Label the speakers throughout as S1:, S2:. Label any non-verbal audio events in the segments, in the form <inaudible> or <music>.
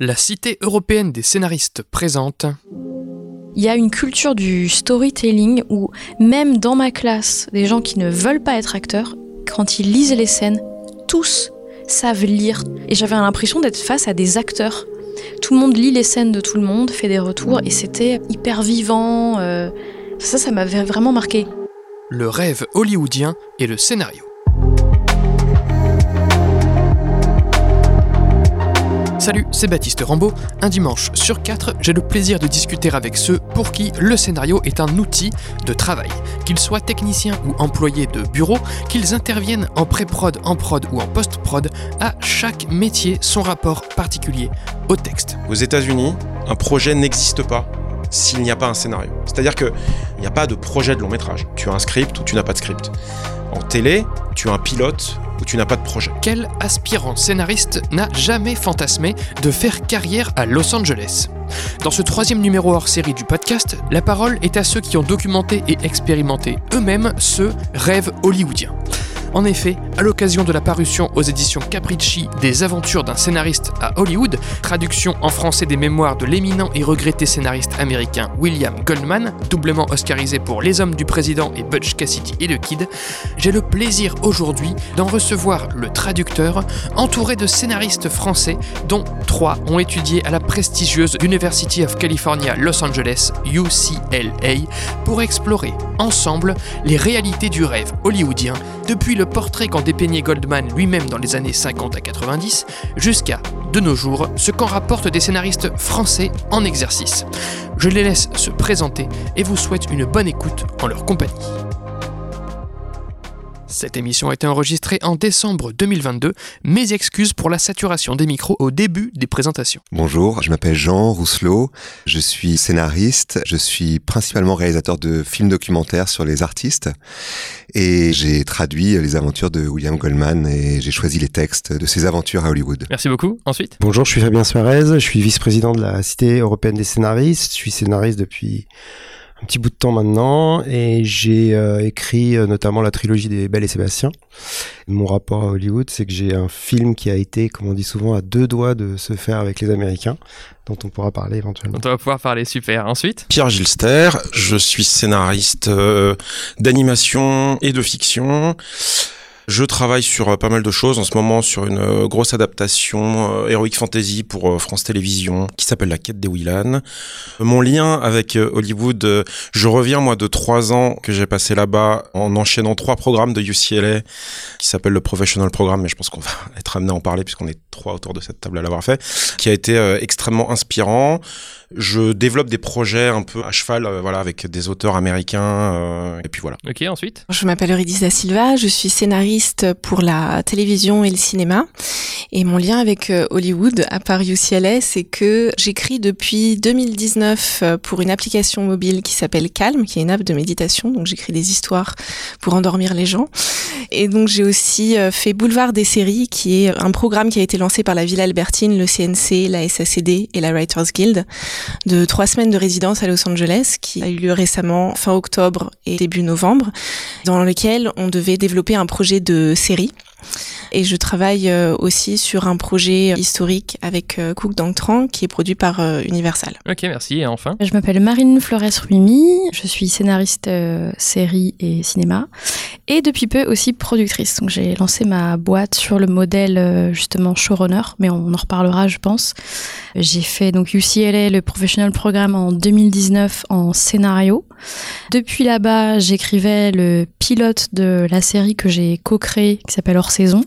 S1: La Cité européenne des scénaristes présente.
S2: Il y a une culture du storytelling où même dans ma classe, des gens qui ne veulent pas être acteurs, quand ils lisent les scènes, tous savent lire. Et j'avais l'impression d'être face à des acteurs. Tout le monde lit les scènes de tout le monde, fait des retours, et c'était hyper vivant. euh, Ça, ça m'avait vraiment marqué.
S1: Le rêve hollywoodien et le scénario. Salut, c'est Baptiste Rambaud. Un dimanche sur quatre, j'ai le plaisir de discuter avec ceux pour qui le scénario est un outil de travail. Qu'ils soient techniciens ou employés de bureau, qu'ils interviennent en pré-prod, en prod ou en post-prod, à chaque métier son rapport particulier au texte.
S3: Aux États-Unis, un projet n'existe pas s'il n'y a pas un scénario. C'est-à-dire qu'il n'y a pas de projet de long métrage. Tu as un script ou tu n'as pas de script. En télé, tu as un pilote ou tu n'as pas de projet.
S1: Quel aspirant scénariste n'a jamais fantasmé de faire carrière à Los Angeles? Dans ce troisième numéro hors série du podcast, la parole est à ceux qui ont documenté et expérimenté eux-mêmes ce rêve hollywoodien. En effet, à l'occasion de la parution aux éditions Capricci des aventures d'un scénariste à Hollywood, traduction en français des mémoires de l'éminent et regretté scénariste américain William Goldman, doublement oscarisé pour Les Hommes du Président et Butch Cassidy et le Kid, j'ai le plaisir aujourd'hui d'en recevoir le traducteur, entouré de scénaristes français, dont trois ont étudié à la prestigieuse University of California Los Angeles, UCLA, pour explorer ensemble les réalités du rêve hollywoodien, depuis le portrait qu'en dépeignait Goldman lui-même dans les années 50 à 90, jusqu'à, de nos jours, ce qu'en rapportent des scénaristes français en exercice. Je les laisse se présenter et vous souhaite une bonne écoute en leur compagnie. Cette émission a été enregistrée en décembre 2022. Mes excuses pour la saturation des micros au début des présentations.
S4: Bonjour, je m'appelle Jean Rousselot, je suis scénariste, je suis principalement réalisateur de films documentaires sur les artistes et j'ai traduit les aventures de William Goldman et j'ai choisi les textes de ses aventures à Hollywood.
S1: Merci beaucoup. Ensuite?
S5: Bonjour, je suis Fabien Suarez, je suis vice-président de la Cité européenne des scénaristes, je suis scénariste depuis un petit bout de temps maintenant et j'ai euh, écrit euh, notamment la trilogie des Belles et Sébastien. Mon rapport à Hollywood, c'est que j'ai un film qui a été, comme on dit souvent, à deux doigts de se faire avec les Américains, dont on pourra parler éventuellement.
S1: On va pouvoir parler super. Ensuite
S3: Pierre Gilster, je suis scénariste euh, d'animation et de fiction. Je travaille sur euh, pas mal de choses en ce moment sur une euh, grosse adaptation euh, Heroic Fantasy pour euh, France Télévisions qui s'appelle La Quête des Willan. Mon lien avec euh, Hollywood, euh, je reviens moi de trois ans que j'ai passé là-bas en enchaînant trois programmes de UCLA qui s'appelle le Professional Programme, mais je pense qu'on va <laughs> être amené à en parler puisqu'on est trois autour de cette table à l'avoir fait, qui a été euh, extrêmement inspirant. Je développe des projets un peu à cheval, euh, voilà, avec des auteurs américains, euh, et puis voilà.
S1: Ok, ensuite?
S6: Je m'appelle Eurydice da Silva, je suis scénariste pour la télévision et le cinéma. Et mon lien avec euh, Hollywood, à part UCLA, c'est que j'écris depuis 2019 euh, pour une application mobile qui s'appelle Calm, qui est une app de méditation. Donc j'écris des histoires pour endormir les gens. Et donc j'ai aussi euh, fait Boulevard des séries, qui est un programme qui a été lancé par la Villa Albertine, le CNC, la SACD et la Writers Guild, de trois semaines de résidence à Los Angeles, qui a eu lieu récemment fin octobre et début novembre, dans lequel on devait développer un projet de série. Et je travaille euh, aussi sur un projet historique avec euh, Cook Trang qui est produit par euh, Universal.
S1: Ok, merci. Et enfin?
S2: Je m'appelle Marine Flores-Ruimi, je suis scénariste euh, série et cinéma et depuis peu aussi productrice. Donc j'ai lancé ma boîte sur le modèle justement showrunner, mais on en reparlera je pense. J'ai fait donc UCLA le professional programme en 2019 en scénario. Depuis là-bas, j'écrivais le pilote de la série que j'ai co-créée qui s'appelle Hors saison,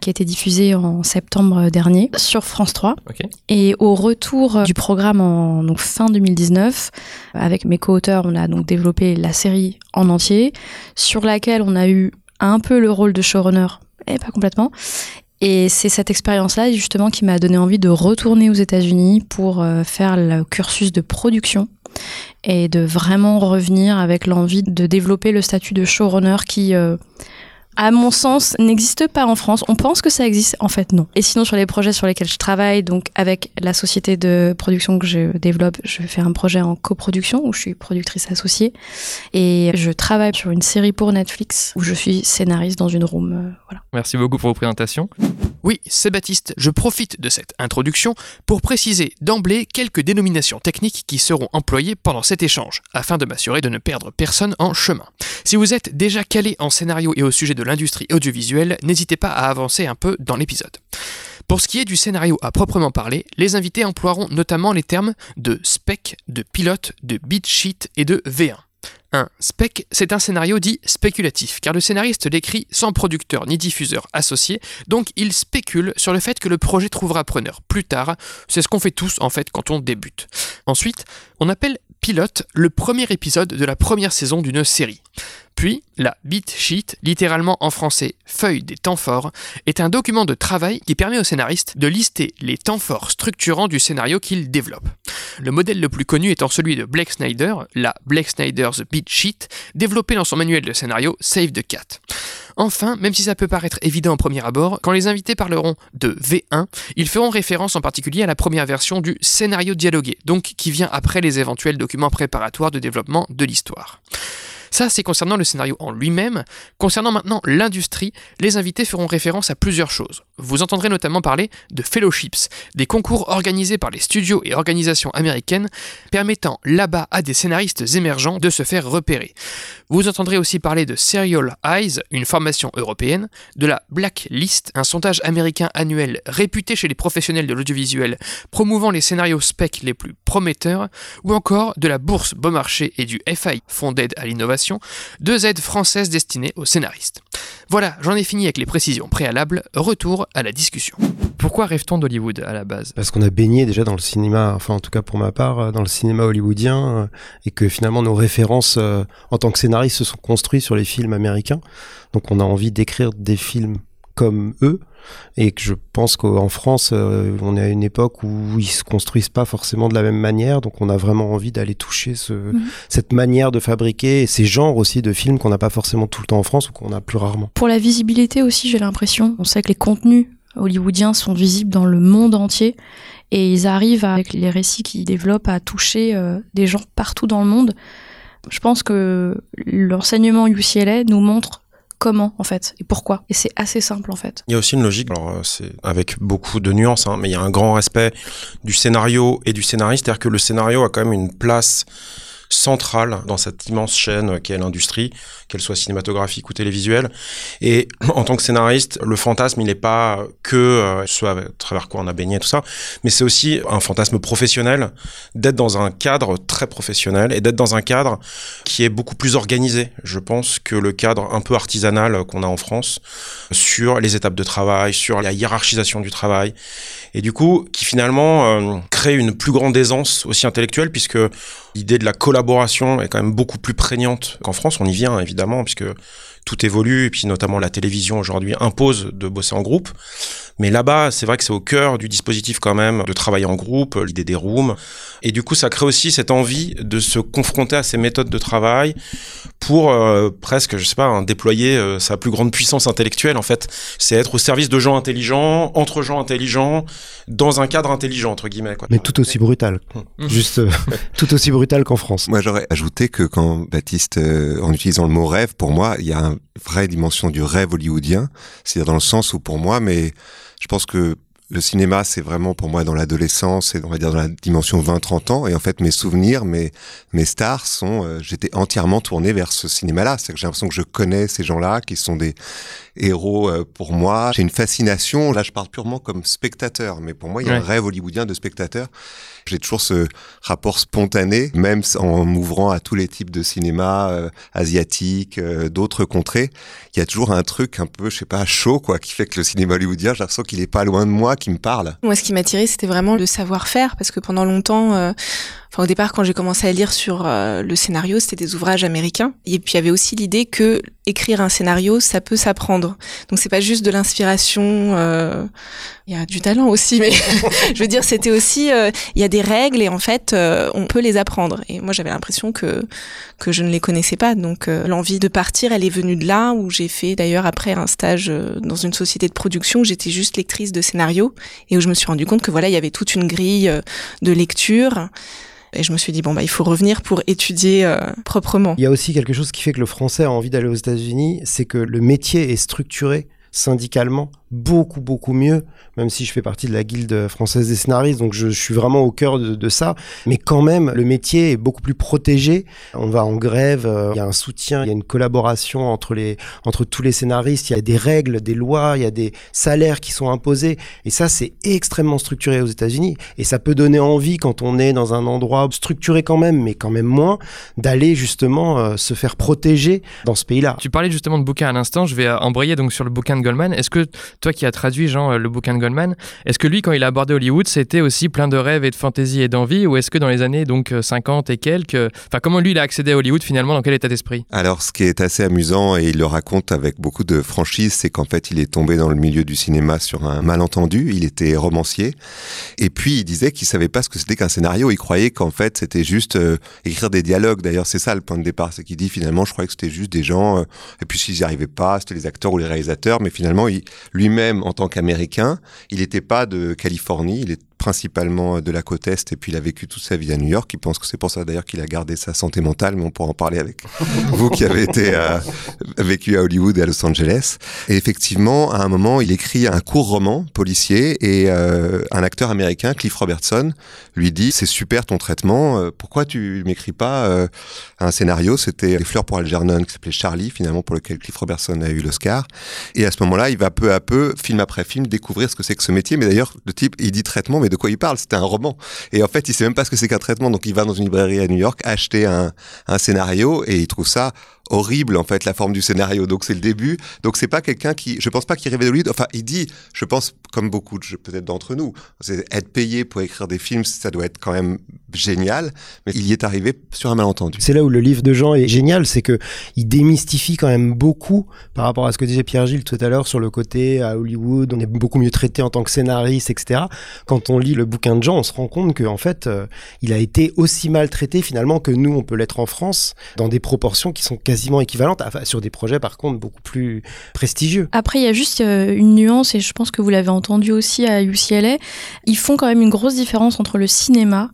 S2: qui a été diffusée en septembre dernier sur France 3.
S1: Ok.
S2: Et au retour du programme en donc, fin 2019, avec mes co-auteurs, on a donc développé la série en entier, sur laquelle on a eu un peu le rôle de showrunner, et pas complètement. Et c'est cette expérience-là justement qui m'a donné envie de retourner aux États-Unis pour euh, faire le cursus de production et de vraiment revenir avec l'envie de développer le statut de showrunner qui, euh, à mon sens, n'existe pas en France. On pense que ça existe, en fait non. Et sinon, sur les projets sur lesquels je travaille, donc avec la société de production que je développe, je fais un projet en coproduction où je suis productrice associée et je travaille sur une série pour Netflix où je suis scénariste dans une room. euh, voilà.
S1: Merci beaucoup pour vos présentations. Oui, c'est Baptiste, je profite de cette introduction pour préciser d'emblée quelques dénominations techniques qui seront employées pendant cet échange, afin de m'assurer de ne perdre personne en chemin. Si vous êtes déjà calé en scénario et au sujet de l'industrie audiovisuelle, n'hésitez pas à avancer un peu dans l'épisode. Pour ce qui est du scénario à proprement parler, les invités emploieront notamment les termes de spec, de pilote, de beat sheet et de V1. Un spec, c'est un scénario dit spéculatif, car le scénariste l'écrit sans producteur ni diffuseur associé, donc il spécule sur le fait que le projet trouvera preneur plus tard. C'est ce qu'on fait tous en fait quand on débute. Ensuite, on appelle pilote le premier épisode de la première saison d'une série. Puis, la beat sheet, littéralement en français feuille des temps forts, est un document de travail qui permet au scénariste de lister les temps forts structurants du scénario qu'il développe. Le modèle le plus connu étant celui de Blake Snyder, la Blake Snyder's Beat Sheet, développée dans son manuel de scénario Save the Cat. Enfin, même si ça peut paraître évident au premier abord, quand les invités parleront de V1, ils feront référence en particulier à la première version du scénario dialogué, donc qui vient après les éventuels documents préparatoires de développement de l'histoire. Ça, c'est concernant le scénario en lui-même. Concernant maintenant l'industrie, les invités feront référence à plusieurs choses. Vous entendrez notamment parler de fellowships, des concours organisés par les studios et organisations américaines permettant là-bas à des scénaristes émergents de se faire repérer. Vous entendrez aussi parler de Serial Eyes, une formation européenne, de la Black List, un sondage américain annuel réputé chez les professionnels de l'audiovisuel, promouvant les scénarios spec les plus prometteurs, ou encore de la Bourse Beaumarchais et du FI, Fonds d'aide à l'innovation, deux aides françaises destinées aux scénaristes. Voilà, j'en ai fini avec les précisions préalables, retour à la discussion. Pourquoi rêve-t-on d'Hollywood à la base?
S5: Parce qu'on a baigné déjà dans le cinéma, enfin en tout cas pour ma part, euh, dans le cinéma hollywoodien, euh, et que finalement nos références euh, en tant que scénaristes se sont construites sur les films américains. Donc on a envie d'écrire des films comme eux, et que je pense qu'en France, euh, on est à une époque où ils se construisent pas forcément de la même manière, donc on a vraiment envie d'aller toucher ce,
S2: Mhm.
S5: cette manière de fabriquer, et ces genres aussi de films qu'on n'a pas forcément tout le temps en France ou qu'on a plus rarement.
S2: Pour la visibilité aussi, j'ai l'impression. On sait que les contenus hollywoodiens sont visibles dans le monde entier et ils arrivent avec les récits qu'ils développent à toucher euh, des gens partout dans le monde. Je pense que l'enseignement UCLA nous montre comment en fait et pourquoi et c'est assez simple en fait.
S3: Il y a aussi une logique, alors euh, c'est avec beaucoup de nuances, hein, mais il y a un grand respect du scénario et du scénariste, c'est-à-dire que le scénario a quand même une place centrale dans cette immense chaîne qu'est l'industrie, qu'elle soit cinématographique ou télévisuelle. Et <clears throat> en tant que scénariste, le fantasme, il n'est pas que euh, ce à travers quoi on a baigné tout ça, mais c'est aussi un fantasme professionnel d'être dans un cadre très professionnel et d'être dans un cadre qui est beaucoup plus organisé, je pense, que le cadre un peu artisanal qu'on a en France sur les étapes de travail, sur la hiérarchisation du travail, et du coup, qui finalement euh, crée une plus grande aisance aussi intellectuelle, puisque l'idée de la collaboration est quand même beaucoup plus prégnante qu'en France. On y vient évidemment, puisque tout évolue, et puis notamment la télévision aujourd'hui impose de bosser en groupe. Mais là-bas, c'est vrai que c'est au cœur du dispositif quand même de travailler en groupe, l'idée des rooms. Et du coup, ça crée aussi cette envie de se confronter à ces méthodes de travail pour euh, presque, je sais pas, hein, déployer euh, sa plus grande puissance intellectuelle. En fait, c'est être au service de gens intelligents, entre gens intelligents, dans un cadre intelligent entre guillemets. Quoi.
S5: Mais tout aussi brutal,
S1: Mhm.
S5: juste euh, <laughs> <laughs> tout aussi brutal qu'en France.
S4: Moi, j'aurais ajouté que quand Baptiste, euh, en utilisant le mot rêve, pour moi, il y a une vraie dimension du rêve hollywoodien. C'est-à-dire dans le sens où, pour moi, mais je pense que le cinéma, c'est vraiment pour moi dans l'adolescence et on va dire dans la dimension 20-30 ans. Et en fait, mes souvenirs, mes, mes stars sont, euh, j'étais entièrement tourné vers ce cinéma-là. C'est que j'ai l'impression que je connais ces gens-là, qui sont des héros euh, pour moi. J'ai une fascination. Là, je parle purement comme spectateur, mais pour moi, il y a un rêve hollywoodien de spectateur. J'ai toujours ce rapport spontané, même en m'ouvrant à tous les types de cinéma euh, asiatique, euh, d'autres contrées. Il y a toujours un truc un peu, je sais pas, chaud, quoi, qui fait que le cinéma hollywoodien, j'ai l'impression qu'il est pas loin de moi, qui me parle.
S6: Moi, ce qui m'attirait, c'était vraiment le savoir-faire, parce que pendant longtemps, euh, Enfin, au départ, quand j'ai commencé à lire sur euh, le scénario, c'était des ouvrages américains. Et puis, il y avait aussi l'idée que écrire un scénario, ça peut s'apprendre. Donc, c'est pas juste de l'inspiration. Euh, il y a du talent aussi, mais <laughs> je veux dire, c'était aussi, euh, il y a des règles et en fait, on peut les apprendre. Et moi, j'avais l'impression que que je ne les connaissais pas. Donc, l'envie de partir, elle est venue de là où j'ai fait d'ailleurs après un stage dans une société de production où j'étais juste lectrice de scénario et où je me suis rendu compte que voilà, il y avait toute une grille de lecture. Et je me suis dit, bon, bah, il faut revenir pour étudier euh, proprement.
S5: Il y a aussi quelque chose qui fait que le français a envie d'aller aux États-Unis, c'est que le métier est structuré syndicalement beaucoup beaucoup mieux, même si je fais partie de la guilde française des scénaristes, donc je, suis vraiment au cœur de, ça. Mais quand même, le métier est beaucoup plus protégé. On va en grève, euh, il y a un soutien, il y a une collaboration entre les entre tous les scénaristes. Il y a des règles, des lois, il y a des salaires qui sont imposés, et ça c'est extrêmement structuré aux États-Unis. Et ça peut donner envie quand on est dans un endroit structuré quand même, mais quand même moins, d'aller justement euh, se faire protéger dans ce pays-là.
S1: Tu parlais justement de bouquin à l'instant. Je vais euh, embrayer donc sur le bouquin de Goldman. Est-ce que toi qui as traduit, Jean, le bouquin de Goldman, est-ce que lui, quand il a abordé Hollywood, c'était aussi plein de rêves et de fantaisie et d'envie Ou est-ce que dans les années donc 50 et quelques, enfin, comment lui, il a accédé à Hollywood finalement Dans quel état d'esprit?
S4: Alors, ce qui est assez amusant, et il le raconte avec beaucoup de franchise, c'est qu'en fait, il est tombé dans le milieu du cinéma sur un malentendu. Il était romancier. Et puis, il disait qu'il savait pas ce que c'était qu'un scénario. Il croyait qu'en fait, c'était juste euh, écrire des dialogues. D'ailleurs, c'est ça le point de départ. C'est qu'il dit finalement, je croyais que c'était juste des gens. Euh, et puis, s'ils n'y arrivaient pas, c'était les acteurs ou les réalisateurs. Mais finalement, lui même en tant qu'Américain, il n'était pas de Californie, principalement de la côte Est et puis il a vécu toute sa vie à New York. Il pense que c'est pour ça d'ailleurs qu'il a gardé sa santé mentale, mais on pourra en parler avec <laughs> vous qui avez été euh, vécu à Hollywood et à Los Angeles. Et effectivement, à un moment, il écrit un court roman policier et euh, un acteur américain, Cliff Robertson, lui dit c'est super ton traitement, euh, pourquoi tu m'écris pas un scénario? C'était Les fleurs pour Algernon qui s'appelait Charlie finalement pour lequel Cliff Robertson a eu l'Oscar. Et à ce moment-là, il va peu à peu, film après film, découvrir ce que c'est que ce métier. Mais d'ailleurs, le type, il dit traitement, mais de quoi il parle C'était un roman. Et en fait, il sait même pas ce que c'est qu'un traitement. Donc, il va dans une librairie à New York acheter un, un scénario et il trouve ça horrible en fait la forme du scénario. Donc c'est le début. Donc c'est pas quelqu'un qui, je pense pas qu'il rêvait de lui. Enfin, il dit, je pense comme beaucoup peut-être d'entre nous, c'est être payé pour écrire des films, ça doit être quand même génial. Mais il y est arrivé sur un malentendu.
S5: C'est là où le livre de Jean est génial, c'est que il démystifie quand même beaucoup par rapport à ce que disait Pierre Gilles tout à l'heure sur le côté à Hollywood, on est beaucoup mieux traité en tant que scénariste, etc. Quand on lit le bouquin de Jean, on se rend compte qu'en fait, euh, il a été aussi mal traité finalement que nous, on peut l'être en France, dans des proportions qui sont quasiment équivalente, sur des projets par contre beaucoup plus prestigieux.
S2: Après, il y a juste euh, une nuance, et je pense que vous l'avez entendu aussi à UCLA, ils font quand même une grosse différence entre le cinéma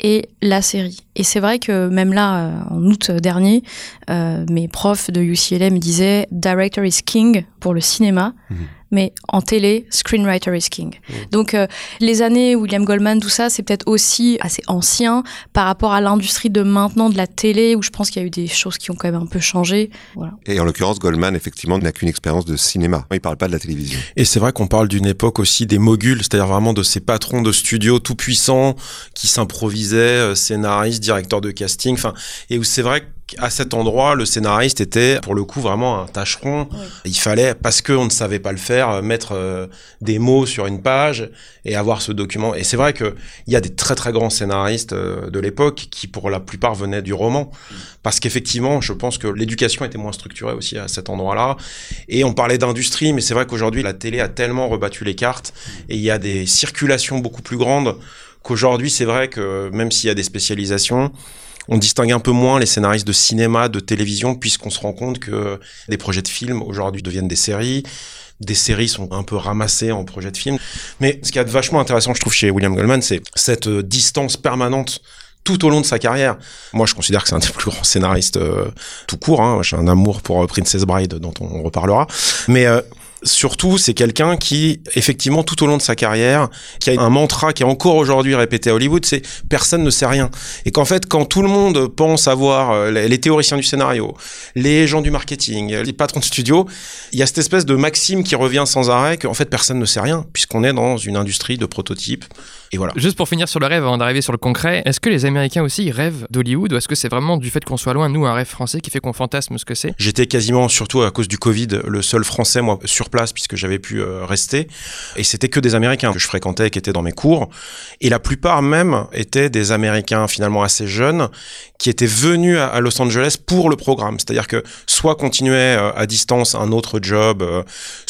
S2: et la série. Et c'est vrai que même là, euh, en août dernier, euh, mes profs de UCLA me disaient Director is King pour le cinéma. Mhm mais en télé, screenwriter is king. Mm. Donc euh, les années William Goldman, tout ça, c'est peut-être aussi assez ancien par rapport à l'industrie de maintenant de la télé, où je pense qu'il y a eu des choses qui ont quand même un peu changé. Voilà.
S4: Et en l'occurrence, Goldman, effectivement, n'a qu'une expérience de cinéma. Il parle pas de la télévision.
S3: Et c'est vrai qu'on parle d'une époque aussi des moguls, c'est-à-dire vraiment de ces patrons de studio tout puissants qui s'improvisaient, euh, scénaristes, directeurs de casting, enfin, et où c'est vrai que à cet endroit, le scénariste était pour le coup vraiment un tâcheron. Il fallait, parce qu'on ne savait pas le faire, euh, mettre euh, des mots sur une page et avoir ce document. Et c'est vrai qu'il y a des très très grands scénaristes euh, de l'époque qui pour la plupart venaient du roman. Parce qu'effectivement, je pense que l'éducation était moins structurée aussi à cet endroit-là. Et on parlait d'industrie, mais c'est vrai qu'aujourd'hui, la télé a tellement rebattu les cartes et il y a des circulations beaucoup plus grandes qu'aujourd'hui, c'est vrai que même s'il y a des spécialisations, on distingue un peu moins les scénaristes de cinéma, de télévision, puisqu'on se rend compte que des projets de films aujourd'hui deviennent des séries. Des séries sont un peu ramassées en projets de films. Mais ce qui est vachement intéressant, je trouve, chez William Goldman, c'est cette euh, distance permanente tout au long de sa carrière. Moi, je considère que c'est un des plus grands scénaristes euh, tout court. Hein. J'ai un amour pour euh, Princess Bride, dont on reparlera. Mais Surtout, c'est quelqu'un qui, effectivement, tout au long de sa carrière, qui a un mantra qui est encore aujourd'hui répété à Hollywood, c'est personne ne sait rien. Et qu'en fait, quand tout le monde pense avoir euh, les théoriciens du scénario, les gens du marketing, les patrons de studio, il y a cette espèce de maxime qui revient sans arrêt qu'en fait personne ne sait rien, puisqu'on est dans une industrie de prototypes. Et voilà.
S1: Juste pour finir sur le rêve, avant d'arriver sur le concret, est-ce que les Américains aussi rêvent d'Hollywood ou est-ce que c'est vraiment du fait qu'on soit loin, nous, un rêve français qui fait qu'on fantasme ce que c'est?
S3: J'étais quasiment, surtout à cause du Covid, le seul français, moi, sur place puisque j'avais pu euh, rester. Et c'était que des Américains que je fréquentais, qui étaient dans mes cours. Et la plupart même étaient des Américains finalement assez jeunes qui étaient venus à, Los Angeles pour le programme. C'est-à-dire que soit continuaient euh, à distance un autre job, euh,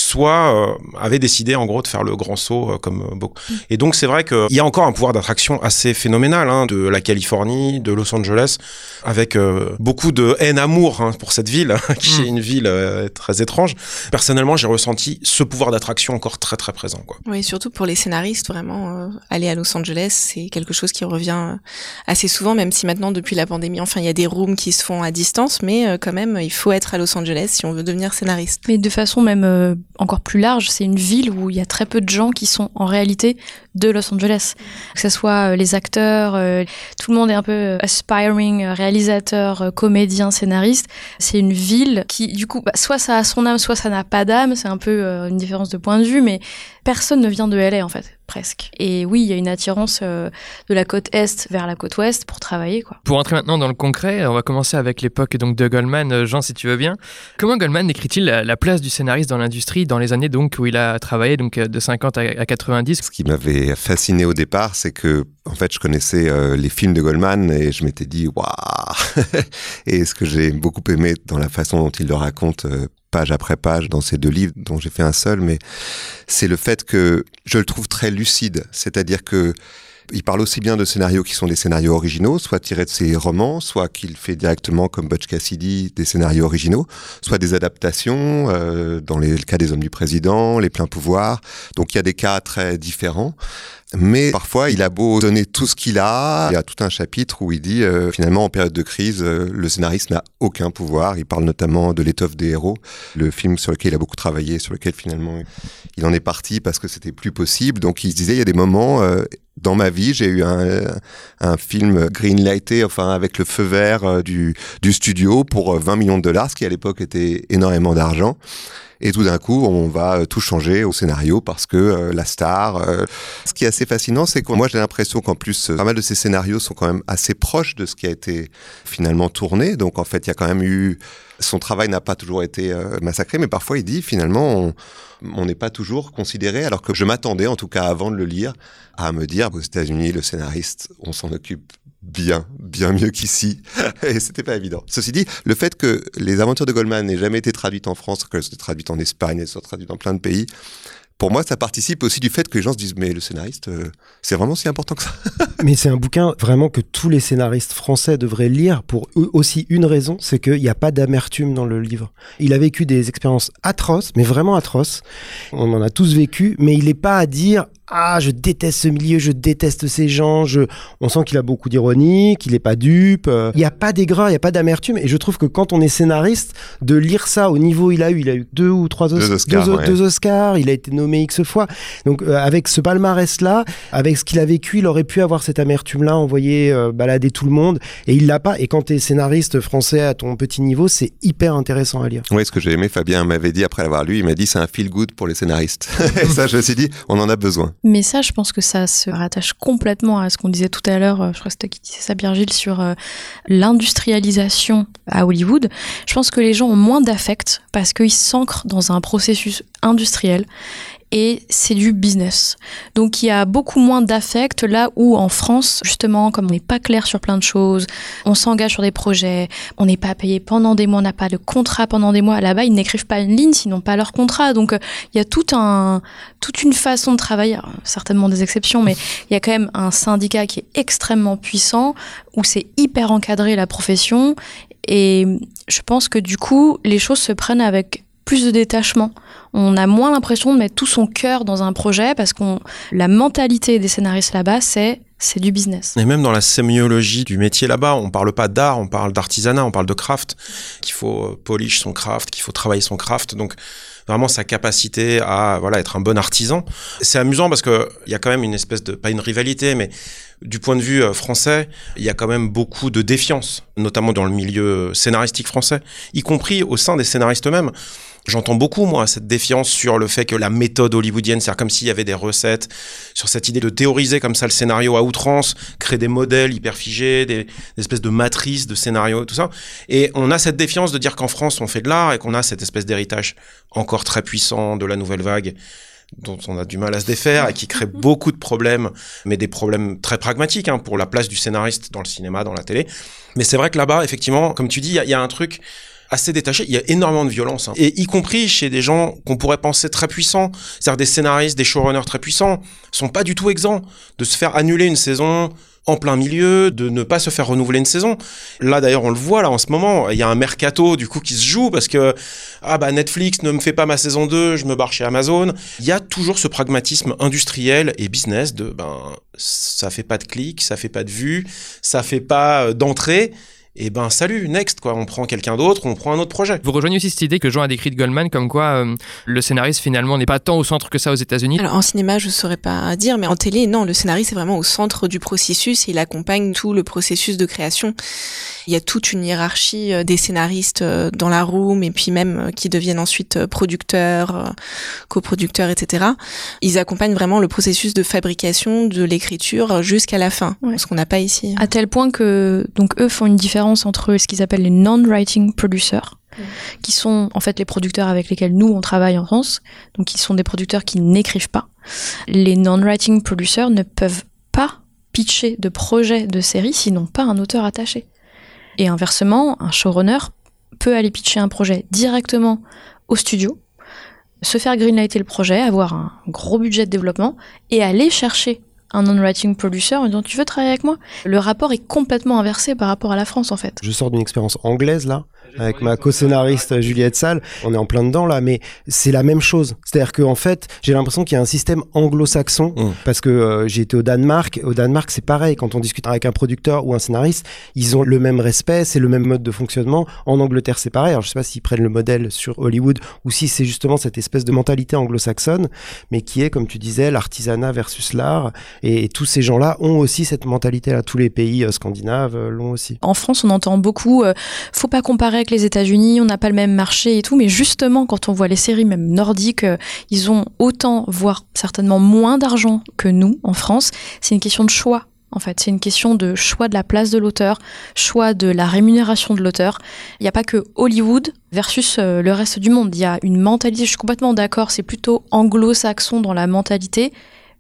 S3: soit avaient décidé en gros de faire le grand saut comme beaucoup. Mm. Et donc c'est vrai qu'il y a encore un pouvoir d'attraction assez phénoménal hein, de la Californie, de Los Angeles, avec beaucoup de haine-amour hein, pour cette ville, <laughs> qui est mm. une ville très étrange. Personnellement, j'ai ressenti ce pouvoir d'attraction encore très très présent. Quoi.
S6: Oui, surtout pour les scénaristes, vraiment, euh, aller à Los Angeles, c'est quelque chose qui revient euh, assez souvent, même si maintenant, depuis la pandémie, enfin, il y a des rooms qui se font à distance, mais euh, quand même, il faut être à Los Angeles si on veut devenir scénariste.
S2: Mais de façon même encore plus large, c'est une ville où il y a très peu de gens qui sont en réalité de Los Angeles. Que ce soit les acteurs, tout le monde est un peu aspiring, réalisateur, comédien, scénariste. C'est une ville qui, du coup, bah, soit ça a son âme, soit ça n'a pas d'âme. C'est un peu une différence de point de vue, mais personne ne vient de LA en fait, presque. Et oui, il y a une attirance euh, de la côte est vers la côte ouest pour travailler. Quoi.
S1: Pour entrer maintenant dans le concret, on va commencer avec l'époque donc de Goldman. Euh, Jean, si tu veux bien, comment Goldman décrit-il la, place du scénariste dans l'industrie dans les années donc où il a travaillé donc euh, de 50 à, 90
S4: Ce qui m'avait fasciné au départ, c'est que en fait, je connaissais les films de Goldman et je m'étais dit waouh. <laughs> et ce que j'ai beaucoup aimé dans la façon dont il le raconte page après page dans ces deux livres dont j'ai fait un seul, mais c'est le fait que je le trouve très lucide. C'est-à-dire que il parle aussi bien de scénarios qui sont des scénarios originaux, soit tirés de ses romans, soit qu'il fait directement, comme Butch Cassidy, des scénarios originaux, soit des adaptations, euh, dans les, le cas des Hommes du Président, Les Pleins Pouvoirs. Donc il y a des cas très différents. Mais parfois, il a beau donner tout ce qu'il a, il y a tout un chapitre où il dit euh, finalement en période de crise, euh, le scénariste n'a aucun pouvoir. Il parle notamment de l'étoffe des héros, le film sur lequel il a beaucoup travaillé, sur lequel finalement il en est parti parce que c'était plus possible. Donc il disait il y a des moments euh, dans ma vie, j'ai eu un, un film greenlighté, enfin avec le feu vert du, du studio pour 20 millions de dollars, ce qui à l'époque était énormément d'argent. Et tout d'un coup, on va euh, tout changer au scénario parce que euh, la star. Euh, ce qui est assez fascinant, c'est que moi j'ai l'impression qu'en plus, pas mal de ces scénarios sont quand même assez proches de ce qui a été finalement tourné. Donc en fait, il y a quand même eu son travail n'a pas toujours été massacré, mais parfois il dit finalement on n'est pas toujours considéré, alors que je m'attendais, en tout cas avant de le lire, à me dire aux États-Unis, le scénariste, on s'en occupe bien, bien mieux qu'ici. <laughs> Et c'était pas évident. Ceci dit, le fait que les aventures de Goldman n'aient jamais été traduites en France, qu'elles soient traduites en Espagne, elles soient traduites dans plein de pays, pour moi, ça participe aussi du fait que les gens se disent mais le scénariste, euh, c'est vraiment si important que ça. <laughs>
S5: mais c'est un bouquin vraiment que tous les scénaristes français devraient lire pour aussi une raison, c'est qu'il n'y a pas d'amertume dans le livre. Il a vécu des expériences atroces, mais vraiment atroces. On en a tous vécu, mais il n'est pas à dire ah, je déteste ce milieu, je déteste ces gens. Je... On sent qu'il a beaucoup d'ironie, qu'il n'est pas dupe. Euh. Il n'y a pas d'aigreur, il n'y a pas d'amertume. Et je trouve que quand on est scénariste, de lire ça au niveau il a eu, il a eu deux ou trois
S4: deux
S5: Oscars, il a été nommé X fois. Donc euh, avec ce palmarès-là, avec ce qu'il a vécu, il aurait pu avoir cette amertume-là, envoyer euh, balader tout le monde. Et il l'a pas. Et quand tu es scénariste français à ton petit niveau, c'est hyper intéressant à lire.
S4: Oui, ce que j'ai aimé, Fabien m'avait dit après l'avoir lu, il m'a dit c'est un feel good pour les scénaristes. <laughs> et ça, je me suis dit, on en a besoin.
S2: Mais ça, je pense que ça se rattache complètement à ce qu'on disait tout à l'heure, euh, je crois que c'était qui disait ça, Birgile, sur euh, l'industrialisation à Hollywood. Je pense que les gens ont moins d'affect parce qu'ils s'ancrent dans un processus industriel et c'est du business. Donc il y a beaucoup moins d'affect là où en France, justement, comme on n'est pas clair sur plein de choses, on s'engage sur des projets, on n'est pas payé pendant des mois, on n'a pas de contrat pendant des mois. Là-bas, ils n'écrivent pas une ligne, sinon pas leur contrat. Donc euh, il y a tout un, toute une façon de travailler, certainement des exceptions, mais il y a quand même un syndicat qui est extrêmement puissant, où c'est hyper encadré la profession. Et je pense que du coup, les choses se prennent avec plus de détachement. On a moins l'impression de mettre tout son cœur dans un projet parce qu'on la mentalité des scénaristes là-bas, c'est c'est du business.
S3: Et même dans la sémiologie du métier là-bas, on parle pas d'art, on parle d'artisanat, on parle de craft, qu'il faut euh, polish son craft, qu'il faut travailler son craft. Donc vraiment sa capacité à voilà être un bon artisan. C'est amusant parce que il y a quand même une espèce de pas une rivalité, mais du point de vue euh, français, il y a quand même beaucoup de défiance, notamment dans le milieu scénaristique français, y compris au sein des scénaristes eux-mêmes J'entends beaucoup, moi, cette défiance sur le fait que la méthode hollywoodienne, c'est comme s'il y avait des recettes, sur cette idée de théoriser comme ça le scénario à outrance, créer des modèles hyper figés, des, des espèces de matrices de scénarios, tout ça. Et on a cette défiance de dire qu'en France, on fait de l'art et qu'on a cette espèce d'héritage encore très puissant de la nouvelle vague dont on a du mal à se défaire et qui crée <laughs> beaucoup de problèmes, mais des problèmes très pragmatiques hein, pour la place du scénariste dans le cinéma, dans la télé. Mais c'est vrai que là-bas, effectivement, comme tu dis, il y, a un truc assez détaché. Il y a énormément de violence, hein. et y compris chez des gens qu'on pourrait penser très puissants, c'est-à-dire des scénaristes, des showrunners très puissants, sont pas du tout exempts de se faire annuler une saison en plein milieu, de ne pas se faire renouveler une saison. Là d'ailleurs on le voit là en ce moment, il y a un mercato du coup qui se joue parce que ah bah Netflix ne me fait pas ma saison 2, je me barre chez Amazon. Il y a toujours ce pragmatisme industriel et business de ben ça fait pas de clics, ça fait pas de vues, ça fait pas euh, d'entrée et ben salut, next quoi, on prend quelqu'un d'autre, on prend un autre projet.
S1: Vous rejoignez aussi cette idée que Jean a décrite Goldman comme quoi euh, le scénariste finalement n'est pas tant au centre que ça aux États-Unis.
S6: Alors en cinéma, je saurais pas dire, mais en télé, non, le scénariste est vraiment au centre du processus et il accompagne tout le processus de création. Il y a toute une hiérarchie euh, des scénaristes euh, dans la room et puis même qui deviennent ensuite producteurs, coproducteurs, etc. Ils accompagnent vraiment le processus de fabrication de l'écriture jusqu'à la fin, ce qu'on n'a pas ici.
S2: À tel point que donc eux font une différence entre ce qu'ils appellent les non-writing producers, qui sont en fait les producteurs avec lesquels nous on travaille en France, donc qui sont des producteurs qui n'écrivent pas. Les non-writing producers ne peuvent pas pitcher de projet de série s'ils n'ont pas un auteur attaché. Et inversement, un showrunner peut aller pitcher un projet directement au studio, se faire greenlighter le projet, avoir un gros budget de développement et aller chercher un non-writing producer en disant tu veux travailler avec moi Le rapport est complètement inversé par rapport à la France en fait.
S5: Je sors d'une expérience anglaise là, avec ma co-scénariste Juliette Salle. On est en plein dedans là, mais c'est la même chose. C'est-à-dire qu'en fait, j'ai l'impression qu'il y a un système anglo-saxon mmh. parce que euh, j'ai été au Danemark. Au Danemark, c'est pareil. Quand on discute avec un producteur ou un scénariste, ils ont le même respect, c'est le même mode de fonctionnement. En Angleterre, c'est pareil. Alors je sais pas s'ils prennent le modèle sur Hollywood ou si c'est justement cette espèce de mentalité anglo-saxonne, mais qui est, comme tu disais, l'artisanat versus l'art. Et, tous ces gens-là ont aussi cette mentalité-là. Tous les pays euh, scandinaves euh, l'ont aussi.
S2: En France, on entend beaucoup. faut pas comparer les États-Unis, on n'a pas le même marché et tout, mais justement, quand on voit les séries même nordiques, euh, ils ont autant, voire certainement moins d'argent que nous en France. C'est une question de choix. En fait, c'est une question de choix de la place de l'auteur, choix de la rémunération de l'auteur. Il n'y a pas que Hollywood versus euh, le reste du monde. Il y a une mentalité, je suis complètement d'accord, c'est plutôt anglo-saxon dans la mentalité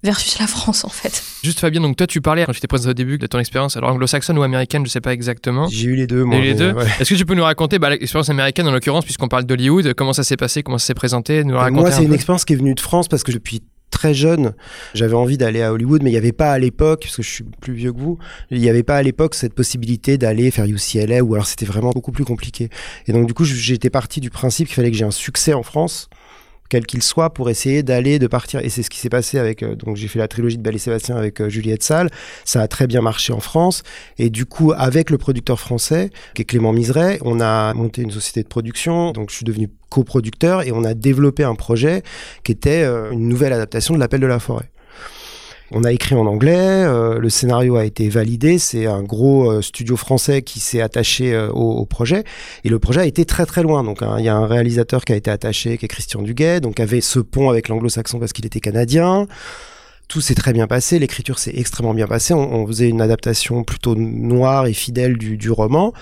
S2: versus la France en fait.
S1: Juste Fabien, donc toi tu parlais quand je t'ai présenté au début de ton expérience, alors anglo-saxonne ou américaine, je sais pas exactement.
S5: J'ai eu les deux moi.
S1: les deux. Est-ce que tu peux nous raconter bah, l'expérience américaine en l'occurrence puisqu'on parle d'Hollywood, comment ça s'est passé, comment ça s'est présenté, nous raconter
S5: Moi c'est une expérience qui est venue de France parce que depuis très jeune, j'avais envie d'aller à Hollywood, mais il n'y avait pas à l'époque, parce que je suis plus vieux que vous, il n'y avait pas à l'époque cette possibilité d'aller faire UCLA, ou alors c'était vraiment beaucoup plus compliqué. Et donc du coup, j'étais parti du principe qu'il fallait que j'ai un succès en France quel qu'il soit, pour essayer d'aller, de partir. Et c'est ce qui s'est passé avec. Euh, donc, j'ai fait la trilogie de Belle et Sébastien avec euh, Juliette Salle. Ça a très bien marché en France. Et du coup, avec le producteur français, qui est Clément Miseret, on a monté une société de production. Donc, je suis devenu coproducteur et on a développé un projet qui était euh, une nouvelle adaptation de L'Appel de la forêt. On a écrit en anglais, euh, le scénario a été validé, c'est un gros euh, studio français qui s'est attaché euh, au, projet, et le projet a été très très loin. Donc il y a un réalisateur qui a été attaché, qui est Christian Duguay, donc avait ce pont avec l'anglo-saxon parce qu'il était canadien. Tout s'est très bien passé, l'écriture s'est extrêmement bien passée. On, faisait une adaptation plutôt noire et fidèle du, du roman.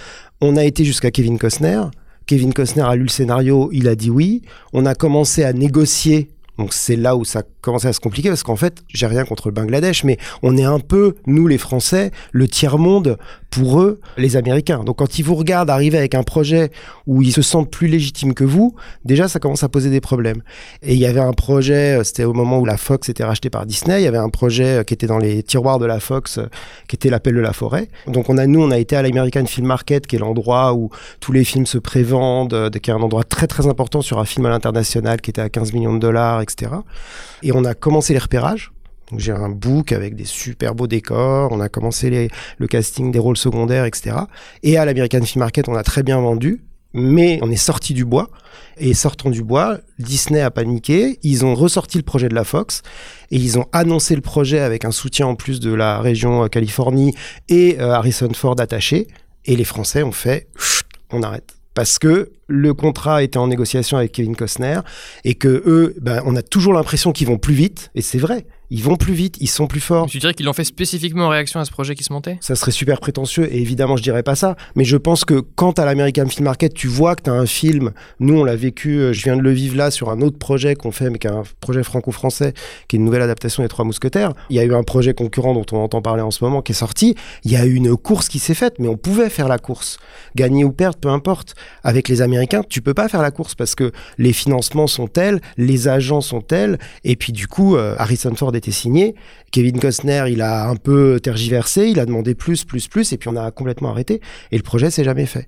S5: On a été jusqu'à Kevin Costner. Kevin Costner a lu le scénario, il a dit oui. On a commencé à négocier donc c'est là où ça commençait à se compliquer parce qu'en fait, j'ai rien contre le Bangladesh, mais on est un peu, nous les Français, le tiers-monde pour eux, les Américains. Donc quand ils vous regardent arriver avec un projet où ils se sentent plus légitimes que vous, déjà ça commence à poser des problèmes. Et il y avait un projet, euh, c'était au moment où la Fox était rachetée par Disney, il y avait un projet euh, qui était dans les tiroirs de la Fox, euh, qui était l'appel de la forêt. Donc on a, nous, on a été à l'American Film Market, qui est l'endroit où tous les films se prévendent, qui est un endroit très très important sur un film à l'international qui était à 15 millions de dollars, Et on a commencé les repérages. J'ai un book avec des super beaux décors. On a commencé le casting des rôles secondaires, etc. Et à l'American Film Market, on a très bien vendu. Mais on est sorti du bois. Et sortant du bois, Disney a paniqué. Ils ont ressorti le projet de la Fox. Et ils ont annoncé le projet avec un soutien en plus de la région euh, Californie et euh, Harrison Ford attaché. Et les Français ont fait, on arrête parce que le contrat était en négociation avec Kevin Costner et que eux, ben, on a toujours l'impression qu'ils vont plus vite, et c'est vrai. Ils vont plus vite, ils sont plus forts.
S1: Tu dirais qu'ils l'ont fait spécifiquement en réaction à ce projet qui se montait?
S5: Ça serait super prétentieux et évidemment je dirais pas ça, mais je pense que quand à l'American Film Market tu vois que tu as un film, nous on l'a vécu, euh, je viens de le vivre là sur un autre projet qu'on fait mais qui est un projet franco-français qui est une nouvelle adaptation des Trois Mousquetaires. Il y a eu un projet concurrent dont on entend parler en ce moment qui est sorti, il y a eu une course qui s'est faite mais on pouvait faire la course. Gagner ou perdre, peu importe. Avec les Américains, tu peux pas faire la course parce que les financements sont tels, les agents sont tels et puis du coup euh, Harrison Ford était signé. Kevin Costner, il a un peu tergiversé, il a demandé plus, plus, plus, et puis on a complètement arrêté. Et le projet s'est jamais fait.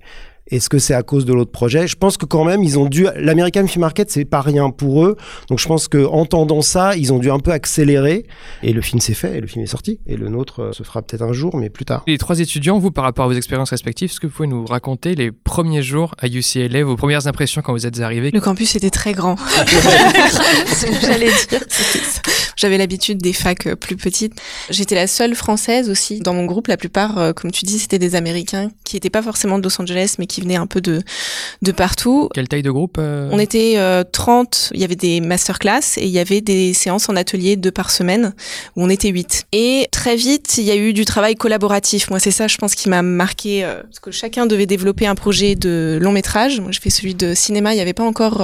S5: Est-ce que c'est à cause de l'autre projet? Je pense que quand même, ils ont dû. L'American Film Market, c'est pas rien pour eux. Donc je pense que entendant ça, ils ont dû un peu accélérer. Et le film s'est fait, et le film est sorti. Et le nôtre euh, se fera peut-être un jour, mais plus tard.
S1: Les trois étudiants, vous, par rapport à vos expériences respectives, est-ce que vous pouvez nous raconter les premiers jours à UCLA, vos premières impressions quand vous êtes arrivés?
S6: Le campus était très grand. <laughs> <laughs> J'allais dire. J'avais l'habitude des facs euh, plus petites. J'étais la seule française aussi dans mon groupe. La plupart, euh, comme tu dis, c'était des Américains qui n'étaient pas forcément de Los Angeles, mais qui venaient un peu de de partout.
S1: Quelle taille de groupe euh
S6: On était euh, 30. Il y avait des masterclass et il y avait des séances en atelier deux par semaine où on était 8. Et très vite, il y a eu du travail collaboratif. Moi, c'est ça, je pense, qui m'a marqué euh, parce que chacun devait développer un projet de long métrage. Moi, je fais celui de cinéma. Il n'y avait pas encore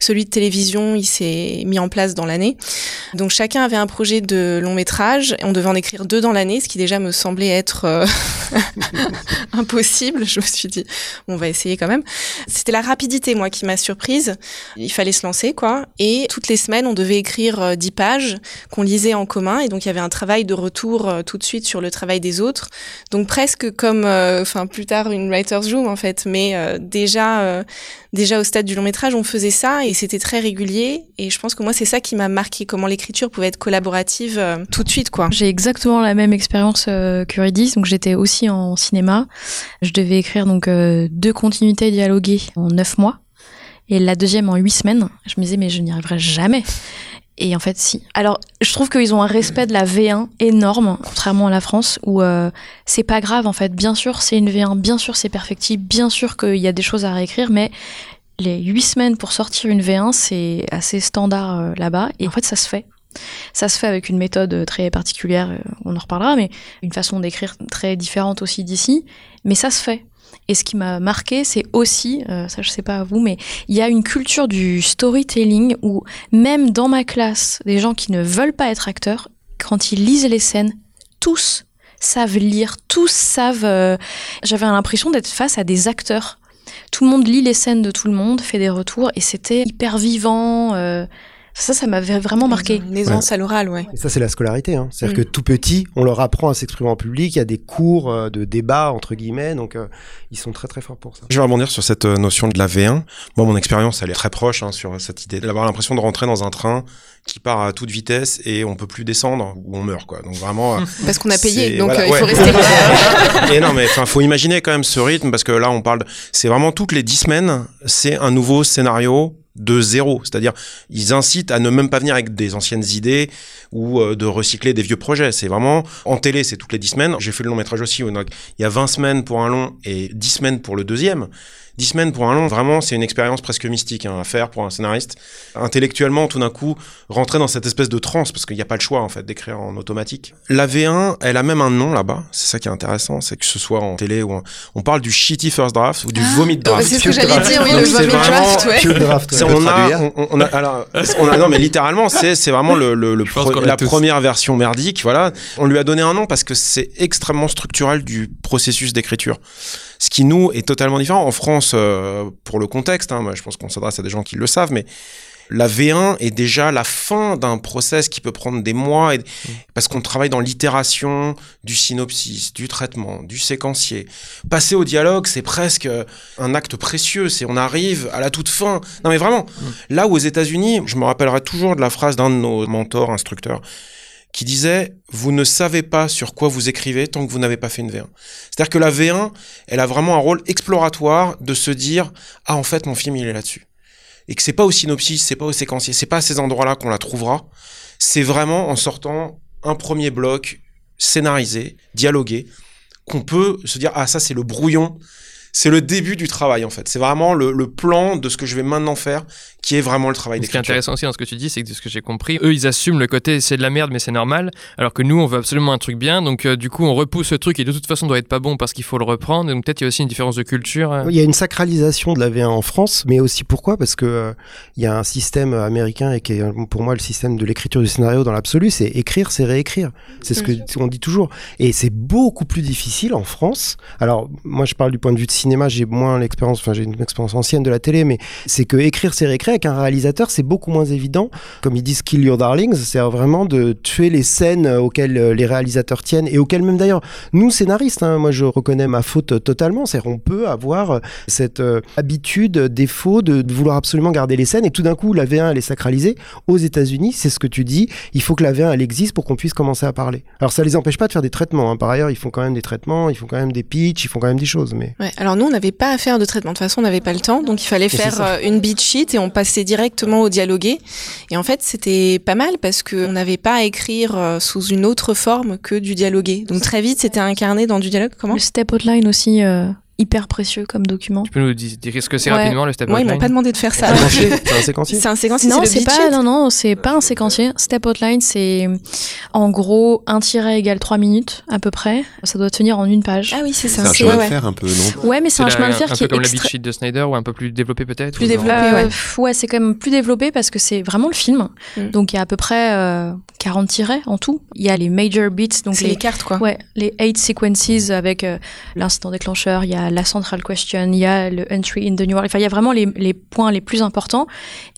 S6: celui de télévision. Il s'est mis en place dans l'année. Donc chacun avait un projet de long métrage. Et on devait en écrire deux dans l'année, ce qui déjà me semblait être euh, <laughs> impossible. Je me suis dit, on va essayer quand même. C'était la rapidité, moi, qui m'a surprise. Il fallait se lancer, quoi. Et toutes les semaines, on devait écrire euh, 10 pages qu'on lisait en commun. Et donc, il y avait un travail de retour euh, tout de suite sur le travail des autres. Donc, presque comme, enfin, plus tard, une writer's room, en fait. Mais déjà, déjà au stade du long métrage, on faisait ça et c'était très régulier. Et je pense que moi, c'est ça qui m'a marqué, comment l'écriture pouvait être collaborative euh, tout de suite, quoi.
S2: J'ai exactement la même expérience euh, qu'Eurydice, donc j'étais aussi en cinéma. Je devais écrire donc euh, deux continuités dialoguées en neuf mois et la deuxième en huit semaines. Je me disais mais je n'y arriverai jamais. Et en fait, si. Alors, je trouve qu'ils ont un respect de la V1 énorme, contrairement à la France, où euh, c'est pas grave, en fait. Bien sûr, c'est une V1, bien sûr, c'est perfectible, bien sûr qu'il y a des choses à réécrire, mais les huit semaines pour sortir une V1, c'est assez standard euh, là-bas. Et en fait, ça se fait. Ça se fait avec une méthode très particulière, euh, on en reparlera, mais une façon d'écrire très différente aussi d'ici. Mais ça se fait. Et ce qui m'a marqué, c'est aussi, euh, ça je sais pas à vous, mais il y a une culture du storytelling où même dans ma classe, des gens qui ne veulent pas être acteurs, quand ils lisent les scènes, tous savent lire, tous savent. euh, J'avais l'impression d'être face à des acteurs. Tout le monde lit les scènes de tout le monde, fait des retours, et c'était hyper vivant. euh, ça, ça m'avait vraiment marqué.
S6: Une aisance à l'oral, ouais.
S5: Et ça, c'est la scolarité. Hein. C'est-à-dire
S6: Mm.
S5: que tout petit, on leur apprend à s'exprimer en public. Il y a des cours euh, de débat, entre guillemets. Donc, euh, ils sont très, très forts pour ça.
S3: Je vais rebondir sur cette euh, notion de la V1. Moi, mon expérience, elle est très proche hein, sur cette idée d'avoir l'impression de rentrer dans un train qui part à toute vitesse et on peut plus descendre ou on meurt, quoi. Donc vraiment. <laughs>
S6: Parce qu'on a payé, donc
S3: voilà,
S6: euh, il
S3: ouais.
S6: faut rester. <laughs>
S3: et non, mais enfin, faut imaginer quand même ce rythme parce que là, on parle. de- C'est vraiment toutes les dix semaines, c'est un nouveau scénario de zéro. C'est-à-dire, ils incitent à ne même pas venir avec des anciennes idées ou euh, de recycler des vieux projets. C'est vraiment en télé, c'est toutes les dix semaines. J'ai fait le long métrage aussi. il y a 20 semaines pour un long et 10 semaines pour le deuxième. 10 semaines pour un long, vraiment, c'est une expérience presque mystique hein, à faire pour un scénariste. Intellectuellement, tout d'un coup, rentrer dans cette espèce de transe, parce qu'il n'y a pas le choix, en fait, d'écrire en automatique. La V1, elle a même un nom là-bas. C'est ça qui est intéressant, c'est que ce soit en télé ou en... On parle du shitty first draft ou du vomit
S6: Ah,
S3: draft.
S6: c'est ce que j'allais dire, oui,
S3: Donc,
S6: le vomit draft, ouais.
S5: Draft, ouais.
S3: On, a, on, on a, alors, on a, non mais littéralement c'est c'est vraiment le, le, le pro- la
S1: tous.
S3: première version merdique voilà on lui a donné un nom parce que c'est extrêmement structural du processus d'écriture ce qui nous est totalement différent en France euh, pour le contexte hein, je pense qu'on s'adresse à des gens qui le savent mais la V1 est déjà la fin d'un process qui peut prendre des mois et- parce qu'on travaille dans l'itération du synopsis, du traitement, du séquencier. Passer au dialogue, c'est presque un acte précieux. C'est on arrive à la toute fin. Non mais vraiment, là où aux États-Unis, je me rappellerai toujours de la phrase d'un de nos mentors, instructeurs, qui disait vous ne savez pas sur quoi vous écrivez tant que vous n'avez pas fait une V1. C'est-à-dire que la V1, elle a vraiment un rôle exploratoire de se dire ah en fait mon film il est là-dessus et que c'est pas au synopsis, c'est pas au séquencier, c'est pas à ces endroits-là qu'on la trouvera. C'est vraiment en sortant un premier bloc scénarisé, dialogué, qu'on peut se dire ah ça c'est le brouillon, c'est le début du travail en fait. C'est vraiment le, le, plan de ce que je vais maintenant faire qui est vraiment le travail
S1: Ce qui est intéressant aussi dans ce que tu dis, c'est que de ce que j'ai compris, eux ils assument le côté c'est de la merde mais c'est normal, alors que nous on veut absolument un truc bien, donc euh, du coup on repousse ce truc et de toute façon doit être pas bon parce qu'il faut le reprendre. Donc peut-être il y a aussi une différence de culture. euh.
S5: Il y a une sacralisation de la V1 en France, mais aussi pourquoi? Parce que euh, il y a un système américain et qui est pour moi le système de l'écriture du scénario dans l'absolu, c'est écrire, c'est réécrire. C'est ce que on dit toujours. Et c'est beaucoup plus difficile en France. Alors moi je parle du point de vue de cinéma, j'ai moins l'expérience, enfin j'ai une expérience ancienne de la télé, mais c'est que écrire, c'est réécrire. Avec un réalisateur, c'est beaucoup moins évident. Comme ils disent, kill your darlings, c'est vraiment de tuer les scènes auxquelles euh, les réalisateurs tiennent et auxquelles même d'ailleurs nous scénaristes, hein, moi je reconnais ma faute totalement. C'est on peut avoir cette euh, habitude, défaut de, vouloir absolument garder les scènes et tout d'un coup la V1 elle est sacralisée. Aux États-Unis, c'est ce que tu dis, il faut que la V1 elle existe pour qu'on puisse commencer à parler. Alors ça les empêche pas de faire des traitements. Hein. Par ailleurs, ils font quand même des traitements, ils font quand même des pitchs, ils font quand même des choses. Mais
S6: nous on n'avait pas à faire de traitement. De toute façon, on n'avait pas le temps, donc il fallait faire euh, une beat sheet et on passait directement au dialogué. Et en fait, c'était pas mal parce que on n'avait pas à écrire euh, sous une autre forme que du dialogué. Donc très vite, c'était incarné dans du dialogue. Comment?
S2: Le step outline aussi. Euh hyper précieux comme document.
S1: Tu peux nous dire ce que c'est ouais. rapidement le step
S6: outline
S1: Ouais,
S6: ils m'ont pas demandé de faire ça. <laughs>
S5: c'est un séquencier.
S6: C'est un séquencier.
S2: Non,
S6: c'est
S2: pas. Non, non, c'est pas un séquencier. Step outline, c'est en gros un tiret égale 3 minutes à peu près. Ça doit tenir en une page.
S6: Ah oui, c'est ça.
S4: C'est un chemin de fer un peu, non
S2: Ouais, mais c'est un chemin de fer
S1: un
S2: qui
S1: peu comme
S2: est
S1: la beat sheet de Snyder ou un peu plus développé peut-être.
S6: Plus développé, ouais.
S2: Ouais, c'est quand même plus développé parce que c'est vraiment le film.
S6: Mm.
S2: Donc il y a à peu près euh, 40 tirets en tout. Il y a les major beats, donc
S6: les, les, cartes quoi.
S2: Ouais, les 8 sequences avec euh, l'instant déclencheur. Il y a la central question, il y a le entry in the new world. Enfin, il y a vraiment les, les points les plus importants.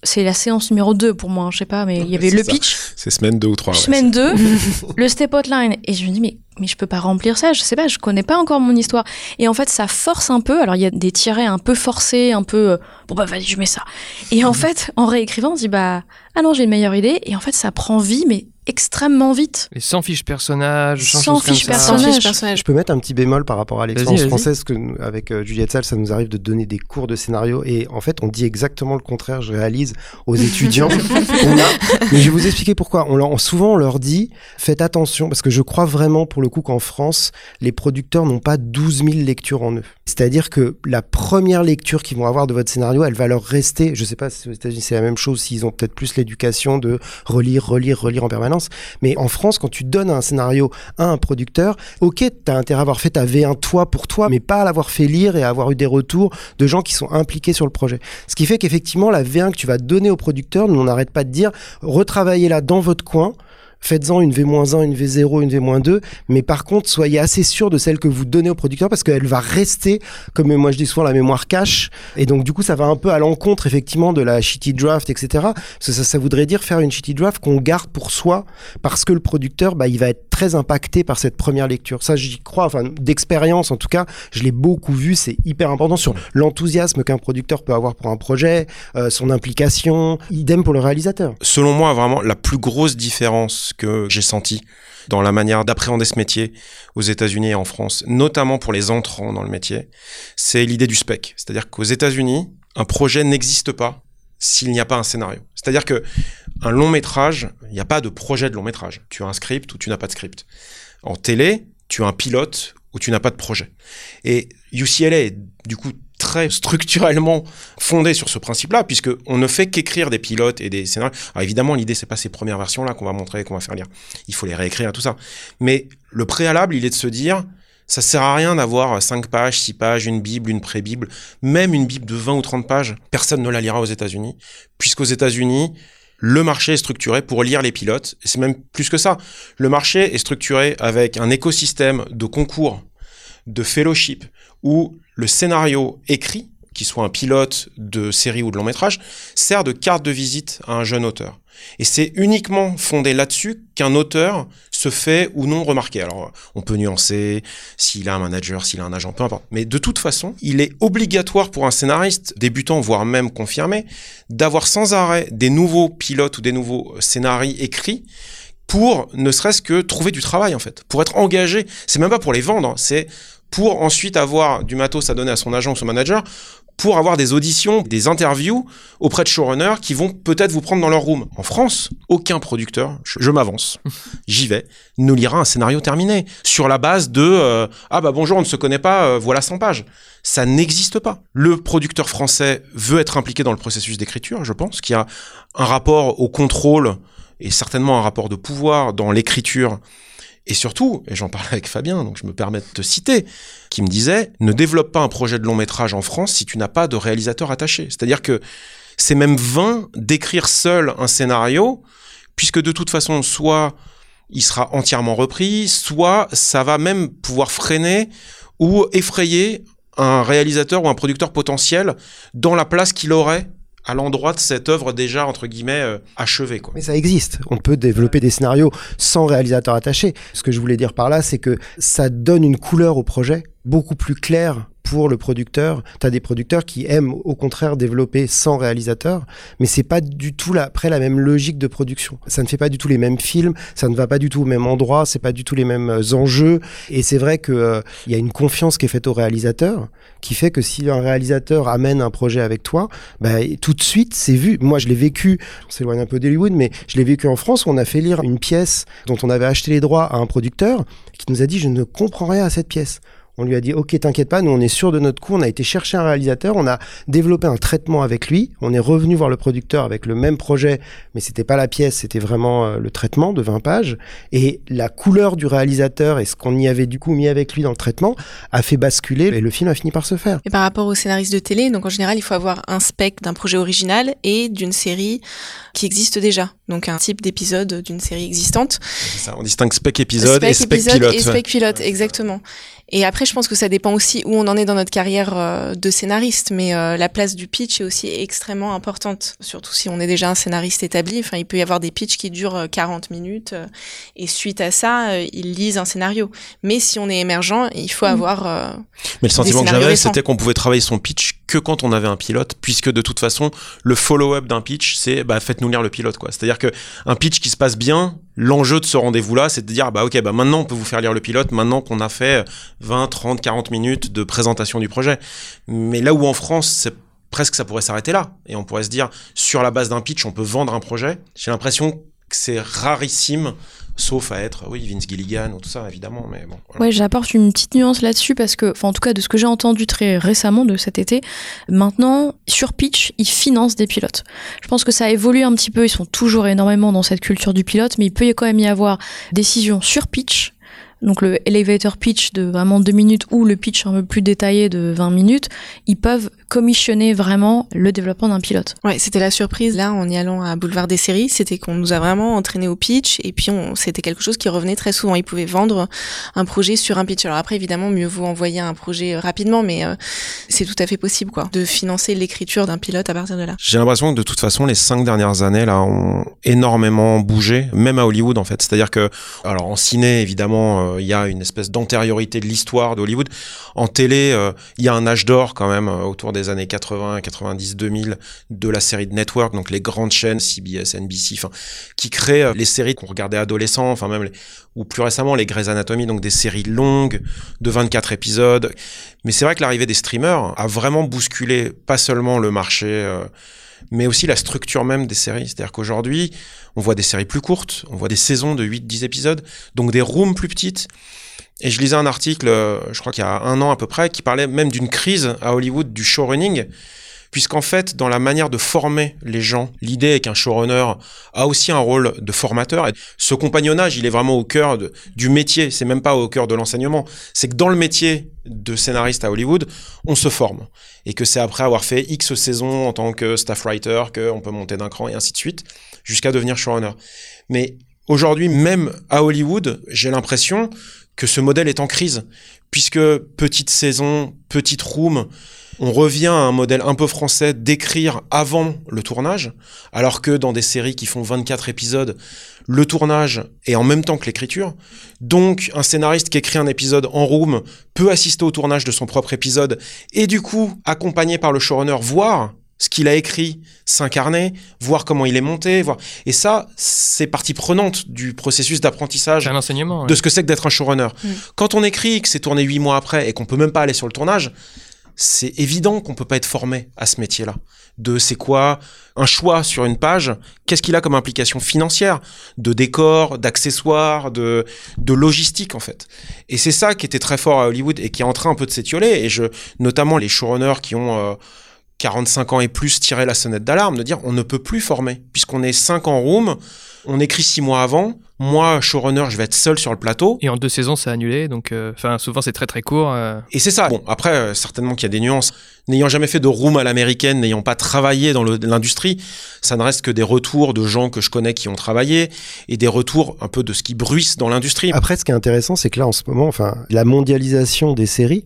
S2: C'est la séance numéro 2 pour moi, je sais pas, mais il y avait le
S3: ça.
S2: pitch.
S3: C'est semaine 2 ou 3.
S2: Semaine 2, <laughs> <laughs> le step outline. Et je me dis, mais mais je peux pas remplir ça, je sais pas, je connais pas encore mon histoire. Et en fait, ça force un peu. Alors, il y a des tirets un peu forcés, un peu, euh, bon bah vas-y, je mets ça. Et en fait, en réécrivant, on se dit, bah, ah non, j'ai une meilleure idée. Et en fait, ça prend vie, mais extrêmement vite.
S1: Et sans fiche personnage,
S2: sans fiche
S6: personnage.
S2: personnage.
S5: Je peux mettre un petit bémol par rapport à l'expérience française que nous, avec euh, Juliette Salle, ça nous arrive de donner des cours de scénario et en fait, on dit exactement le contraire. Je réalise aux étudiants. <laughs> on a, mais je vais vous expliquer pourquoi. On leur, souvent, on leur dit, faites attention parce que je crois vraiment pour le coup qu'en France, les producteurs n'ont pas 12 000 lectures en eux. C'est-à-dire que la première lecture qu'ils vont avoir de votre scénario, elle va leur rester. Je sais pas si aux États-Unis c'est la même chose, s'ils ont peut-être plus l'éducation de relire, relire, relire en permanence. Mais en France, quand tu donnes un scénario à un producteur, ok, t'as intérêt à avoir fait ta V1 toi pour toi, mais pas à l'avoir fait lire et à avoir eu des retours de gens qui sont impliqués sur le projet. Ce qui fait qu'effectivement, la V1 que tu vas donner au producteur, nous on n'arrête pas de dire, retravaillez-la dans votre coin faites-en une V-1, une V0, une V-2, mais par contre, soyez assez sûr de celle que vous donnez au producteur parce qu'elle va rester, comme moi je dis souvent, la mémoire cache. Et donc, du coup, ça va un peu à l'encontre, effectivement, de la shitty draft, etc. Ça voudrait dire faire une shitty draft qu'on garde pour soi parce que le producteur, bah, il va être très impacté par cette première lecture. Ça, j'y crois, enfin, d'expérience, en tout cas, je l'ai beaucoup vu, c'est hyper important sur l'enthousiasme qu'un producteur peut avoir pour un projet, euh, son implication, idem pour le réalisateur.
S3: Selon moi, vraiment, la plus grosse différence que j'ai senti dans la manière d'appréhender ce métier aux États-Unis et en France, notamment pour les entrants dans le métier, c'est l'idée du spec. C'est-à-dire qu'aux États-Unis, un projet n'existe pas s'il n'y a pas un scénario. C'est-à-dire que un long métrage, il n'y a pas de projet de long métrage. Tu as un script ou tu n'as pas de script. En télé, tu as un pilote ou tu n'as pas de projet. Et UCLA du coup très structurellement fondé sur ce principe-là, puisque on ne fait qu'écrire des pilotes et des scénarios. Alors évidemment, l'idée c'est pas ces premières versions-là qu'on va montrer, qu'on va faire lire. Il faut les réécrire, tout ça. Mais le préalable, il est de se dire, ça sert à rien d'avoir 5 pages, 6 pages, une bible, une pré-bible, même une bible de 20 ou 30 pages. Personne ne la lira aux États-Unis, puisqu'aux États-Unis, le marché est structuré pour lire les pilotes. C'est même plus que ça. Le marché est structuré avec un écosystème de concours, de fellowship, où le scénario écrit, qui soit un pilote de série ou de long métrage, sert de carte de visite à un jeune auteur. Et c'est uniquement fondé là-dessus qu'un auteur se fait ou non remarquer. Alors, on peut nuancer s'il a un manager, s'il a un agent, peu importe. Mais de toute façon, il est obligatoire pour un scénariste débutant, voire même confirmé, d'avoir sans arrêt des nouveaux pilotes ou des nouveaux scénarios écrits pour ne serait-ce que trouver du travail, en fait. Pour être engagé. C'est même pas pour les vendre, c'est pour ensuite avoir du matos à donner à son agent ou son manager pour avoir des auditions, des interviews auprès de showrunners qui vont peut-être vous prendre dans leur room. En France, aucun producteur, je, m'avance, <laughs> j'y vais, ne lira un scénario terminé sur la base de euh, ah bah bonjour, on ne se connaît pas, euh, voilà 100 pages. Ça n'existe pas. Le producteur français veut être impliqué dans le processus d'écriture, je pense, qu'il y a un rapport au contrôle et certainement un rapport de pouvoir dans l'écriture et surtout, et j'en parlais avec Fabien, donc je me permets de te citer, qui me disait, ne développe pas un projet de long métrage en France si tu n'as pas de réalisateur attaché. C'est-à-dire que c'est même vain d'écrire seul un scénario, puisque de toute façon, soit il sera entièrement repris, soit ça va même pouvoir freiner ou effrayer un réalisateur ou un producteur potentiel dans la place qu'il aurait à l'endroit de cette œuvre déjà entre guillemets euh, achevée. Quoi.
S5: Mais ça existe. On peut développer des scénarios sans réalisateur attaché. Ce que je voulais dire par là, c'est que ça donne une couleur au projet beaucoup plus claire pour le producteur. Tu as des producteurs qui aiment au contraire développer sans réalisateur, mais c'est pas du tout la, après la même logique de production. Ça ne fait pas du tout les mêmes films, ça ne va pas du tout au même endroit, c'est pas du tout les mêmes euh, enjeux. Et c'est vrai que euh, il y a une confiance qui est faite au réalisateur, qui fait que si un réalisateur amène un projet avec toi, bah, tout de suite c'est vu. Moi je l'ai vécu, on s'éloigne un peu d'Hollywood, mais je l'ai vécu en France où on a fait lire une pièce dont on avait acheté les droits à un producteur qui nous a dit je ne comprends rien à cette pièce. On lui a dit, OK, t'inquiète pas, nous on est sûr de notre coup. On a été chercher un réalisateur, on a développé un traitement avec lui. On est revenu voir le producteur avec le même projet, mais c'était pas la pièce, c'était vraiment euh, le traitement de 20 pages. Et la couleur du réalisateur et ce qu'on y avait du coup mis avec lui dans le traitement a fait basculer et le film a fini par se faire.
S6: Et par rapport aux scénaristes de télé, donc en général, il faut avoir un spec d'un projet original et d'une série qui existe déjà. Donc un type d'épisode d'une série existante.
S3: Ça, on distingue spec épisode et spec pilote.
S6: Et spec pilote, exactement. Et après, je pense que ça dépend aussi où on en est dans notre carrière euh, de scénariste, mais euh, la place du pitch est aussi extrêmement importante, surtout si on est déjà un scénariste établi. Enfin, il peut y avoir des pitchs qui durent 40 euh, minutes, et suite à ça, ils lisent un scénario. Mais si on est émergent, il faut mm. avoir.
S3: mais le sentiment que j'avais, c'était qu'on pouvait travailler son pitch que quand on avait un pilote, puisque de toute façon, le follow-up d'un pitch, c'est bah, faites-nous lire le pilote, quoi. C'est-à-dire que un pitch qui se passe bien, l'enjeu de ce rendez-vous-là, c'est de dire, bah ok, bah maintenant on peut vous faire lire le pilote, maintenant qu'on a fait 20, 30, 40 minutes de présentation du projet. Mais là où en France, c'est presque ça pourrait s'arrêter là. Et on pourrait se dire, sur la base d'un pitch, on peut vendre un projet. J'ai l'impression que c'est rarissime sauf à être, oui, Vince Gilligan ou tout ça, évidemment. Mais bon,
S2: Ouais, j'apporte une petite nuance là-dessus parce que, en tout cas, de ce que j'ai entendu très récemment de cet été, maintenant, sur Pitch, ils financent des pilotes. Je pense que ça a évolué un petit peu, ils sont toujours énormément dans cette culture du pilote, mais il peut quand même y avoir décision sur Pitch donc le elevator pitch de vraiment deux minutes ou le pitch un peu plus détaillé de 20 minutes, ils peuvent commissionner vraiment le développement d'un pilote.
S6: Ouais, c'était la surprise là en y allant à Boulevard des séries, c'était qu'on nous a vraiment entraîné au pitch et puis c'était quelque chose qui revenait très souvent. Ils pouvaient vendre un projet sur un pitch. Alors après évidemment mieux vaut envoyer un projet euh, rapidement, mais euh, c'est tout à fait possible quoi, de financer l'écriture d'un pilote à partir de là.
S3: J'ai l'impression que de toute façon les cinq dernières années là ont énormément bougé, même à Hollywood en fait. C'est-à-dire que alors en ciné évidemment euh, il y a une espèce d'antériorité de l'histoire d'Hollywood. En télé, euh, il y a un âge d'or quand même euh, autour des années 80, 90, 2000 de la série de network, donc les grandes chaînes CBS, NBC, enfin qui créent les séries qu'on regardait adolescents, enfin même ou plus récemment les Grey's Anatomy, donc des séries longues de 24 épisodes. Mais c'est vrai que l'arrivée des streamers a vraiment bousculé pas seulement le marché mais aussi la structure même des séries. C'est-à-dire qu'aujourd'hui, on voit des séries plus courtes, on voit des saisons de 8-10 épisodes, donc des rooms plus petites. Et je lisais un article, euh, je crois qu'il y a un an à peu près, qui parlait même d'une crise à Hollywood du showrunning puisqu'en fait, dans la manière de former les gens, l'idée est qu'un showrunner a aussi un rôle de formateur. Ce compagnonnage, il est vraiment au cœur du métier, c'est même pas au cœur de l'enseignement. C'est que dans le métier de scénariste à Hollywood, on se forme. Et que c'est après avoir fait X saisons en tant que staff writer qu'on peut monter d'un cran et ainsi de suite, jusqu'à devenir showrunner. Mais aujourd'hui, même à Hollywood, j'ai l'impression que ce modèle est en crise, puisque petite saison, petite room, on revient à un modèle un peu français d'écrire avant le tournage, alors que dans des séries qui font 24 épisodes, le tournage est en même temps que l'écriture. Donc, un scénariste qui écrit un épisode en room peut assister au tournage de son propre épisode et du coup, accompagné par le showrunner, voir ce qu'il a écrit s'incarner, voir comment il est monté, voir. Et ça, c'est partie prenante du processus d'apprentissage. De ce que c'est que d'être un showrunner. Mm. Quand on écrit, que c'est tourné huit mois après et qu'on peut même pas aller sur le tournage, c'est évident qu'on peut pas être formé à ce métier-là. De c'est quoi un choix sur une page, qu'est-ce qu'il a comme implication financière, de décor, d'accessoires, de, de logistique en fait. Et c'est ça qui était très fort à Hollywood et qui est en train un peu de s'étioler. Et je, notamment les showrunners qui ont 45 euh, ans et plus tiré la sonnette d'alarme, de dire on ne peut plus former puisqu'on est 5 en room, on écrit 6 mois avant, moi, showrunner, je vais être seul sur le plateau.
S1: Et en deux saisons, c'est annulé, donc euh, enfin souvent c'est très très court. Euh.
S3: Et c'est ça. Bon, après, euh, certainement qu'il y a des nuances. N'ayant jamais fait de room à l'américaine, n'ayant pas travaillé dans l'industrie, ça ne reste que des retours de gens que je connais qui ont travaillé et des retours un peu de ce qui bruisse dans l'industrie.
S5: Après, ce qui est intéressant, c'est que là, en ce moment, enfin, la mondialisation des séries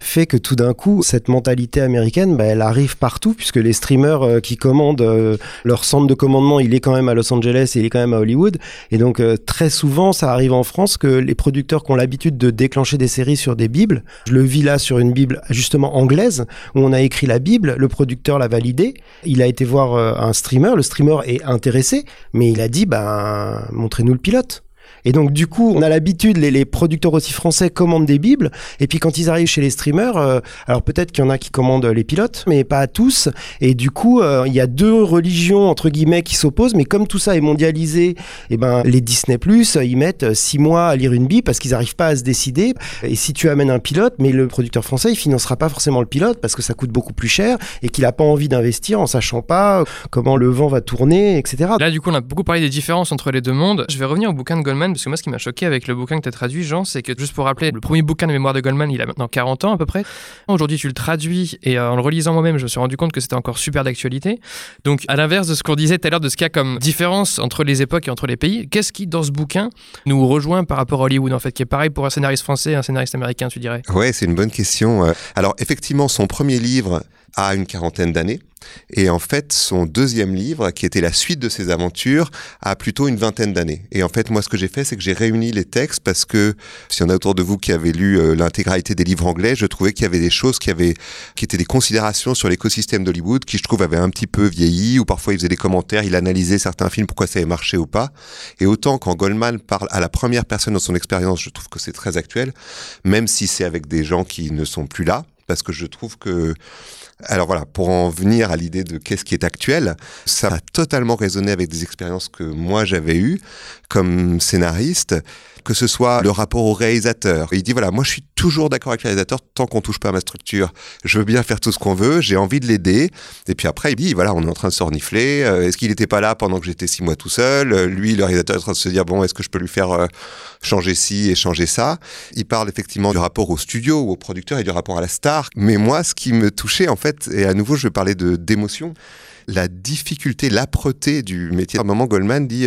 S5: fait que tout d'un coup, cette mentalité américaine, bah, elle arrive partout, puisque les streamers euh, qui commandent, euh, leur centre de commandement, il est quand même à Los Angeles et il est quand même à Hollywood. Et donc, euh, très souvent, ça arrive en France que les producteurs qui ont l'habitude de déclencher des séries sur des bibles, je le vis là sur une bible justement anglaise, où on a écrit la bible, le producteur l'a validé, il a été voir un streamer, le streamer est intéressé, mais il a dit, ben, montrez-nous le pilote. Et donc du coup, on a l'habitude, les, les, producteurs aussi français commandent des bibles, et puis quand ils arrivent chez les streamers, euh, alors peut-être qu'il y en a qui commandent les pilotes, mais pas tous. Et du coup, euh, il y a deux religions entre guillemets qui s'opposent, mais comme tout ça est mondialisé, eh ben les Disney Plus, ils mettent six mois à lire une bible parce qu'ils n'arrivent pas à se décider. Et si tu amènes un pilote, mais le producteur français, il financera pas forcément le pilote parce que ça coûte beaucoup plus cher et qu'il a pas envie d'investir en sachant pas comment le vent va tourner, etc.
S1: Là, du coup, on a beaucoup parlé des différences entre les deux mondes. Je vais revenir au bouquin de Goldman parce que moi, ce qui m'a choqué avec le bouquin que tu as traduit, Jean, c'est que, juste pour rappeler, le premier bouquin de mémoire de Goldman, il a maintenant 40 ans à peu près. Aujourd'hui, tu le traduis et euh, en le relisant moi-même, je me suis rendu compte que c'était encore super d'actualité. Donc, à l'inverse de ce qu'on disait tout à l'heure, de ce qu'il y a comme différence entre les époques et entre les pays, qu'est-ce qui, dans ce bouquin, nous rejoint par rapport à Hollywood, en fait, qui est pareil pour un scénariste français et un scénariste américain, tu dirais?
S4: Ouais, c'est une bonne question. Euh. Alors, effectivement, son premier livre a une quarantaine d'années. Et en fait, son deuxième livre, qui était la suite de ses aventures, a plutôt une vingtaine d'années. Et en fait, moi, ce que j'ai fait, c'est que j'ai réuni les textes parce que s'il y en a autour de vous qui avaient lu euh, l'intégralité des livres anglais, je trouvais qu'il y avait des choses qui avaient, qui étaient des considérations sur l'écosystème d'Hollywood qui, je trouve, avaient un petit peu vieilli ou parfois il faisait des commentaires, il analysait certains films, pourquoi ça avait marché ou pas. Et autant quand Goldman parle à la première personne dans son expérience, je trouve que c'est très actuel, même si c'est avec des gens qui ne sont plus là parce que je trouve que alors voilà, pour en venir à l'idée de qu'est-ce qui est actuel, ça a totalement résonné avec des expériences que moi j'avais eues comme scénariste que ce soit le rapport au réalisateur. Il dit voilà, moi je suis toujours d'accord avec le réalisateur tant qu'on touche pas à ma structure. Je veux bien faire tout ce qu'on veut, j'ai envie de l'aider. Et puis après, il dit voilà, on est en train de se renifler. Euh, est-ce qu'il n'était pas là pendant que j'étais six mois tout seul? Euh, Lui, le réalisateur est en train de se dire bon, est-ce que je peux lui faire euh, changer ci et changer ça? Il parle effectivement du rapport au studio au producteur et du rapport à la star. Mais moi, ce qui me touchait en fait, et à nouveau, je vais parler d'émotion, la difficulté, l'âpreté du métier. À un moment, Goldman dit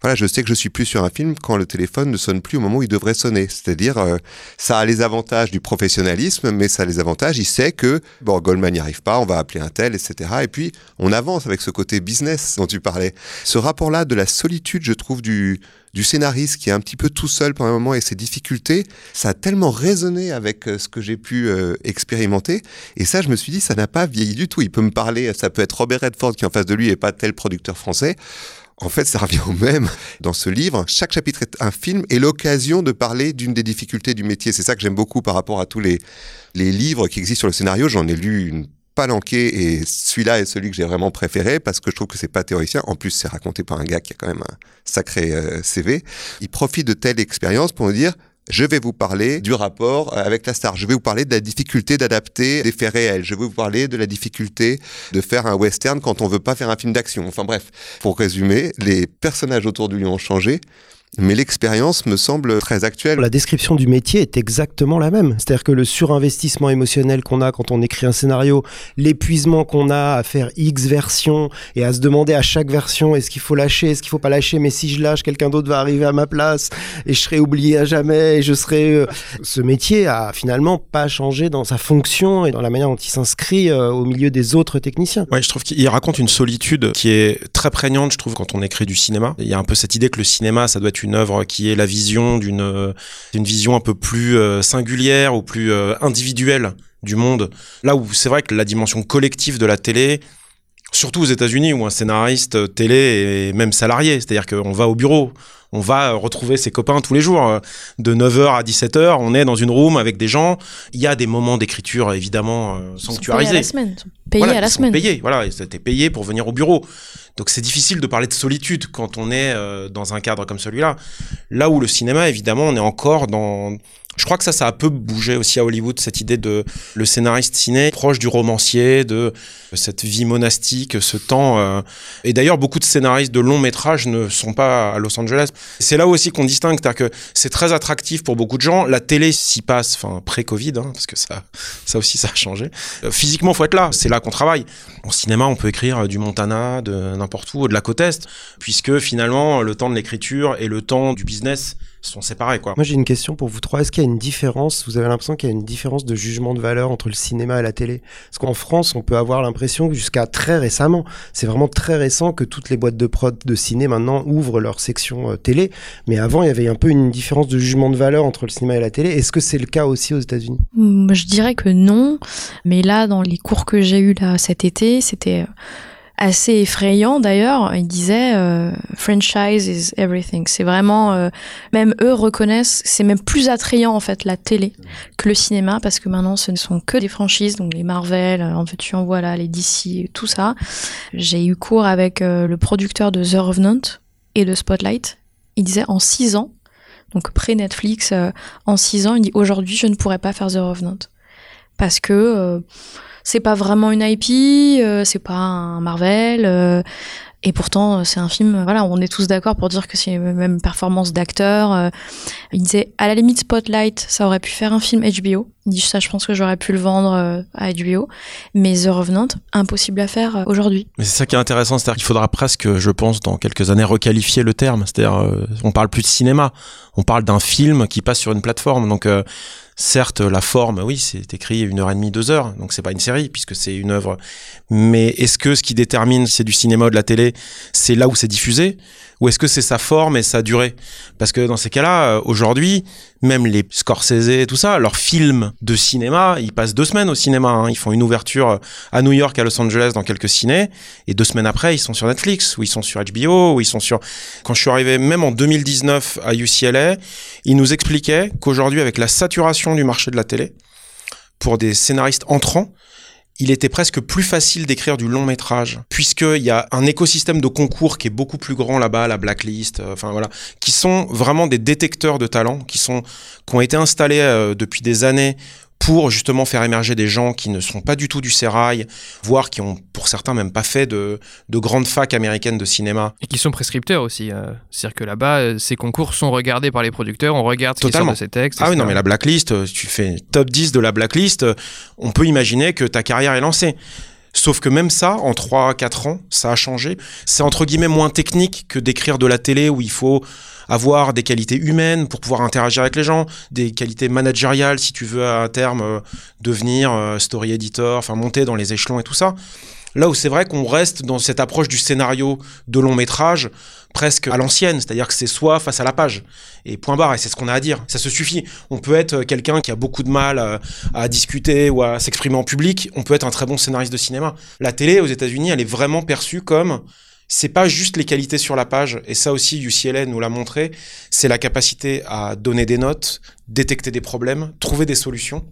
S4: voilà, je sais que je suis plus sur un film quand le téléphone ne sonne plus au moment où il devrait sonner. C'est-à-dire, euh, ça a les avantages du professionnalisme, mais ça a les avantages. Il sait que, bon, Goldman n'y arrive pas, on va appeler un tel, etc. Et puis, on avance avec ce côté business dont tu parlais. Ce rapport-là de la solitude, je trouve, du, du scénariste qui est un petit peu tout seul pendant un moment et ses difficultés, ça a tellement résonné avec euh, ce que j'ai pu euh, expérimenter. Et ça, je me suis dit, ça n'a pas vieilli du tout. Il peut me parler, ça peut être Robert Redford qui est en face de lui et pas tel producteur français. En fait, ça revient au même. Dans ce livre, chaque chapitre est un film et l'occasion de parler d'une des difficultés du métier. C'est ça que j'aime beaucoup par rapport à tous les, les livres qui existent sur le scénario. J'en ai lu une et celui-là est celui que j'ai vraiment préféré parce que je trouve que c'est pas théoricien. En plus, c'est raconté par un gars qui a quand même un sacré euh, CV. Il profite de telle expérience pour nous dire je vais vous parler du rapport euh, avec la star. Je vais vous parler de la difficulté d'adapter des faits réels. Je vais vous parler de la difficulté de faire un western quand on veut pas faire un film d'action. Enfin bref, pour résumer, les personnages autour de lui ont changé, mais l'expérience me semble très actuelle.
S5: La description du métier est exactement la même. C'est-à-dire que le surinvestissement émotionnel qu'on a quand on écrit un scénario, l'épuisement qu'on a à faire X versions et à se demander à chaque version est-ce qu'il faut lâcher, est-ce qu'il faut pas lâcher, mais si je lâche, quelqu'un d'autre va arriver à ma place et je serai oublié à jamais et je serai... Euh, ce métier a finalement pas changé dans sa fonction et dans la manière dont il s'inscrit euh, au milieu des autres techniciens.
S3: Ouais, je trouve qu'il raconte une solitude qui est très prégnante, je trouve, quand on écrit du cinéma. Il y a un peu cette idée que le cinéma, ça doit être une œuvre qui est la vision d'une une vision un peu plus euh, singulière ou plus euh, individuelle du monde. Là où c'est vrai que la dimension collective de la télé Surtout aux États-Unis où un scénariste télé est même salarié, c'est-à-dire qu'on va au bureau, on va retrouver ses copains tous les jours. De 9h à 17h, on est dans une room avec des gens. Il y a des moments d'écriture évidemment euh, sanctuarisés.
S2: Payés à la semaine. Payés
S3: Voilà,
S2: à la semaine.
S3: Payés, voilà, étaient payés pour venir au bureau. Donc c'est difficile de parler de solitude quand on est euh, dans un cadre comme celui-là. Là où le cinéma, évidemment, on est encore dans... Je crois que ça, ça a peu bougé aussi à Hollywood, cette idée de le scénariste ciné proche du romancier, de cette vie monastique, ce temps. euh. Et d'ailleurs, beaucoup de scénaristes de longs métrages ne sont pas à Los Angeles. C'est là aussi qu'on distingue, c'est-à-dire que c'est très attractif pour beaucoup de gens. La télé s'y passe, enfin pré-Covid, hein, parce que ça, ça aussi, ça a changé. Euh, physiquement, faut être là. C'est là qu'on travaille. En cinéma, on peut écrire du Montana, de n'importe où, de la côte est, puisque finalement, le temps de l'écriture et le temps du business sont séparés, quoi.
S5: Moi, j'ai une question pour vous trois. Est-ce qu'il y a une différence Vous avez l'impression qu'il y a une différence de jugement de valeur entre le cinéma et la télé? Parce qu'en France, on peut avoir l'impression que jusqu'à très récemment, c'est vraiment très récent que toutes les boîtes de prod de ciné maintenant ouvrent leur section euh, télé. Mais avant, il y avait un peu une différence de jugement de valeur entre le cinéma et la télé. Est-ce que c'est le cas aussi aux États-Unis?
S2: Mm, Je dirais que non, mais là, dans les cours que j'ai eus là cet été, c'était euh, assez effrayant d'ailleurs. Ils disaient euh, franchise is everything. C'est vraiment, euh, même eux reconnaissent, c'est même plus attrayant en fait la télé que le cinéma parce que maintenant ce ne sont que des franchises, donc les Marvel, euh, en veux-tu en voilà, les DC, tout ça. J'ai eu cours avec le producteur de The Revenant et de Spotlight. Il disait en six ans, donc pré-Netflix, euh, en six ans, il dit aujourd'hui je ne pourrais pas faire The Revenant parce que c'est pas vraiment une IP, euh, c'est pas un Marvel. euh, et pourtant, euh, c'est un film, euh, voilà, on est tous d'accord pour dire que c'est même performance d'acteur. Il disait, à la limite, Spotlight, ça aurait pu faire un film HBO. Il dit, ça, je pense que j'aurais pu le vendre à HBO. Mais The Revenant, impossible à faire aujourd'hui.
S3: Mais c'est ça qui est intéressant, c'est-à-dire qu'il faudra presque, je pense, dans quelques années, requalifier le terme. C'est-à-dire, on parle plus de cinéma, on parle d'un film qui passe sur une plateforme. Donc, certes, la forme, oui, c'est écrit une heure et demie, deux heures, donc c'est pas une série puisque c'est une œuvre. Mais est-ce que ce qui détermine si c'est du cinéma ou de la télé, c'est là où c'est diffusé, ou est-ce que c'est sa forme et sa durée? Parce que dans ces cas-là, euh, aujourd'hui, même les Scorsese et tout ça, leurs films de cinéma, ils passent deux semaines au cinéma. hein. Ils font une ouverture à New York, à Los Angeles, dans quelques cinés, et deux semaines après, ils sont sur Netflix, ou ils sont sur HBO, ou ils sont sur. Quand je suis arrivé, même en 2019 à UCLA, ils nous expliquaient qu'aujourd'hui, avec la saturation du marché de la télé, pour des scénaristes entrants, il était presque plus facile d'écrire du long métrage, puisqu'il y a un écosystème de concours qui est beaucoup plus grand là-bas, la blacklist, euh, enfin voilà, qui sont vraiment des détecteurs de talents, qui sont, qui ont été installés euh, depuis des années pour justement faire émerger des gens qui ne sont pas du tout du sérail, voire qui ont, pour certains, même pas fait de, de grandes facs américaines de cinéma.
S1: Et qui sont prescripteurs aussi. euh, C'est-à-dire que là-bas, euh, ces concours sont regardés par les producteurs, on regarde ce qui sort
S3: Totalement.
S1: de ces textes.
S3: Ah oui, non, mais la blacklist, euh, tu fais top 10 de la blacklist, on peut imaginer que ta carrière est lancée. Sauf que même ça, en 3-4 ans, ça a changé. C'est entre guillemets moins technique que d'écrire de la télé où il faut avoir des qualités humaines pour pouvoir interagir avec les gens, des qualités managériales si tu veux à terme euh, devenir euh, story editor, enfin monter dans les échelons et tout ça. Là où c'est vrai qu'on reste dans cette approche du scénario de long métrage presque à l'ancienne, c'est-à-dire que c'est soit face à la page et point barre, et c'est ce qu'on a à dire. Ça se suffit. On peut être euh, quelqu'un qui a beaucoup de mal à, à discuter ou à s'exprimer en public, on peut être un très bon scénariste de cinéma. La télé aux États-Unis, elle est vraiment perçue comme c'est pas juste les qualités sur la page, et ça aussi UCLA nous l'a montré, c'est la capacité à donner des notes, détecter des problèmes, trouver des solutions.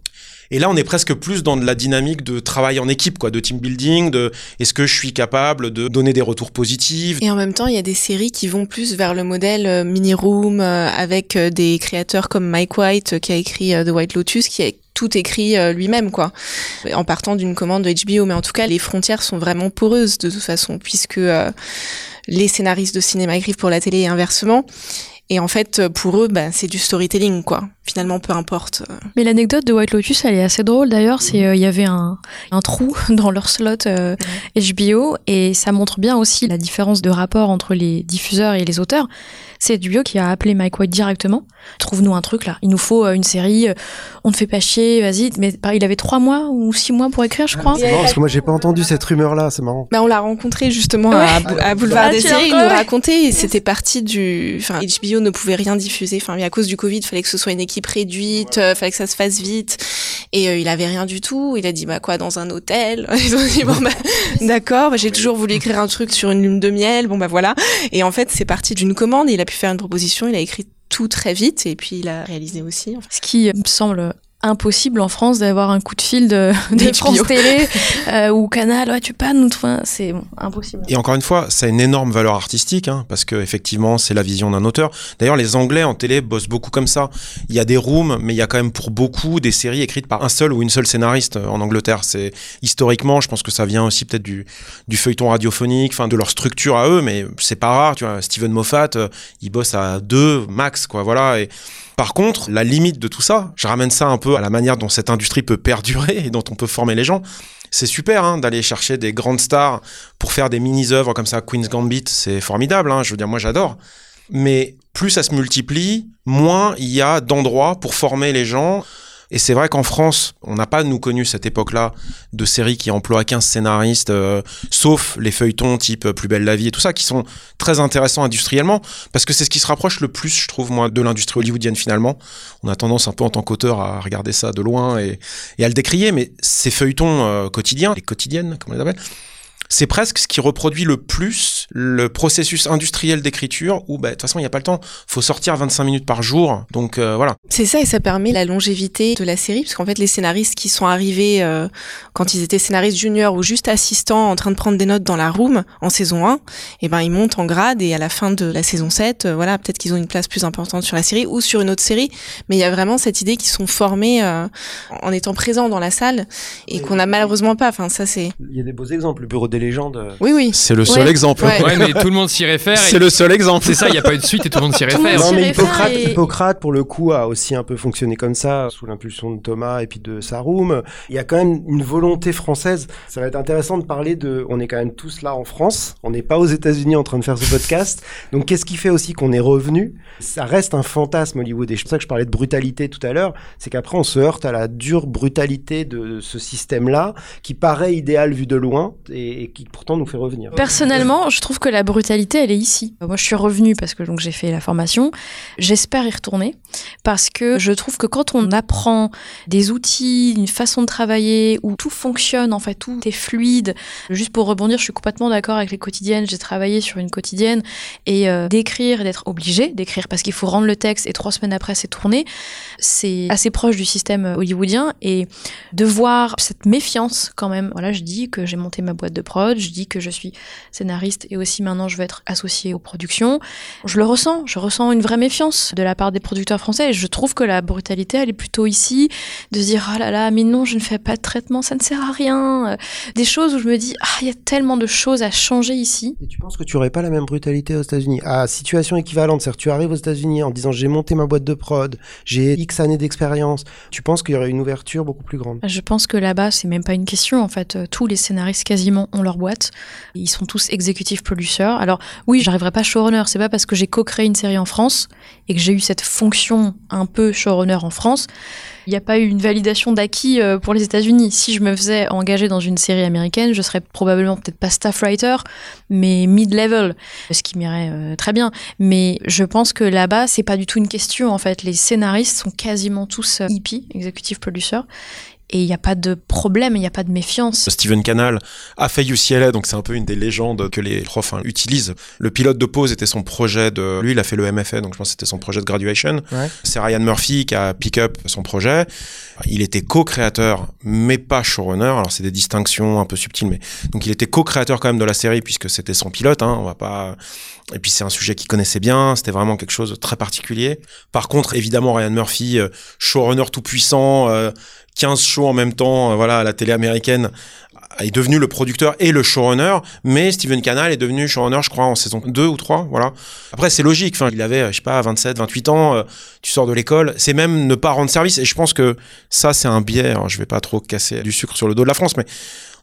S3: Et là, on est presque plus dans de la dynamique de travail en équipe, quoi, de team building, de est-ce que je suis capable de donner des retours positifs.
S6: Et en même temps, il y a des séries qui vont plus vers le modèle euh, mini-room euh, avec euh, des créateurs comme Mike White qui a écrit The White Lotus, qui a tout écrit euh, lui-même, quoi, en partant d'une commande de HBO. Mais en tout cas, les frontières sont vraiment poreuses de toute façon, puisque euh, les scénaristes de cinéma écrivent pour la télé et inversement. Et en fait, pour eux, bah, c'est du storytelling, quoi. Finalement, peu importe. euh.
S2: Mais l'anecdote de White Lotus, elle est assez drôle d'ailleurs. C'est euh, il y avait un, un trou <laughs> dans leur slot euh, HBO et ça montre bien aussi la différence de rapport entre les diffuseurs et les auteurs. C'est Dubio qui a appelé Mike White directement. Trouve-nous un truc là. Il nous faut euh, une série. euh, On ne fait pas chier. Vas-y. Mais il avait trois mois ou six mois pour écrire, je crois.
S5: C'est marrant parce que moi j'ai pas entendu cette rumeur là, c'est marrant.
S6: Bah, on l'a rencontré justement
S2: Ouais.
S6: à, Bou- à Boulevard
S2: Ah,
S6: des séries. Il nous racontait et c'était parti du. Enfin, HBO ne pouvait rien diffuser. Enfin, mais à cause du Covid, il fallait que ce soit une équipe réduite, euh, fallait que ça se fasse vite. Et euh, il avait rien du tout. Il a dit bah quoi dans un hôtel? <laughs> Ils ont dit bon bah d'accord. bah, J'ai toujours voulu écrire un truc sur une lune de miel. Bon bah voilà. Et en fait, c'est parti d'une commande. Il a pu faire une proposition. Il a écrit tout très vite et puis il a réalisé aussi. Enfin,
S2: Ce qui me semble impossible en France d'avoir un coup de fil de, de. France Télé <laughs> euh, ou Canal. Ouais, tu peux pas nous. enfin, C'est bon, impossible.
S3: Et encore une fois, ça a une énorme valeur artistique, hein, parce que effectivement, c'est la vision d'un auteur. D'ailleurs, les Anglais en télé bossent beaucoup comme ça. Il y a des rooms, mais il y a quand même pour beaucoup des séries écrites par un seul ou une seule scénariste euh, en Angleterre. C'est historiquement, je pense que ça vient aussi peut-être du, du feuilleton radiophonique, enfin de leur structure à eux, mais c'est pas rare. Tu vois, Steven Moffat, euh, il bosse à deux max, quoi. Voilà. Et par contre, la limite de tout ça, je ramène ça un peu à la manière dont cette industrie peut perdurer et dont on peut former les gens. C'est super hein, d'aller chercher des grandes stars pour faire des mini-œuvres comme ça. Queen's Gambit, c'est formidable. Hein, je veux dire, moi j'adore. Mais plus ça se multiplie, moins il y a d'endroits pour former les gens. Et c'est vrai qu'en France, on n'a pas, nous, connu cette époque-là de séries qui emploient 15 scénaristes, euh, sauf les feuilletons type euh, Plus belle la vie et tout ça, qui sont très intéressants industriellement, parce que c'est ce qui se rapproche le plus, je trouve, moi, de l'industrie hollywoodienne finalement. On a tendance un peu en tant qu'auteur à regarder ça de loin et, à le décrier, mais ces feuilletons euh, quotidiens, les quotidiennes, comme on les appelle, c'est presque ce qui reproduit le plus le processus industriel d'écriture où bah, de toute façon il n'y a pas le temps. Faut sortir 25 minutes par jour donc euh, voilà.
S6: C'est ça et ça permet la longévité de la série parce qu'en fait les scénaristes qui sont arrivés euh, quand ils étaient scénaristes juniors ou juste assistants en train de prendre des notes dans la room en saison 1, et ben ils montent en grade et à la fin de la saison 7, euh, voilà, peut-être qu'ils ont une place plus importante sur la série ou sur une autre série, mais il y a vraiment cette idée qu'ils sont formés euh, en étant présents dans la salle et qu'on a malheureusement pas, enfin ça c'est
S5: Il y a des beaux exemples, le bureau des légendes. euh,
S6: Oui oui.
S3: c'est le seul
S6: Ouais.
S3: exemple
S6: Ouais.
S1: Ouais, mais tout le monde s'y réfère.
S3: c'est
S1: et-
S3: le seul exemple
S1: C'est ça, il n'y a pas eu de suite et tout le monde s'y réfère.
S5: Non mais Hippocrate,
S2: et-
S5: Hippocrate pour le coup a aussi un peu fonctionné comme ça sous l'impulsion de Thomas et puis de Sarum. Il y a quand même une volonté française. Ça va être intéressant de parler de. On est quand même tous là en France. On n'est pas aux États-Unis en train de faire ce podcast. Donc qu'est-ce qui fait aussi qu'on est revenu? Ça reste un fantasme Hollywood. Et c'est pour ça que je parlais de brutalité tout à l'heure. C'est qu'après on se heurte à la dure brutalité de ce système-là qui paraît idéal vu de loin et, qui pourtant nous fait revenir.
S2: Personnellement, je trouve que la brutalité, elle est ici. Moi, je suis revenue parce que j'ai fait la formation. J'espère y retourner parce que je trouve que quand on apprend des outils, une façon de travailler où tout fonctionne, en fait, tout est fluide. Juste pour rebondir, je suis complètement d'accord avec les quotidiennes. J'ai travaillé sur une quotidienne et euh, d'écrire et d'être obligé d'écrire parce qu'il faut rendre le texte et trois semaines après c'est tourné. C'est assez proche du système hollywoodien et de voir cette méfiance quand même. Voilà, je dis que j'ai monté ma boîte de prod, je dis que je suis scénariste et aussi maintenant je veux être associée aux productions. Je le ressens, je ressens une vraie méfiance de la part des producteurs français et je trouve que la brutalité elle est plutôt ici de se dire ah là là mais non je ne fais pas de traitement ça ne sert à rien des choses où je me dis ah il y a tellement de choses à changer ici
S5: Et tu penses que tu aurais pas la même brutalité aux États-Unis? À situation équivalente, c'est-à-dire tu arrives aux États-Unis en disant j'ai monté ma boîte de prod, j'ai X années d'expérience. Tu penses qu'il y aurait une ouverture beaucoup plus grande?
S2: Je pense que là-bas, c'est même pas une question. En fait, tous les scénaristes quasiment ont boîte. Ils sont tous exécutifs producers. Alors oui, j'arriverai pas showrunner. C'est pas parce que j'ai co-créé une série en France et que j'ai eu cette fonction un peu showrunner en France. Il n'y a pas eu une validation d'acquis euh, pour les États-Unis. Si je me faisais engager dans une série américaine, je serais probablement peut-être pas staff writer, mais mid-level, ce qui m'irait euh, très bien. Mais je pense que là-bas, c'est pas du tout une question. En fait, les scénaristes sont quasiment tous euh, EP, executive producer, et il n'y a pas de problème, il n'y a pas de méfiance.
S3: Steven Canal a fait UCLA, donc c'est un peu une des légendes que les profs hein, utilisent. Le pilote de pause était son projet de... Lui, il a fait le MFA, donc je pense que c'était son projet de graduation.
S5: Ouais.
S3: C'est Ryan Murphy qui a pick up son projet. Il était co-créateur, mais pas showrunner. Alors c'est des distinctions un peu subtiles, mais donc il était co-créateur quand même de la série puisque c'était son pilote. Hein, on va pas. Et puis c'est un sujet qu'il connaissait bien. C'était vraiment quelque chose de très particulier. Par contre, évidemment, Ryan Murphy, euh, showrunner tout puissant, euh, 15 shows en même temps, euh, voilà, à la télé américaine, est devenu le producteur et le showrunner, mais Steven Canal est devenu showrunner, je crois, en saison 2 ou 3, voilà. Après, c'est logique, enfin, il avait, je sais pas, 27, 28 ans, euh, tu sors de l'école, c'est même ne pas rendre service, et je pense que ça, c'est un biais, alors, je vais pas trop casser du sucre sur le dos de la France, mais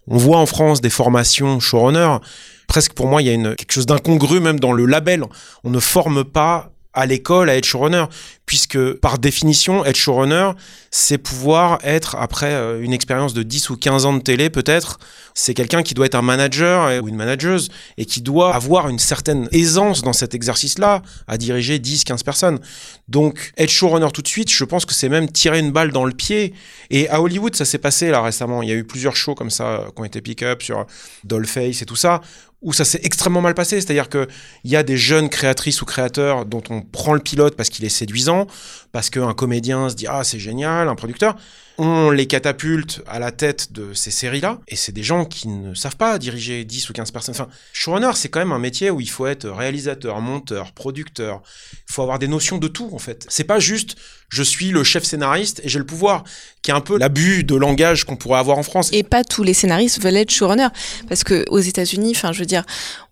S3: On voit en France des formations showrunner. Presque pour moi, il y a une, quelque chose d'incongru même dans le label. On ne forme pas à l'école à être showrunner, puisque par définition, être showrunner, c'est pouvoir être, après euh, une expérience de 10 ou 15 ans de télé peut-être, c'est quelqu'un qui doit être un manager ou une manageuse et qui doit avoir une certaine aisance dans cet exercice-là, à diriger 10, 15 personnes. Donc, être showrunner tout de suite, je pense que c'est même tirer une balle dans le pied. Et à Hollywood, ça s'est passé là récemment. Il y a eu plusieurs shows comme ça euh, qui ont été pick-up sur Dollface et tout ça, où ça s'est extrêmement mal passé. C'est-à-dire qu'il y a des jeunes créatrices ou créateurs dont on prend le pilote parce qu'il est séduisant, parce qu'un comédien se dit Ah, c'est génial, un producteur on les catapulte à la tête de ces séries-là, et c'est des gens qui ne savent pas diriger 10 ou 15 personnes. Enfin, showrunner, c'est quand même un métier où il faut être réalisateur, monteur, producteur, il faut avoir des notions de tout, en fait. C'est pas juste, je suis le chef scénariste et j'ai le pouvoir, qui est un peu l'abus de langage qu'on pourrait avoir en France.
S6: Et pas tous les scénaristes veulent être showrunner, parce que aux États-Unis, enfin, je veux dire,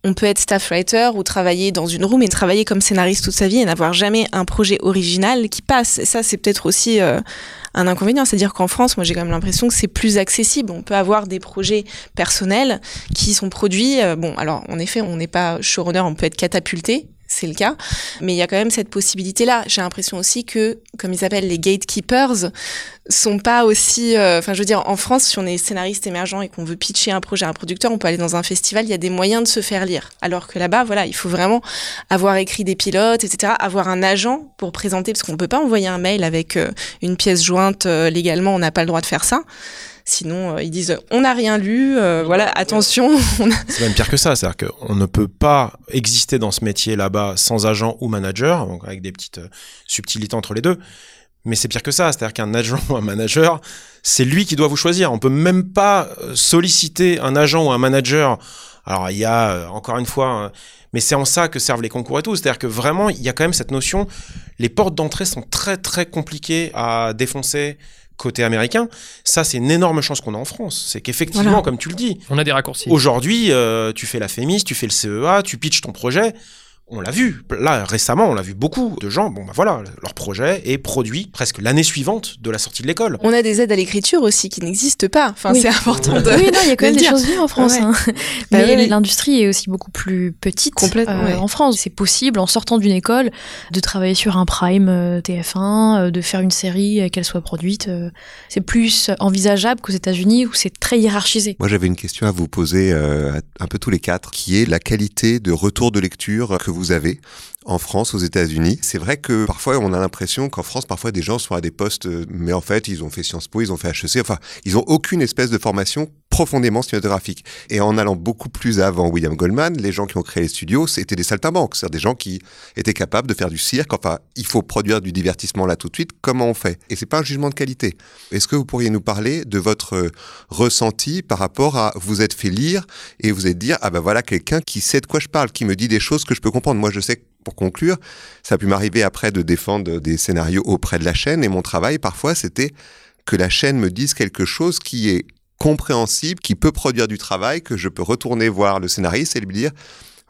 S6: on peut être staff writer ou travailler dans une room et travailler comme scénariste toute sa vie et n'avoir jamais un projet original qui passe. Et ça, c'est peut-être aussi... Euh, un inconvénient. C'est-à-dire qu'en France, moi j'ai quand même l'impression que c'est plus accessible. On peut avoir des projets personnels qui sont produits. Euh, bon, alors en effet, on n'est pas showrunner, on peut être catapulté c'est le cas. Mais il y a quand même cette possibilité-là. J'ai l'impression aussi que, comme ils s'appellent les gatekeepers, sont pas aussi. Euh, enfin, je veux dire, en France, si on est scénariste émergent et qu'on veut pitcher un projet à un producteur, on peut aller dans un festival, il y a des moyens de se faire lire. Alors que là-bas, voilà, il faut vraiment avoir écrit des pilotes, etc., avoir un agent pour présenter, parce qu'on ne peut pas envoyer un mail avec euh, une pièce jointe euh, légalement, on n'a pas le droit de faire ça. Sinon, euh, ils disent on n'a rien lu, euh, voilà, attention. <laughs>
S3: c'est même pire que ça, c'est-à-dire qu'on ne peut pas exister dans ce métier là-bas sans agent ou manager, donc avec des petites euh, subtilités entre les deux. Mais c'est pire que ça, c'est-à-dire qu'un agent <laughs> ou un manager, c'est lui qui doit vous choisir. On peut même pas solliciter un agent ou un manager. Alors il y a encore une fois, mais c'est en ça que servent les concours et tout. C'est-à-dire que vraiment, il y a quand même cette notion. Les portes d'entrée sont très très compliquées à défoncer côté américain, ça c'est une énorme chance qu'on a en France. C'est qu'effectivement, comme tu le dis,
S1: on a des raccourcis.
S3: Aujourd'hui, euh, tu fais la FEMIS, tu fais le CEA, tu pitches ton projet on l'a vu, là récemment, on l'a vu beaucoup de gens, bon bah voilà, leur projet est produit presque l'année suivante de la sortie de l'école.
S6: On a des aides à l'écriture aussi qui n'existent pas, enfin c'est important de
S2: Oui, non, il y a quand même des choses bien en France. Hein. Bah Mais l'industrie est aussi beaucoup plus petite euh, en France. C'est possible, en sortant d'une école, de travailler sur un prime euh, TF1, euh, de faire une série, qu'elle soit produite. C'est plus envisageable qu'aux États-Unis où c'est très hiérarchisé.
S4: Moi j'avais une question à vous poser, un peu tous les quatre, qui est la qualité de retour de lecture que vous vous avez en France, aux États-Unis. C'est vrai que parfois on a l'impression qu'en France, parfois des gens sont à des postes, euh, mais en fait ils ont fait Sciences Po, ils ont fait HEC, enfin ils ont aucune espèce de formation profondément cinématographique. Et en allant beaucoup plus avant William Goldman, les gens qui ont créé les studios, c'était des saltimbanques, c'est-à-dire des gens qui étaient capables de faire du cirque. Enfin, il faut produire du divertissement là tout de suite. Comment on fait? Et c'est pas un jugement de qualité. Est-ce que vous pourriez nous parler de votre euh, ressenti par rapport à vous êtes fait lire et vous êtes dire ah ben voilà quelqu'un qui sait de quoi je parle, qui me dit des choses que je peux comprendre? Moi, je sais pour conclure, ça a pu m'arriver après de défendre des scénarios auprès de la chaîne et mon travail parfois c'était que la chaîne me dise quelque chose qui est compréhensible, qui peut produire du travail, que je peux retourner voir le scénariste et lui dire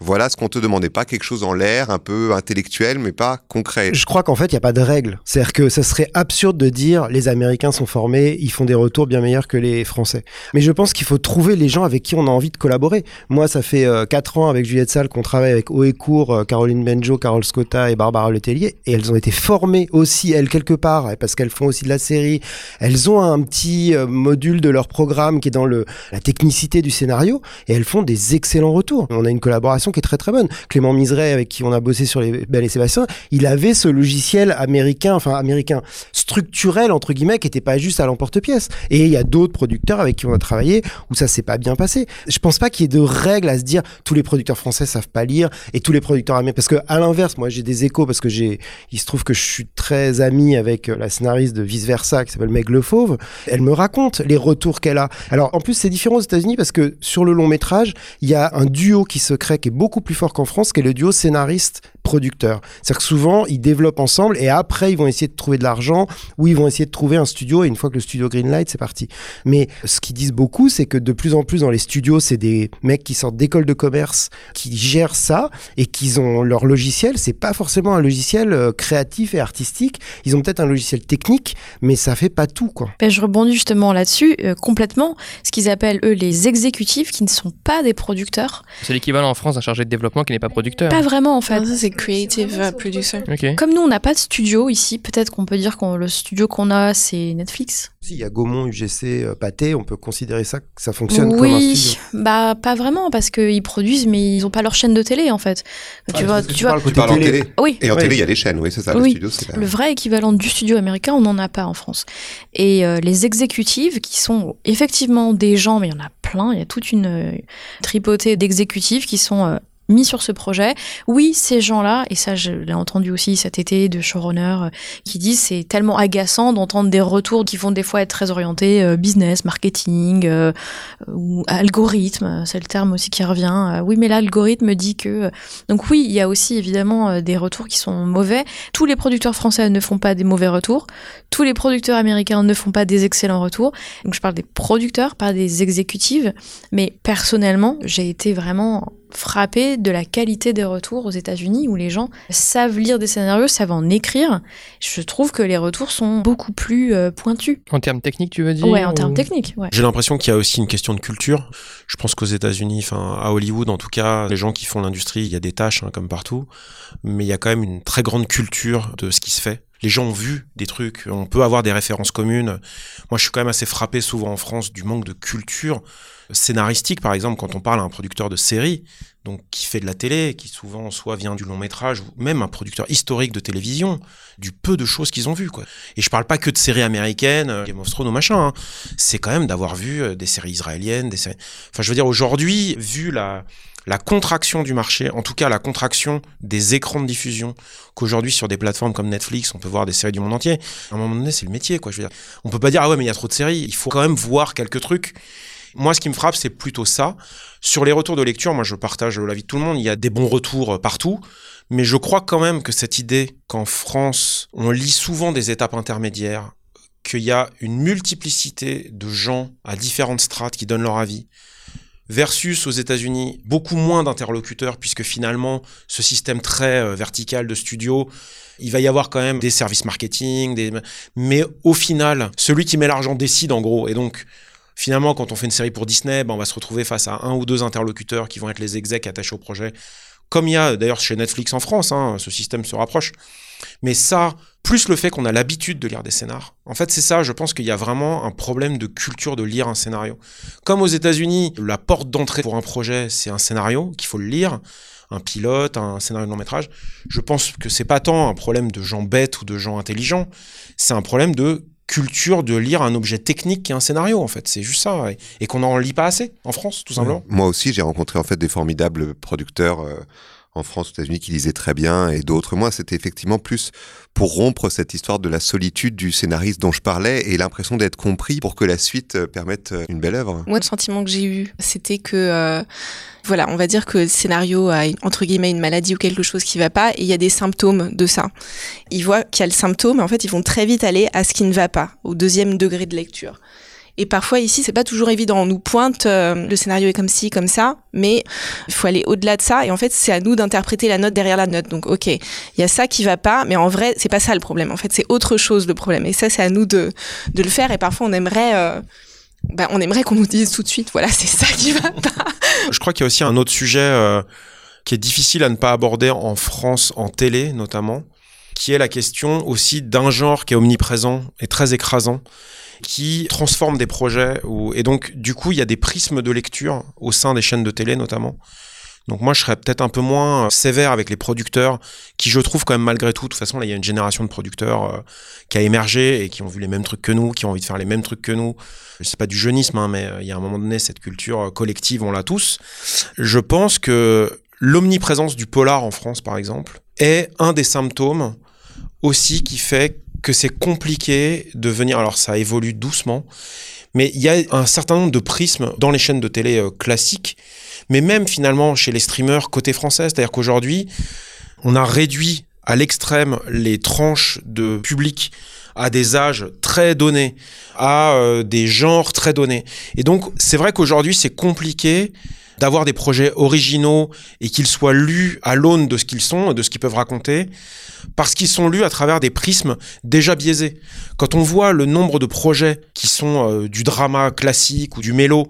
S4: voilà ce qu'on te demandait, pas quelque chose en l'air, un peu intellectuel, mais pas concret.
S5: Je crois qu'en fait, il n'y a pas de règle. C'est-à-dire que ça serait absurde de dire les Américains sont formés, ils font des retours bien meilleurs que les Français. Mais je pense qu'il faut trouver les gens avec qui on a envie de collaborer. Moi, ça fait euh, 4 ans avec Juliette Salle qu'on travaille avec Oecourt, euh, Caroline Benjo, Carole Scotta et Barbara Letellier, et elles ont été formées aussi, elles, quelque part, parce qu'elles font aussi de la série. Elles ont un petit euh, module de leur programme qui est dans le, la technicité du scénario, et elles font des excellents retours. On a une collaboration qui est très très bonne. Clément Miseret, avec qui on a bossé sur les Belles et Sébastien, il avait ce logiciel américain, enfin américain, structurel entre guillemets, qui n'était pas juste à l'emporte-pièce. Et il y a d'autres producteurs avec qui on a travaillé où ça s'est pas bien passé. Je pense pas qu'il y ait de règles à se dire tous les producteurs français savent pas lire et tous les producteurs américains. Parce que à l'inverse, moi j'ai des échos parce que j'ai, il se trouve que je suis très ami avec la scénariste de Vice Versa qui s'appelle Meg Le Fauve. Elle me raconte les retours qu'elle a. Alors en plus c'est différent aux États-Unis parce que sur le long métrage, il y a un duo qui se crée qui est beaucoup plus fort qu'en France, qui est le duo scénariste producteurs. C'est-à-dire que souvent, ils développent ensemble et après, ils vont essayer de trouver de l'argent ou ils vont essayer de trouver un studio et une fois que le studio Greenlight, c'est parti. Mais ce qu'ils disent beaucoup, c'est que de plus en plus dans les studios, c'est des mecs qui sortent d'écoles de commerce qui gèrent ça et qu'ils ont leur logiciel. C'est pas forcément un logiciel euh, créatif et artistique. Ils ont peut-être un logiciel technique, mais ça fait pas tout, quoi.
S2: Ben, je rebondis justement là-dessus, euh, complètement. Ce qu'ils appellent, eux, les exécutifs qui ne sont pas des producteurs.
S1: C'est l'équivalent en France d'un chargé de développement qui n'est pas producteur.
S2: Pas vraiment, en fait.
S6: Ça, creative uh, producer.
S1: Ok.
S2: Comme nous, on n'a pas de studio ici, peut-être qu'on peut dire que le studio qu'on a, c'est Netflix.
S5: S'il y a Gaumont, UGC, euh, Pathé, on peut considérer ça que ça fonctionne comme un
S2: Oui,
S5: studio.
S2: bah pas vraiment, parce qu'ils produisent, mais ils ont pas leur chaîne de télé, en fait.
S5: Ah,
S2: tu vois, tu vois,
S5: parles
S4: Tu parles en
S5: télé.
S2: oui,
S4: Et en télé, il y a les chaînes, oui, c'est ça.
S2: Oui.
S4: Le studio,
S2: Le vrai équivalent du studio américain, on n'en a pas en France. Et euh, les exécutives, qui sont effectivement des gens, mais il y en a plein, il y a toute une euh, tripotée d'exécutifs qui sont euh, mis sur ce projet. Oui, ces gens-là, et ça je l'ai entendu aussi cet été de showrunners euh, qui disent c'est tellement agaçant d'entendre des retours qui vont des fois être très orientés euh, business, marketing euh, ou algorithme, c'est le terme aussi qui revient. Oui, mais l'algorithme dit que... Donc oui, il y a aussi évidemment des retours qui sont mauvais. Tous les producteurs français ne font pas des mauvais retours. Tous les producteurs américains ne font pas des excellents retours. Donc je parle des producteurs, pas des exécutives. Mais personnellement, j'ai été vraiment frappée de la qualité des retours aux États-Unis où les gens savent lire des scénarios, savent en écrire. Je trouve que les retours sont beaucoup plus euh, pointus.
S1: En termes techniques, tu veux dire
S2: Ouais, en
S1: ou-
S2: termes techniques, ouais.
S3: J'ai l'impression qu'il y a aussi une question de culture. Je pense qu'aux États-Unis, enfin à Hollywood en tout cas, les gens qui font l'industrie, il y a des tâches hein, comme partout, mais il y a quand même une très grande culture de ce qui se fait. Les gens ont vu des trucs, on peut avoir des références communes. Moi, je suis quand même assez frappé souvent en France du manque de culture scénaristique, par exemple, quand on parle à un producteur de série, donc qui fait de la télé, qui souvent soit vient du long métrage, ou même un producteur historique de télévision, du peu de choses qu'ils ont vues, quoi. Et je parle pas que de séries américaines, euh, Game of Thrones ou machin. hein. C'est quand même d'avoir vu euh, des séries israéliennes, des séries. Enfin, je veux dire, aujourd'hui, vu la la contraction du marché, en tout cas la contraction des écrans de diffusion, qu'aujourd'hui sur des plateformes comme Netflix, on peut voir des séries du monde entier. À un moment donné, c'est le métier, quoi. Je veux dire, on peut pas dire ah ouais, mais il y a trop de séries. Il faut quand même voir quelques trucs. Moi, ce qui me frappe, c'est plutôt ça. Sur les retours de lecture, moi, je partage l'avis de tout le monde. Il y a des bons retours euh, partout. Mais je crois quand même que cette idée qu'en France, on lit souvent des étapes intermédiaires, qu'il y a une multiplicité de gens à différentes strates qui donnent leur avis, versus aux États-Unis beaucoup moins d'interlocuteurs, puisque finalement, ce système très euh, vertical de studio, il va y avoir quand même des services marketing, mais au final, celui qui met l'argent décide en gros. Et donc, finalement, quand on fait une série pour Disney, ben, on va se retrouver face à un ou deux interlocuteurs qui vont être les execs attachés au projet. Comme il y a d'ailleurs chez Netflix en France, hein, ce système se rapproche. Mais ça, plus le fait qu'on a l'habitude de lire des scénars. En fait, c'est ça, je pense qu'il y a vraiment un problème de culture de lire un scénario. Comme aux États-Unis, la porte d'entrée pour un projet, c'est un scénario qu'il faut le lire, un pilote, un scénario de long métrage. Je pense que c'est pas tant un problème de gens bêtes ou de gens intelligents, c'est un problème de culture de lire un objet technique qui est un scénario en fait. C'est juste ça et, et qu'on n'en lit pas assez en France tout simplement.
S4: Moi aussi, j'ai rencontré en fait des formidables producteurs euh, en France, aux États-Unis, qui lisaient très bien, et d'autres. Moi, c'était effectivement plus pour rompre cette histoire de la solitude du scénariste dont je parlais et l'impression d'être compris pour que la suite euh, permette euh, une belle œuvre.
S6: Moi, le sentiment que j'ai eu, c'était que, euh, voilà, on va dire que le scénario a entre guillemets une maladie ou quelque chose qui va pas, et il y a des symptômes de ça. Ils voient qu'il y a le symptôme, et en fait, ils vont très vite aller à ce qui ne va pas, au deuxième degré de lecture. Et parfois ici, c'est pas toujours évident. On nous pointe euh, le scénario est comme ci, comme ça, mais il faut aller au-delà de ça. Et en fait, c'est à nous d'interpréter la note derrière la note. Donc, ok, il y a ça qui va pas, mais en vrai, c'est pas ça le problème. En fait, c'est autre chose le problème. Et ça, c'est à nous de de le faire. Et parfois, on aimerait, euh, bah, on aimerait qu'on nous dise tout de suite, voilà, c'est ça qui va pas.
S3: Je crois qu'il y a aussi un autre sujet euh, qui est difficile à ne pas aborder en France, en télé notamment, qui est la question aussi d'un genre qui est omniprésent et très écrasant, qui transforme des projets. Et donc, du coup, il y a des prismes de lecture au sein des chaînes de télé notamment. Donc moi, je serais peut-être un peu moins euh, sévère avec les producteurs, qui je trouve quand même malgré tout, de toute façon, là, il y a une génération de producteurs euh, qui a émergé et qui ont vu les mêmes trucs que nous, qui ont envie de faire les mêmes trucs que nous. C'est pas du jeunisme, hein, mais euh, il y a un moment donné, cette culture collective, on l'a tous. Je pense que l'omniprésence du polar en France, par exemple, est un des symptômes aussi qui fait que c'est compliqué de venir. Alors ça évolue doucement, mais il y a un certain nombre de prismes dans les chaînes de télé euh, classiques, mais même finalement chez les streamers côté français. C'est-à-dire qu'aujourd'hui, On a réduit à l'extrême les tranches de public à des âges très donnés, à euh, des genres très donnés. Et donc, c'est vrai qu'aujourd'hui, c'est compliqué d'avoir des projets originaux et qu'ils soient lus à l'aune de ce qu'ils sont, de ce qu'ils peuvent raconter, parce qu'ils sont lus à travers des prismes déjà biaisés. Quand on voit le nombre de projets qui sont euh, du drama classique ou du mélo,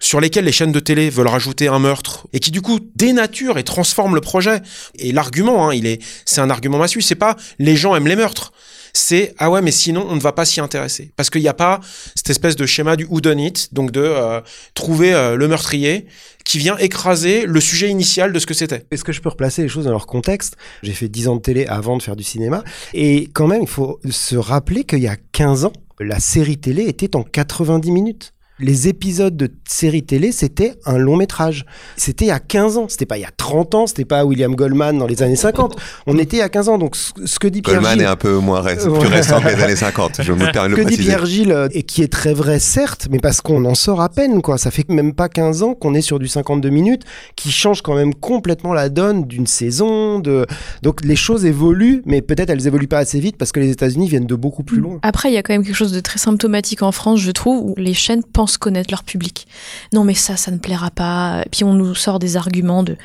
S3: sur lesquels les chaînes de télé veulent rajouter un meurtre et qui du coup dénaturent et transforment le projet. Et l'argument, hein, il est, c'est un argument massu. C'est pas les gens aiment les meurtres c'est ah ouais mais sinon on ne va pas s'y intéresser. Parce qu'il n'y a pas cette espèce de schéma du who done it donc de euh, trouver euh, le meurtrier qui vient écraser le sujet initial de ce que c'était.
S5: Est-ce que je peux replacer les choses dans leur contexte? J'ai fait 10 ans de télé avant de faire du cinéma. Et quand même il faut se rappeler qu'il y a 15 ans la série télé était en 90 minutes les épisodes de séries télé, c'était un long métrage. C'était il y a 15 ans, c'était pas il y a 30 ans, c'était pas William Goldman dans les années 50. On était il y a 15 ans, donc ce que dit Pierre
S4: Goldman est un peu moins récent, plus récent que les années 50, je me permets
S5: de le que dit Pierre Gilles, euh, et qui est très vrai certes, mais parce qu'on en sort à peine, quoi. Ça fait même pas 15 ans qu'on est sur du 52 minutes, qui change quand même complètement la donne d'une saison, de... donc les choses évoluent, mais peut-être elles évoluent pas assez vite parce que les États-Unis viennent de beaucoup plus loin.
S2: Après, il y a quand même quelque chose de très symptomatique en France, je trouve, où les chaînes pensent connaître leur public. Non, mais ça, ça ne plaira pas. puis on nous sort des arguments de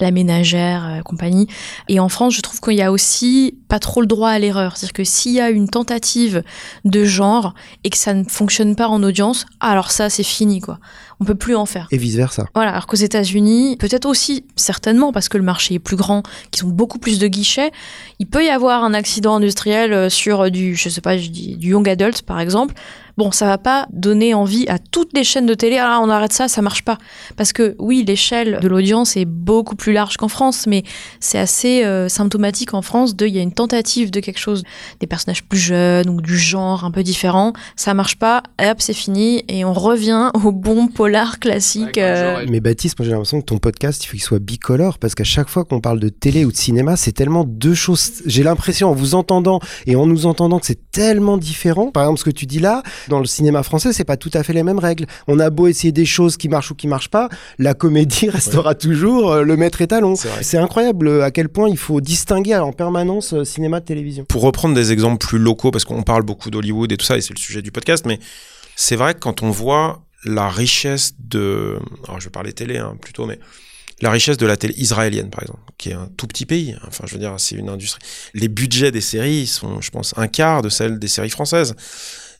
S2: la ménagère, euh, compagnie. Et en France, je trouve qu'il y a aussi pas trop le droit à l'erreur. C'est-à-dire que s'il y a une tentative de genre et que ça ne fonctionne pas en audience, alors ça, c'est fini, quoi on peut plus en faire.
S5: Et vice versa.
S2: Voilà, alors qu'aux États-Unis, peut-être aussi, certainement, parce que le marché est plus grand, qu'ils ont beaucoup plus de guichets, il peut y avoir un accident industriel euh, sur du, je sais pas, du young adult par exemple. Bon, ça va pas donner envie à toutes les chaînes de télé. Ah, on arrête ça, ça marche pas. Parce que oui, l'échelle de l'audience est beaucoup plus large qu'en France, mais c'est assez euh, symptomatique en France de, il y a une tentative de quelque chose, des personnages plus jeunes ou du genre un peu différent. Ça marche pas, hop, c'est fini et on revient au bon pôle l'art classique. Euh.
S5: Mais Baptiste, moi j'ai l'impression que ton podcast, il faut qu'il soit bicolore parce qu'à chaque fois qu'on parle de télé ou de cinéma, c'est tellement deux choses. J'ai l'impression en vous entendant et en nous entendant que c'est tellement différent. Par exemple, ce que tu dis là, dans le cinéma français, c'est pas tout à fait les mêmes règles. On a beau essayer des choses qui marchent ou qui marchent pas, la comédie <laughs> restera toujours euh, le maître étalon. C'est incroyable euh, à quel point il faut distinguer en permanence cinéma de télévision.
S3: Pour reprendre des exemples plus locaux, parce qu'on parle beaucoup d'Hollywood et tout ça, et c'est le sujet du podcast, mais c'est vrai que quand on voit la richesse de, alors je vais parler télé hein, plutôt, mais la richesse de la télé israélienne, par exemple, qui est un tout petit pays. Enfin, je veux dire, c'est une industrie. Les budgets des séries sont, je pense, un quart de celle des séries françaises.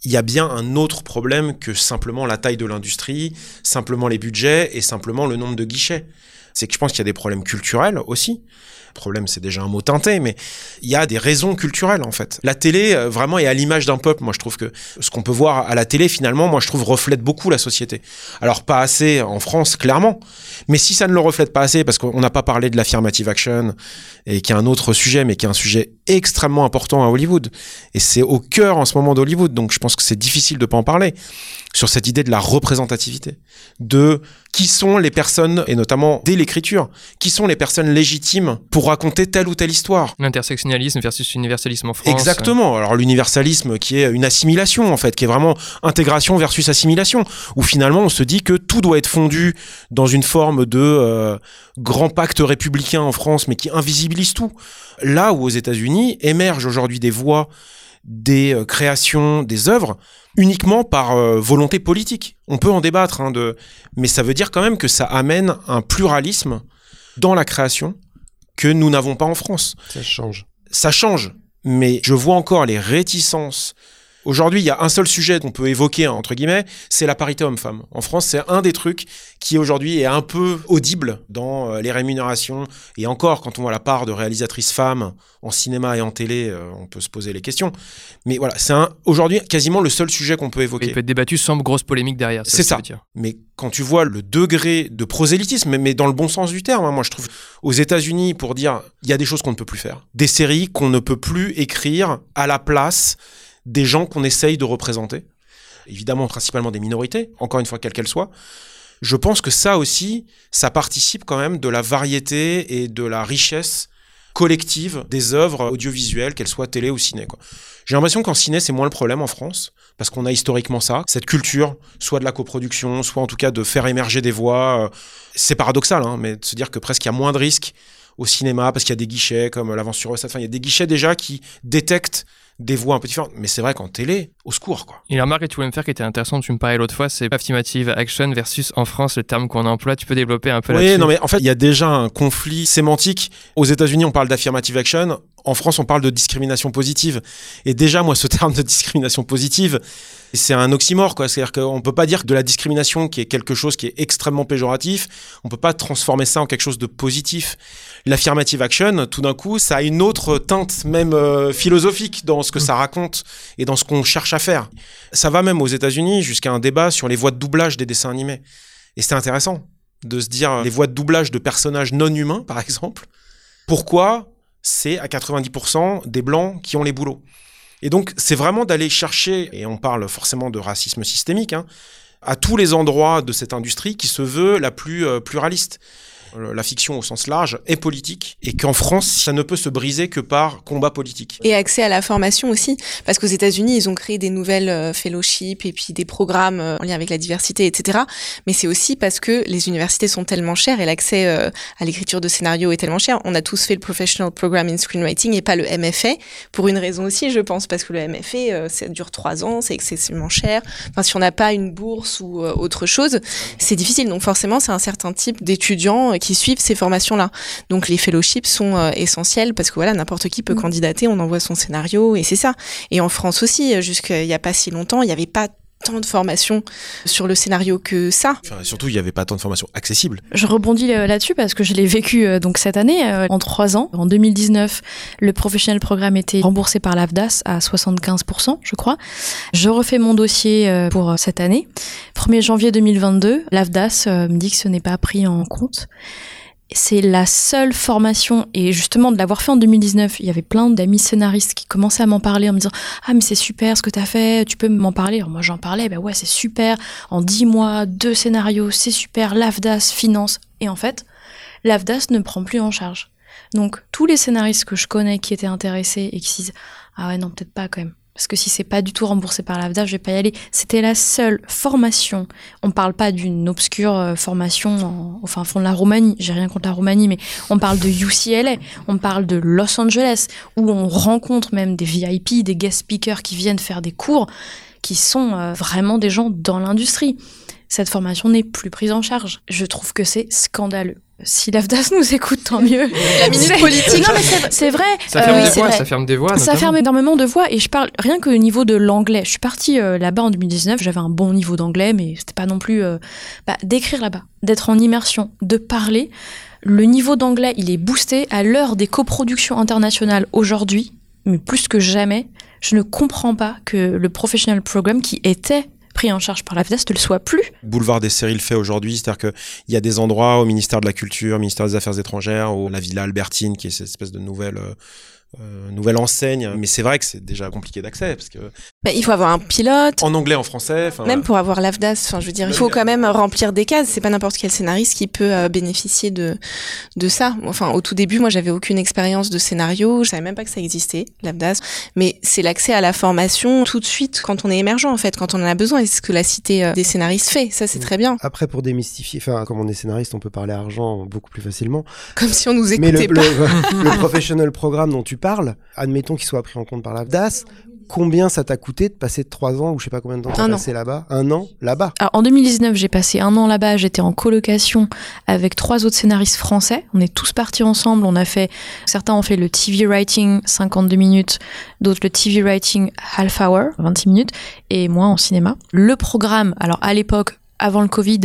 S3: Il y a bien un autre problème que simplement la taille de l'industrie, simplement les budgets et simplement le nombre de guichets. C'est que je pense qu'il y a des problèmes culturels aussi problème, c'est déjà un mot teinté, mais il y a des raisons culturelles en fait. La télé euh, vraiment est à l'image d'un peuple. Moi, je trouve que ce qu'on peut voir à la télé, finalement, moi, je trouve reflète beaucoup la société. Alors pas assez en France, clairement, mais si ça ne le reflète pas assez, parce qu'on n'a pas parlé de l'affirmative action et qui est un autre sujet, mais qui est un sujet extrêmement important à Hollywood, et c'est au cœur en ce moment d'Hollywood, donc je pense que c'est difficile de pas en parler sur cette idée de la représentativité, de qui sont les personnes, et notamment dès l'écriture, qui sont les personnes légitimes pour raconter telle ou telle histoire.
S1: L'intersectionnalisme versus l'universalisme en France.
S3: Exactement. Alors l'universalisme qui est une assimilation en fait, qui est vraiment intégration versus assimilation, où finalement on se dit que tout doit être fondu dans une forme de euh, grand pacte républicain en France, mais qui invisibilise tout. Là où aux États-Unis émergent aujourd'hui des voix des euh, créations, des œuvres uniquement par euh, volonté politique. On peut en débattre, hein, de... mais ça veut dire quand même que ça amène un pluralisme dans la création que nous n'avons pas en France.
S5: Ça change.
S3: Ça change, mais je vois encore les réticences Aujourd'hui, il y a un seul sujet qu'on peut évoquer, entre guillemets, c'est la parité homme-femme. En France, c'est un des trucs qui aujourd'hui est un peu audible dans euh, les rémunérations. Et encore, quand on voit la part de réalisatrices femmes en cinéma et en télé, euh, on peut se poser les questions. Mais voilà, c'est aujourd'hui quasiment le seul sujet qu'on peut évoquer.
S1: il peut être débattu sans grosse polémique derrière.
S3: C'est ça. Mais quand tu vois le degré de prosélytisme, mais dans le bon sens du terme, hein, moi je trouve aux États-Unis pour dire il y a des choses qu'on ne peut plus faire, des séries qu'on ne peut plus écrire à la place des gens qu'on essaye de représenter, évidemment principalement des minorités, encore une fois quelles qu'elles soient. Je pense que ça aussi, ça participe quand même de la variété et de la richesse collective des œuvres audiovisuelles, qu'elles soient télé ou ciné. J'ai l'impression qu'en ciné, c'est moins le problème en France, parce qu'on a historiquement ça, cette culture, soit de la coproduction, soit en tout cas de faire émerger des voix. Euh, c'est paradoxal, hein, mais de se dire que presque il y a moins de risques au cinéma parce qu'il y a des guichets comme l'avance sur Enfin, il y a des guichets déjà qui détectent des voix un peu différentes. Mais c'est vrai qu'en télé, au secours, quoi.
S1: Et la remarque que tu voulais me faire qui était intéressante, tu me parlais l'autre fois, c'est affirmative action versus en France, le terme qu'on emploie. Tu peux développer un peu
S3: Oui, non, mais en fait, il y a déjà un conflit sémantique. Aux États-Unis, on parle d'affirmative action. En France, on parle de discrimination positive. Et déjà, moi, ce terme de discrimination positive, c'est un oxymore, quoi. C'est-à-dire qu'on peut pas dire que de la discrimination qui est quelque chose qui est extrêmement péjoratif, on peut pas transformer ça en quelque chose de positif. L'affirmative action, tout d'un coup, ça a une autre teinte, même euh, philosophique, dans ce que ça raconte et dans ce qu'on cherche à faire. Ça va même aux États-Unis jusqu'à un débat sur les voix de doublage des dessins animés. Et c'est intéressant de se dire les voix de doublage de personnages non humains, par exemple. Pourquoi c'est à 90% des blancs qui ont les boulots? Et donc, c'est vraiment d'aller chercher, et on parle forcément de racisme systémique, hein, à tous les endroits de cette industrie qui se veut la plus euh, pluraliste. Euh, la fiction au sens large est politique et qu'en France, ça ne peut se briser que par combat politique.
S6: Et accès à la formation aussi, parce qu'aux États-Unis, ils ont créé des nouvelles euh, fellowships et puis des programmes euh, en lien avec la diversité, etc. Mais c'est aussi parce que les universités sont tellement chères et l'accès à l'écriture de scénarios est tellement cher. On a tous fait le Professional Program in Screenwriting et pas le MFA, pour une raison aussi, je pense, parce que le MFA, ça dure trois ans, c'est excessivement cher. Enfin, si on n'a pas une bourse ou autre chose, c'est difficile. Donc forcément, c'est un certain type d'étudiants qui suivent ces formations-là. Donc les fellowships sont euh, essentiels parce que voilà, n'importe qui peut mm. candidater, on envoie son scénario et c'est ça. Et en France aussi, euh, jusqu'il n'y a pas si longtemps, il n'y avait pas tant de formations sur le scénario que ça.
S3: Enfin, surtout, il n'y avait pas tant de formations accessibles.
S2: Je rebondis euh, là-dessus parce que je l'ai vécu donc cette année, en trois ans. En 2019, le professionnel programme était remboursé par l'AFDAS à 75%, je crois. Je refais mon dossier pour cette année. 1er janvier 2022, l'AFDAS me dit que ce n'est pas pris en compte c'est la seule formation et justement de l'avoir fait en 2019, il y avait plein d'amis scénaristes qui commençaient à m'en parler en me disant "Ah mais c'est super ce que tu as fait, tu peux m'en parler?" Alors moi j'en parlais, ben ouais, c'est super. En 10 mois, deux scénarios, c'est super, l'AFDAS finance et en fait, l'AFDAS ne prend plus en charge. Donc tous les scénaristes que je connais qui étaient intéressés et qui se disent "Ah ouais, non, peut-être pas quand même." Parce que si c'est pas du tout remboursé par l'AFDA, je vais pas y aller. C'était la seule formation. On parle pas d'une obscure euh, formation au fin fond de la Roumanie. J'ai rien contre la Roumanie, mais on parle de UCLA, on parle de Los Angeles, où on rencontre même des VIP, des guest speakers qui viennent faire des cours, qui sont euh, vraiment des gens dans l'industrie. Cette formation n'est plus prise en charge. Je trouve que c'est scandaleux si l'AFDAS nous écoute, tant mieux.
S6: La minute politique.
S2: Non, mais c'est vrai.
S1: Ça ferme, euh, des voix, ça ferme des voix.
S2: Ça ferme énormément de voix. Et je parle rien que au niveau de l'anglais. Je suis partie euh, là-bas en 2019. J'avais un bon niveau d'anglais, mais c'était pas non plus euh, bah, d'écrire là-bas, d'être en immersion, de parler. Le niveau d'anglais, il est boosté à l'heure des coproductions internationales aujourd'hui, mais plus que jamais. Je ne comprends pas que le professional program qui était pris en charge par la ne le soit plus.
S3: Boulevard des séries le fait aujourd'hui, c'est-à-dire qu'il y a des endroits au ministère de la Culture, ministère des Affaires étrangères, ou la Villa Albertine, qui est cette espèce de nouvelle euh, nouvelle enseigne. Mais c'est vrai que c'est déjà compliqué d'accès parce que.
S6: Bah, il faut avoir un pilote.
S3: En anglais, en français.
S6: Même pour avoir l'AFDAS, enfin, je veux dire, il faut quand même remplir des cases. C'est pas n'importe quel scénariste qui peut euh, bénéficier de de ça. Enfin, au tout début, moi, j'avais aucune expérience de scénario. Je savais même pas que ça existait, l'AFDAS. Mais c'est l'accès à la formation tout de suite quand on est émergent, en fait, quand on en a besoin. Et c'est ce que la cité euh, des scénaristes fait. Ça, c'est très bien.
S5: Après, pour démystifier, enfin, comme on est scénariste, on peut parler argent beaucoup plus facilement.
S6: Comme si on nous écoutait
S5: Mais
S6: le, pas.
S5: Le, <laughs> le professional programme dont tu parles, admettons qu'il soit pris en compte par l'AFDAS, combien ça t'a coûté de passer trois ans ou je sais pas combien de temps t'as passé là-bas? Un an là-bas
S2: En 2019, j'ai passé un an là-bas. J'étais en colocation avec trois autres scénaristes français. On est tous partis ensemble. On a fait, certains ont fait le TV writing 52 minutes, d'autres le TV writing half hour 26 minutes, et moi en cinéma. Le programme, alors à l'époque, avant le Covid,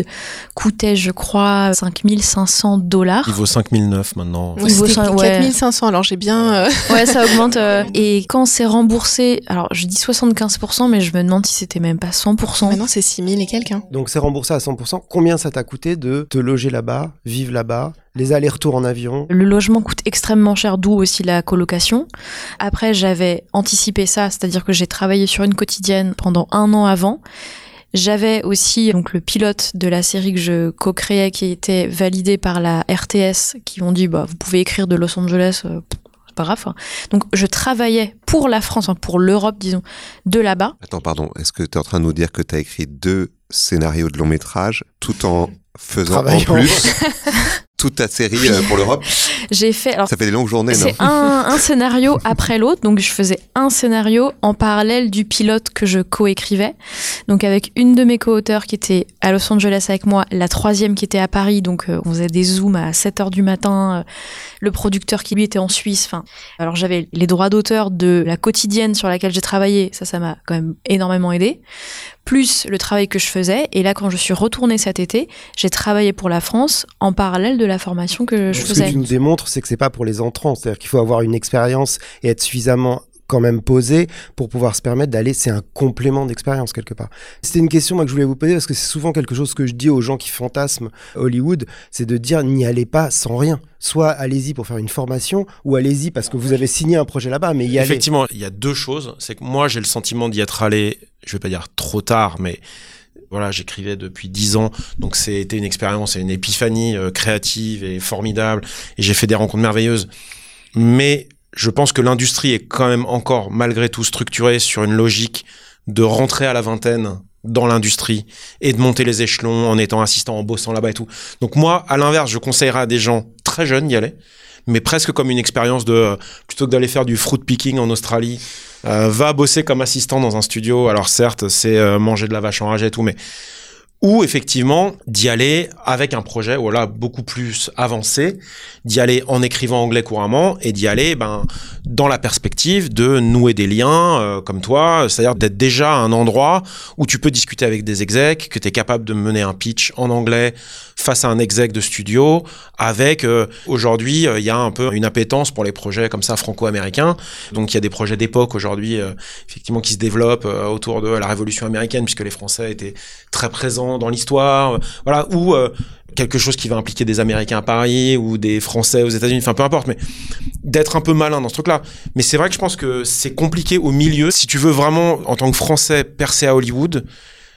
S2: coûtait, je crois, 5500 dollars.
S3: Il vaut 5009 maintenant.
S6: Il vaut 4500, alors j'ai bien... Euh, <laughs>
S2: ouais, ça augmente. Euh, <laughs> et quand c'est remboursé, alors je dis 75%, mais je me demande si c'était même pas 100%.
S6: Maintenant, c'est 6000 et quelques. Hein.
S5: Donc c'est remboursé à 100%. Combien ça t'a coûté de te loger là-bas, vivre là-bas les allers-retours en avion?
S2: Le logement coûte extrêmement cher, d'où aussi la colocation. Après, j'avais anticipé ça, c'est-à-dire que j'ai travaillé sur une quotidienne pendant un an avant. J'avais aussi donc le pilote de la série que je co-créais qui était validé par la RTS qui m'ont dit bah vous pouvez écrire de Los Angeles euh, c'est pas grave. Hein. Donc je travaillais pour la France, pour l'Europe disons, de là-bas.
S4: Attends, pardon, est-ce que tu es en train de nous dire que tu as écrit deux scénarios de long métrage tout en faisant en plus <laughs> toute ta série euh, pour l'Europe <laughs>
S2: J'ai fait. Alors,
S4: Ça fait des longues journées, non
S2: c'est un, un scénario après l'autre. Donc, je faisais un scénario en parallèle du pilote que je coécrivais. Donc, avec une de mes co-auteurs qui était à Los Angeles avec moi, la troisième qui était à Paris. Donc, euh, on faisait des zooms à 7 heures du matin. euh, le producteur qui lui était en Suisse. Enfin, alors j'avais les droits d'auteur de la quotidienne sur laquelle j'ai travaillé. Ça, ça m'a quand même énormément aidé. Plus le travail que je faisais. Et là, quand je suis retournée cet été, j'ai travaillé pour la France en parallèle de la formation que je
S5: Ce que
S2: faisais.
S5: tu nous démontres, c'est que c'est pas pour les entrants. C'est-à-dire qu'il faut avoir une expérience et être suffisamment quand même posé pour pouvoir se permettre d'aller, c'est un complément d'expérience quelque part. C'était une question moi, que je voulais vous poser parce que c'est souvent quelque chose que je dis aux gens qui fantasment Hollywood, c'est de dire n'y allez pas sans rien. Soit allez-y pour faire une formation ou allez-y parce que vous avez signé un projet là-bas, mais y.
S3: Effectivement, il y a deux choses. C'est que moi, j'ai le sentiment d'y être allé, je vais pas dire trop tard, mais voilà, j'écrivais depuis dix ans, donc c'était une expérience et une épiphanie euh, créative et formidable, et j'ai fait des rencontres merveilleuses. Mais je pense que l'industrie est quand même encore, malgré tout, structurée sur une logique de rentrer à la vingtaine dans l'industrie et de monter les échelons en étant assistant, en bossant là-bas et tout. Donc moi, à l'inverse, je conseillerais à des gens très jeunes d'y aller, mais presque comme une expérience de, plutôt que d'aller faire du fruit picking en Australie, euh, va bosser comme assistant dans un studio. Alors certes, c'est euh, manger de la vache enragée et tout, mais ou effectivement d'y aller avec un projet voilà beaucoup plus avancé, d'y aller en écrivant anglais couramment et d'y aller ben dans la perspective de nouer des liens euh, comme toi, c'est-à-dire d'être déjà à un endroit où tu peux discuter avec des execs, que tu es capable de mener un pitch en anglais face à un exec de studio avec euh, aujourd'hui euh, il y a un peu une appétence pour les projets comme ça franco-américains. Donc il y a des projets d'époque aujourd'hui euh, effectivement qui se développent euh, autour de la révolution américaine puisque les Français étaient très présents dans l'histoire, voilà, ou euh, quelque chose qui va impliquer des Américains à Paris ou des Français aux États-Unis, enfin peu importe, mais d'être un peu malin dans ce truc-là. Mais c'est vrai que je pense que c'est compliqué au milieu. Si tu veux vraiment, en tant que Français, percer à Hollywood,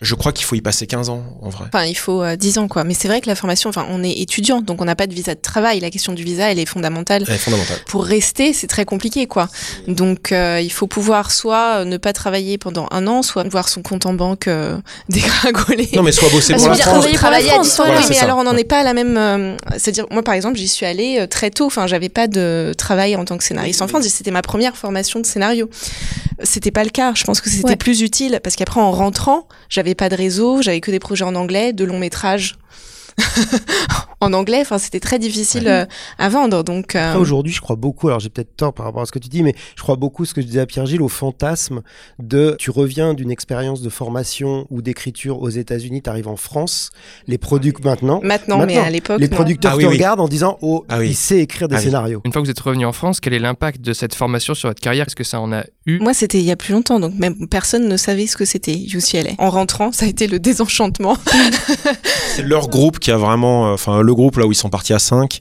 S3: je crois qu'il faut y passer 15 ans, en vrai.
S6: Enfin, il faut euh, 10 ans, quoi. Mais c'est vrai que la formation, enfin, on est étudiant, donc on n'a pas de visa de travail. La question du visa, elle est fondamentale.
S3: Elle est fondamentale.
S6: Pour rester, c'est très compliqué, quoi. Donc, euh, il faut pouvoir soit ne pas travailler pendant un an, soit voir son compte en banque euh, <laughs> dégringoler.
S3: Non, mais soit bosser pour la
S2: que
S3: France.
S2: travailler pour la
S6: travailler à
S2: France,
S6: distance.
S3: voilà,
S6: mais
S3: ça.
S6: alors on n'en
S3: Ouais.
S6: est pas à la même. euh, C'est-à-dire, moi par exemple, j'y suis allée euh, très tôt. Enfin, j'avais pas de travail en tant que scénariste en France. C'était ma première formation de scénario. C'était pas le cas. Je pense que c'était
S2: Ouais.
S6: plus utile parce qu'après, en rentrant, j'avais pas de réseau, j'avais que des projets en anglais, de longs métrages. <laughs> en anglais, enfin c'était très difficile euh, à vendre. Donc euh,
S5: aujourd'hui, je crois beaucoup, alors j'ai peut-être tort par rapport à ce que tu dis, mais je crois beaucoup ce que je disais à Pierre-Gilles, au fantasme de tu reviens d'une expérience de formation ou d'écriture aux États-Unis, tu arrives en France, les producteurs maintenant,
S6: maintenant, mais
S5: Maintenant,
S6: à l'époque,
S5: les producteurs
S3: Ah oui,
S5: te
S3: oui.
S5: regardent en disant Oh,
S3: Ah oui.
S5: il sait écrire des
S3: Ah oui.
S5: scénarios.
S1: Une fois que vous êtes revenu en France, quel est l'impact de cette formation sur votre carrière? Est-ce que ça en a eu?
S6: Moi, c'était il y a plus longtemps, donc même personne ne savait ce que c'était UCLA. En rentrant, ça a été le désenchantement. <laughs>
S3: C'est leur groupe qui a vraiment, euh, enfin le groupe là où ils sont partis à 5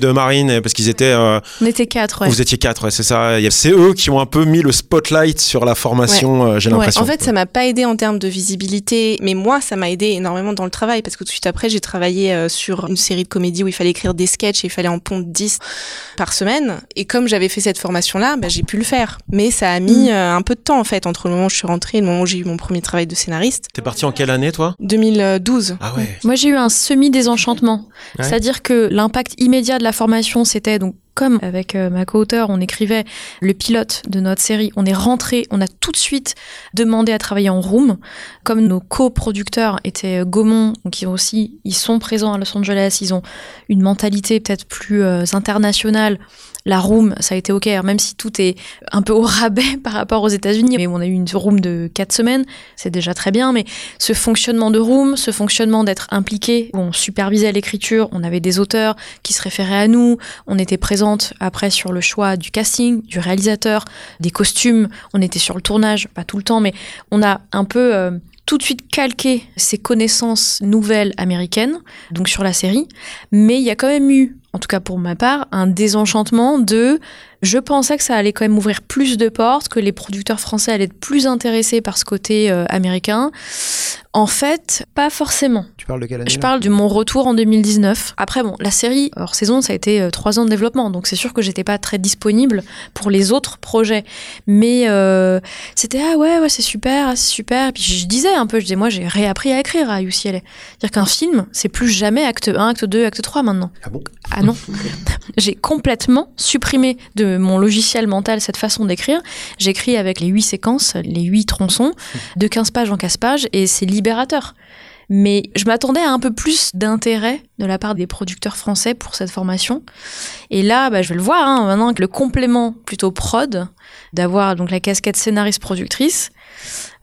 S3: de Marine parce qu'ils étaient, euh,
S2: On était quatre, ouais.
S3: vous étiez 4, ouais, c'est ça. C'est eux qui ont un peu mis le spotlight sur la formation, euh, j'ai
S2: Ouais.
S3: l'impression.
S6: En fait, ça m'a pas aidé en termes de visibilité, mais moi, ça m'a aidé énormément dans le travail parce que tout de suite après, j'ai travaillé euh, sur une série de comédies où il fallait écrire des sketchs et il fallait en pondre 10 par semaine. Et comme j'avais fait cette formation-là, bah, j'ai pu le faire. Mais ça a mis
S2: Mm.
S6: euh, un peu de temps en fait entre le moment où je suis rentrée et le moment où j'ai eu mon premier travail de scénariste.
S3: T'es parti en quelle année toi?
S6: 2012.
S3: Ah ouais.
S2: Moi, j'ai eu un semi-désenchantement.
S1: Ouais.
S2: C'est-à-dire que l'impact immédiat de la formation, c'était donc comme avec euh, ma co-auteur, on écrivait le pilote de notre série, on est rentré, on a tout de suite demandé à travailler en room. Comme nos coproducteurs étaient euh, Gaumont, ont aussi, ils sont présents à Los Angeles, ils ont une mentalité peut-être plus euh, internationale. La room, ça a été ok, alors même si tout est un peu au rabais <laughs> par rapport aux États-Unis. Mais on a eu une room de quatre semaines, c'est déjà très bien. Mais ce fonctionnement de room, ce fonctionnement d'être impliqué, on supervisait l'écriture, on avait des auteurs qui se référaient à nous, on était présente après sur le choix du casting, du réalisateur, des costumes, on était sur le tournage, pas tout le temps, mais on a un peu euh, tout de suite calqué ces connaissances nouvelles américaines, donc sur la série, mais il y a quand même eu en tout cas pour ma part, un désenchantement de je pensais que ça allait quand même ouvrir plus de portes, que les producteurs français allaient être plus intéressés par ce côté euh, américain. En fait, pas forcément.
S5: Tu parles de quelle année
S2: Je parle de mon retour en 2019. Après, bon, la série hors saison, ça a été euh, trois ans de développement, donc c'est sûr que j'étais pas très disponible pour les autres projets. Mais euh, c'était ah ouais, ouais, c'est super, ah, c'est super. Et puis je disais un peu, je disais moi, j'ai réappris à écrire à UCLA. C'est-à-dire qu'un film, c'est plus jamais acte 1, acte 2, acte 3 maintenant.
S5: Ah bon?
S2: Ah non. <laughs> J'ai complètement supprimé de mon logiciel mental cette façon d'écrire. J'écris avec les huit séquences, les huit tronçons, de 15 pages en 15 pages, et c'est libérateur. Mais je m'attendais à un peu plus d'intérêt de la part des producteurs français pour cette formation. Et là, bah, je vais le voir, hein, maintenant que le complément plutôt prod, d'avoir donc la casquette scénariste-productrice,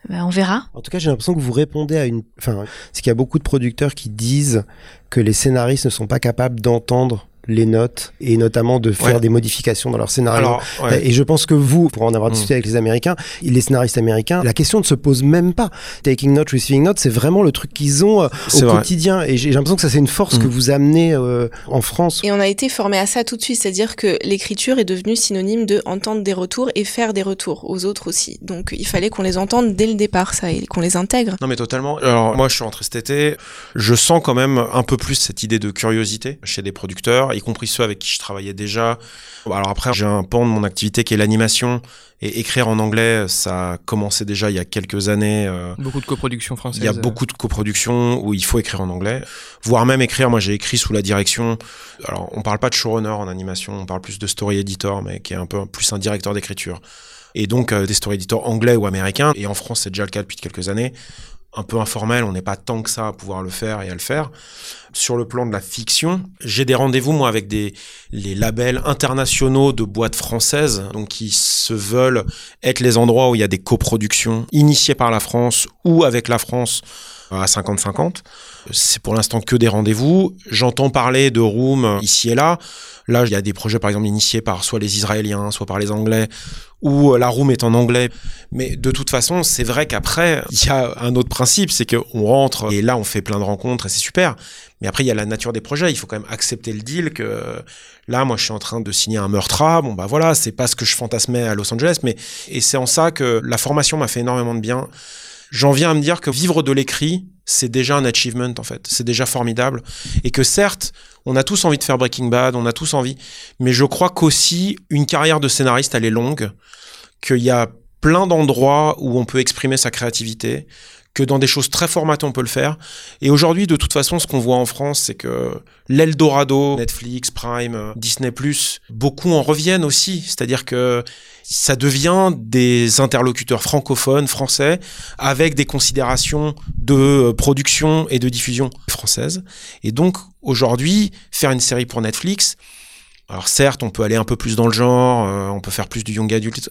S2: bah, on verra.
S5: En tout cas, j'ai l'impression que vous répondez à une. Enfin, c'est qu'il y a beaucoup de producteurs qui disent que les scénaristes ne sont pas capables d'entendre les notes et notamment de faire
S3: Ouais.
S5: des modifications dans leur scénario.
S3: Alors, ouais.
S5: Et je pense que vous, pour en avoir
S3: Mm.
S5: discuté avec les Américains, les scénaristes américains, la question ne se pose même pas. Taking note, receiving note, c'est vraiment le truc qu'ils ont euh, au
S3: vrai.
S5: quotidien. Et j'ai j'ai l'impression que ça, c'est une force
S3: Mm.
S5: que vous amenez euh, en France.
S6: Et on a été formé à ça tout de suite, c'est-à-dire que l'écriture est devenue synonyme de entendre des retours et faire des retours aux autres aussi. Donc il fallait qu'on les entende dès le départ, ça, et qu'on les intègre.
S3: Non mais totalement. Alors moi je suis rentré cet été, je sens quand même un peu plus cette idée de curiosité chez des producteurs, y compris ceux avec qui je travaillais déjà. Alors après j'ai un pan de mon activité qui est l'animation et écrire en anglais, ça a commencé déjà il y a quelques années. euh,
S1: Beaucoup de coproductions françaises.
S3: il y a beaucoup de coproductions où il faut écrire en anglais, voire même écrire. Moi, j'ai écrit sous la direction. Alors, on parle pas de showrunner en animation, on parle plus de story editor, mais qui est un peu plus un directeur d'écriture. Et donc euh, des story editors anglais ou américains. Et en France, c'est déjà le cas depuis quelques années. Un peu informel, on n'est pas tant que ça à pouvoir le faire et à le faire. Sur le plan de la fiction, j'ai des rendez-vous moi avec les labels internationaux de boîtes françaises, donc qui se veulent être les endroits où il y a des coproductions initiées par la France ou avec la France à 50-50. C'est pour l'instant que des rendez-vous. J'entends parler de Room ici et là. Là, il y a des projets, par exemple, initiés par soit les Israéliens, soit par les Anglais, où euh, la Room est en anglais. Mais de toute façon, c'est vrai qu'après, il y a un autre principe, c'est qu'on rentre et là, on fait plein de rencontres et c'est super. Mais après, il y a la nature des projets. Il faut quand même accepter le deal que là, moi, je suis en train de signer un meurtra. Bon, bah voilà, c'est pas ce que je fantasmais à Los Angeles, mais et c'est en ça que la formation m'a fait énormément de bien. J'en viens à me dire que vivre de l'écrit, c'est déjà un achievement en fait. C'est déjà formidable. Et que certes, on a tous envie de faire Breaking Bad, on a tous envie. Mais je crois qu'aussi, une carrière de scénariste, elle est longue. Qu'il y a plein d'endroits où on peut exprimer sa créativité. Que dans des choses très formatées, on peut le faire. Et aujourd'hui, de toute façon, ce qu'on voit en France, c'est que l'Eldorado, Netflix, Prime, Disney+, beaucoup en reviennent aussi. C'est-à-dire que ça devient des interlocuteurs francophones, français, avec des considérations de production et de diffusion française. Et donc, aujourd'hui, faire une série pour Netflix, alors certes, on peut aller un peu plus dans le genre, euh, on peut faire plus du young adult,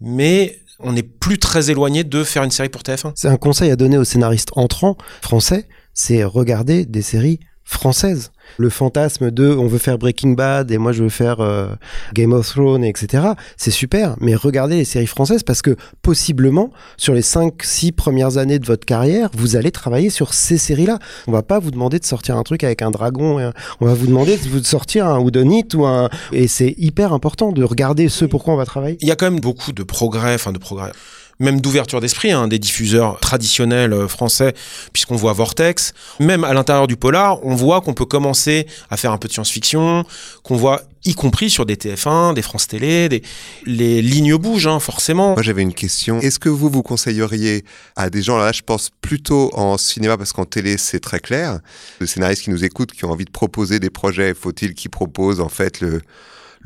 S3: mais on n'est plus très éloigné de faire une série pour TF1.
S5: C'est un conseil à donner aux scénaristes entrants français, c'est regarder des séries françaises. Le fantasme de on veut faire Breaking Bad et moi je veux faire euh, Game of Thrones, etc. C'est super, mais regardez les séries françaises parce que possiblement, sur les 5-6 premières années de votre carrière, vous allez travailler sur ces séries-là. On va pas vous demander de sortir un truc avec un dragon, et un- on va vous demander de vous sortir un Whodunit ou un... Et c'est hyper important de regarder ce pourquoi on va travailler.
S3: Il y a quand même beaucoup de progrès, enfin de progrès, même d'ouverture d'esprit, hein, des diffuseurs traditionnels euh, français, puisqu'on voit Vortex. Même à l'intérieur du polar, on voit qu'on peut commencer à faire un peu de science-fiction, qu'on voit, y compris sur des TF1, des France Télé, des... les lignes bougent, hein, forcément.
S4: Moi, j'avais une question. Est-ce que vous vous conseilleriez à des gens, là, je pense plutôt en cinéma, parce qu'en télé, c'est très clair, les scénaristes qui nous écoutent, qui ont envie de proposer des projets, faut-il qu'ils proposent, en fait, le,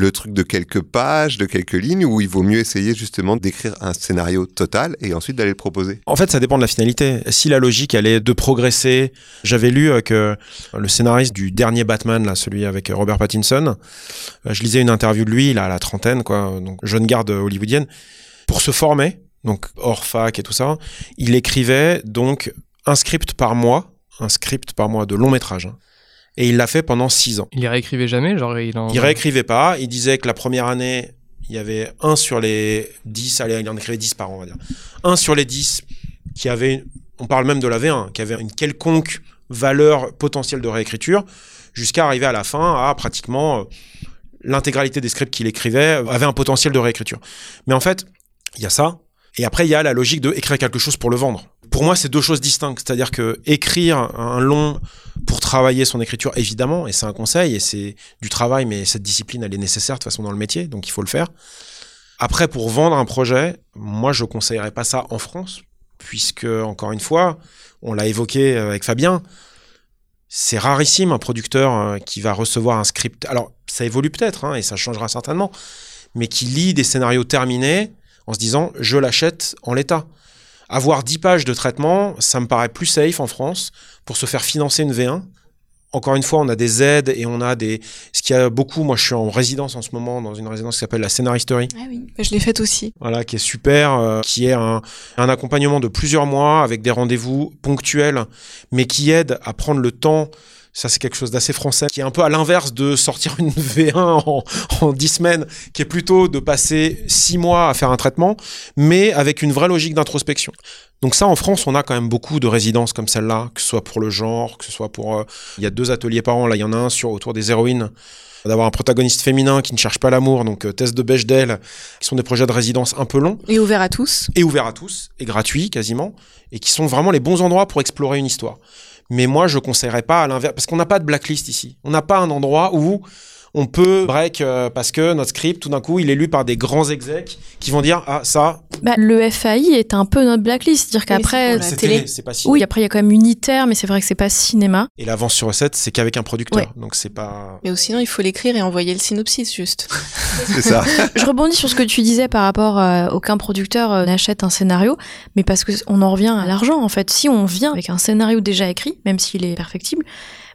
S4: le truc de quelques pages, de quelques lignes, ou il vaut mieux essayer justement d'écrire un scénario total et ensuite d'aller le proposer
S3: En fait, ça dépend de la finalité. Si la logique, elle est de progresser. J'avais lu euh, que le scénariste du dernier Batman, là, celui avec Robert Pattinson, euh, je lisais une interview de lui, il a la trentaine, quoi, donc jeune garde hollywoodienne, pour se former, donc hors fac et tout ça, il écrivait donc un script par mois, un script par mois de long métrage. hein. Et il l'a fait pendant six ans.
S1: Il les réécrivait jamais, genre il en...
S3: Il réécrivait pas. Il disait que la première année, il y avait un sur les 10, allez, il en écrivait 10 par an, on va dire. Un sur les 10 qui avait, on parle même de la V1, qui avait une quelconque valeur potentielle de réécriture, jusqu'à arriver à la fin à pratiquement euh, l'intégralité des scripts qu'il écrivait avait un potentiel de réécriture. Mais en fait, il y a ça, et après il y a la logique de écrire quelque chose pour le vendre. Pour moi, c'est deux choses distinctes, c'est-à-dire que écrire un long pour travailler son écriture, évidemment, et c'est un conseil, et c'est du travail, mais cette discipline, elle est nécessaire de toute façon dans le métier, donc il faut le faire. Après, pour vendre un projet, moi, je conseillerais pas ça en France, puisque, encore une fois, on l'a évoqué avec Fabien, c'est rarissime un producteur euh, qui va recevoir un script. Alors, ça évolue peut-être, hein, et ça changera certainement, mais qui lit des scénarios terminés en se disant je l'achète en l'état. Avoir 10 pages de traitement, ça me paraît plus safe en France pour se faire financer une V1 encore une fois, on a des aides et on a des. Ce qui a beaucoup, moi je suis en résidence en ce moment, dans une résidence qui s'appelle la Scénaristerie.
S6: Ah oui, je l'ai faite aussi.
S3: Voilà, qui est super, euh, qui est un, un, accompagnement de plusieurs mois avec des rendez-vous ponctuels, mais qui aide à prendre le temps ça, c'est quelque chose d'assez français, qui est un peu à l'inverse de sortir une <laughs> V1 en, en 10 semaines, qui est plutôt de passer 6 mois à faire un traitement, mais avec une vraie logique d'introspection. Donc ça, en France, on a quand même beaucoup de résidences comme celle-là, que ce soit pour le genre, que ce soit pour... Euh, il y a deux ateliers par an, là, il y en a un sur autour des héroïnes, d'avoir un protagoniste féminin qui ne cherche pas l'amour, donc euh, test de Bechdel, qui sont des projets de résidence un peu longs.
S6: Et ouverts à tous.
S3: Et ouverts à tous, et gratuits quasiment, et qui sont vraiment les bons endroits pour explorer une histoire. Mais moi, je conseillerais pas à l'inverse, parce qu'on n'a pas de blacklist ici. On n'a pas un endroit où on peut break euh, parce que notre script, tout d'un coup, il est lu par des grands execs qui vont dire ah ça.
S2: Bah, le FAI est un peu notre blacklist, dire qu'après
S3: c'est télé, c'est pas
S2: Oui, après il y a quand même unitaire, mais c'est vrai que c'est pas cinéma.
S3: Et l'avance sur recette, c'est qu'avec un producteur, donc c'est pas.
S6: Mais sinon, il faut l'écrire et envoyer le synopsis juste. <laughs>
S4: c'est ça. <laughs>
S2: Je rebondis sur ce que tu disais par rapport à euh, aucun producteur euh, n'achète un scénario, mais parce que on en revient à l'argent en fait. Si on vient avec un scénario déjà écrit, même s'il est perfectible,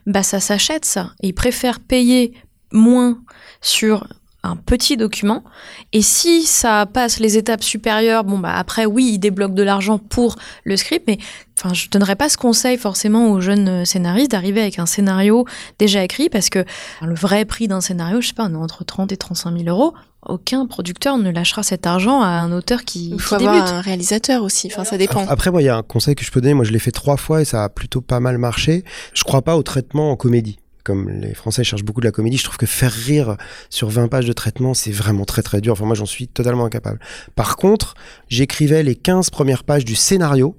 S2: bah ça s'achète ça. Et ils préfèrent payer moins sur un petit document. Et si ça passe les étapes supérieures, bon bah après oui, il débloque de l'argent pour le script, mais enfin je donnerais pas ce conseil forcément aux jeunes scénaristes d'arriver avec un scénario déjà écrit parce que le vrai prix d'un scénario, je sais pas, entre 30 et 35 000 euros. Aucun producteur ne lâchera cet argent à un auteur qui,
S6: il faut
S2: qui
S6: avoir un réalisateur aussi. Enfin, ça dépend.
S5: Après, moi, il y a un conseil que je peux donner. Moi, je l'ai fait trois fois et ça a plutôt pas mal marché. Je crois pas au traitement en comédie comme les Français cherchent beaucoup de la comédie, je trouve que faire rire sur 20 pages de traitement, c'est vraiment très très dur. Enfin, moi, j'en suis totalement incapable. Par contre, j'écrivais les 15 premières pages du scénario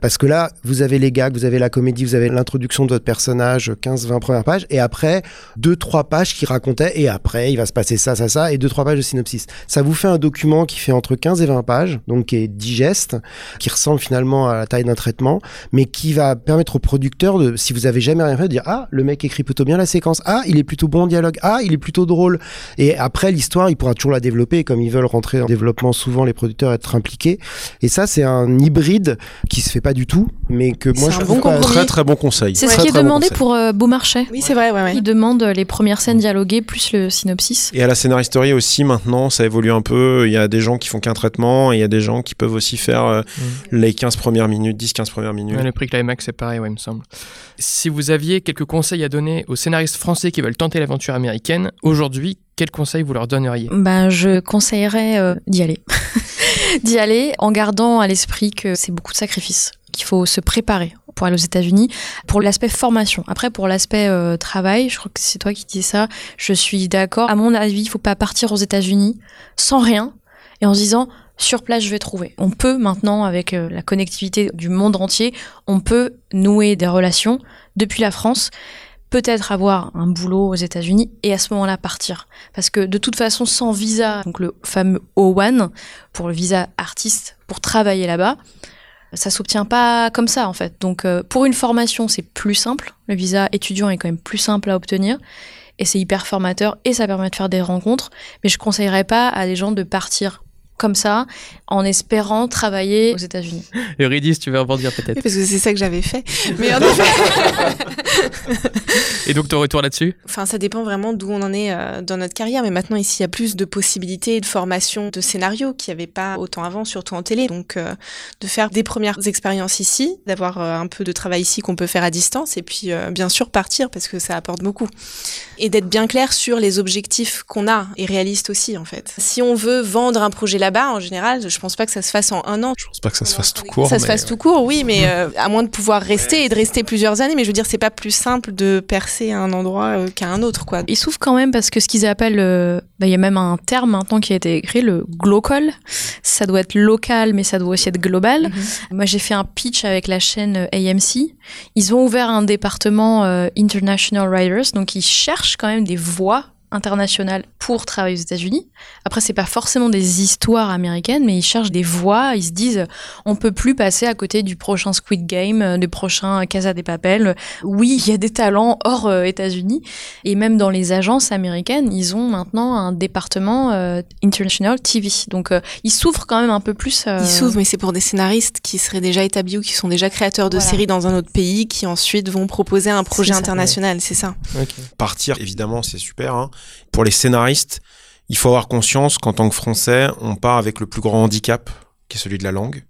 S5: parce que là, vous avez les gags, vous avez la comédie, vous avez l'introduction de votre personnage, 15-20 premières pages, et après, 2-3 pages qui racontaient, et après, il va se passer ça, ça, ça, et 2-3 pages de synopsis. Ça vous fait un document qui fait entre 15 et 20 pages, donc qui est digeste, qui ressemble finalement à la taille d'un traitement, mais qui va permettre au producteur de, si vous avez jamais rien fait, de dire, ah, le mec écrit plutôt bien la séquence, ah, il est plutôt bon en dialogue, ah, il est plutôt drôle. Et après, l'histoire, il pourra toujours la développer, comme ils veulent rentrer en développement, souvent les producteurs être impliqués. Et ça, c'est un hybride qui se fait pas du tout, mais que moi je trouve
S3: bon très très bon conseil.
S2: C'est ce qui est demandé pour euh, Beaumarchais.
S6: Oui, c'est vrai. Ouais, ouais.
S2: Il demande les premières scènes dialoguées plus le synopsis.
S3: Et à la scénaristerie aussi, maintenant, ça évolue un peu. Il y a des gens qui font qu'un traitement et il y a des gens qui peuvent aussi faire euh, mm. les 15 premières minutes, 10-15 premières minutes.
S1: le prix Climax, c'est pareil, ouais, il me semble. Si vous aviez quelques conseils à donner aux scénaristes français qui veulent tenter l'aventure américaine, aujourd'hui, quels conseils vous leur donneriez?
S2: Ben, Je conseillerais euh, d'y aller. <laughs> d'y aller en gardant à l'esprit que c'est beaucoup de sacrifices qu'il faut se préparer pour aller aux États-Unis pour l'aspect formation. Après, pour l'aspect euh, travail, je crois que c'est toi qui dis ça, je suis d'accord. À mon avis, il faut pas partir aux États-Unis sans rien et en se disant sur place je vais trouver. On peut maintenant, avec euh, la connectivité du monde entier, on peut nouer des relations depuis la France peut-être avoir un boulot aux États-Unis et à ce moment-là partir. Parce que de toute façon, sans visa, donc le fameux O1 pour le visa artiste pour travailler là-bas, ça s'obtient pas comme ça en fait. Donc euh, pour une formation, c'est plus simple. Le visa étudiant est quand même plus simple à obtenir et c'est hyper formateur et ça permet de faire des rencontres. Mais je conseillerais pas à des gens de partir comme ça, en espérant travailler aux États-Unis. <laughs>
S1: Eurydice, tu veux rebondir peut-être
S6: Parce que c'est ça que j'avais fait. <laughs> Mais en effet.
S1: Et donc ton retour là-dessus?
S6: Enfin, ça dépend vraiment d'où on en est euh, dans notre carrière. Mais maintenant, ici, il y a plus de possibilités de formation de scénario qu'il n'y avait pas autant avant, surtout en télé. Donc, euh, de faire des premières expériences ici, d'avoir euh, un peu de travail ici qu'on peut faire à distance, et puis bien sûr partir parce que ça apporte beaucoup. Et d'être bien clair sur les objectifs qu'on a et réalistes aussi, en fait. Si on veut vendre un projet là-bas, en général, je pense pas que ça se fasse en un an.
S3: Je pense pas que ça se fasse tout court.
S6: Ça se fasse tout court, oui, mais euh, à moins de pouvoir rester et de rester plusieurs années. Mais je veux dire, c'est pas plus simple de percer à un endroit euh, qu'à un autre, quoi.
S2: Ils souffrent quand même parce que ce qu'ils appellent, euh, bah, il y a même un terme maintenant qui a été écrit, le glocal. Ça doit être local, mais ça doit aussi être global.
S6: Mhm.
S2: Moi, j'ai fait un pitch avec la chaîne AMC. Ils ont ouvert un département International Writers, donc ils cherchent quand même des voix internationales pour travailler aux États-Unis. Après, c'est pas forcément des histoires américaines, mais ils cherchent des voix. Ils se disent, on peut plus passer à côté du prochain Squid Game, euh, du prochain Casa des Papel. Oui, il y a des talents hors euh, États-Unis. Et même dans les agences américaines, ils ont maintenant un département euh, International TV. Donc, ils s'ouvrent quand même un peu plus.
S6: Ils s'ouvrent, mais c'est pour des scénaristes qui seraient déjà établis ou qui sont déjà créateurs de
S2: Voilà.
S6: séries dans un autre pays, qui ensuite vont proposer un projet
S2: ça,
S6: international. C'est ça.
S3: Partir, évidemment, c'est super. hein. Pour les scénaristes, il faut avoir conscience qu'en tant que Français, on part avec le plus grand handicap, qui est celui de la langue.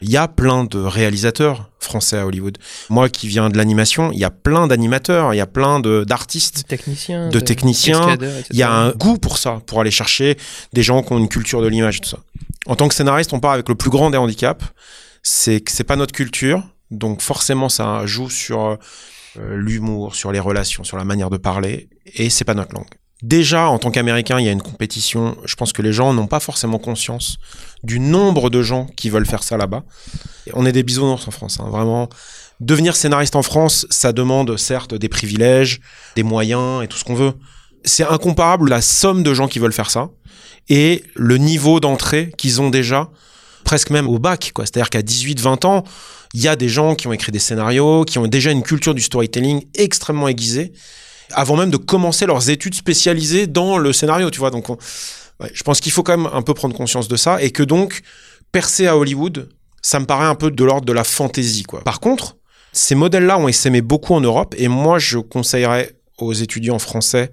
S3: Il y a plein de réalisateurs français à Hollywood. Moi qui viens de l'animation, il y a plein d'animateurs, il y a plein de- d'artistes. De techniciens,
S1: cascadeur, etc.
S3: Il y a un goût pour ça, pour aller chercher des gens qui ont une culture de l'image et tout ça. En tant que scénariste, on part avec le plus grand des handicaps, c'est que c'est pas notre culture, donc forcément ça joue sur euh, l'humour, sur les relations, sur la manière de parler, et c'est pas notre langue. Déjà, en tant qu'Américain, il y a une compétition. Je pense que les gens n'ont pas forcément conscience du nombre de gens qui veulent faire ça là-bas. On est des bisounours en France, hein, vraiment. Devenir scénariste en France, ça demande certes des privilèges, des moyens et tout ce qu'on veut. C'est incomparable la somme de gens qui veulent faire ça et le niveau d'entrée qu'ils ont déjà, presque même au bac. C'est-à-dire qu'à 18-20 ans, il y a des gens qui ont écrit des scénarios, qui ont déjà une culture du storytelling extrêmement aiguisée, avant même de commencer leurs études spécialisées dans le scénario, tu vois. Donc, je pense qu'il faut quand même un peu prendre conscience de ça et que donc, percer à Hollywood, ça me paraît un peu de l'ordre de la fantaisie, quoi. Par contre, ces modèles-là ont essaimé beaucoup en Europe et moi, je conseillerais aux étudiants français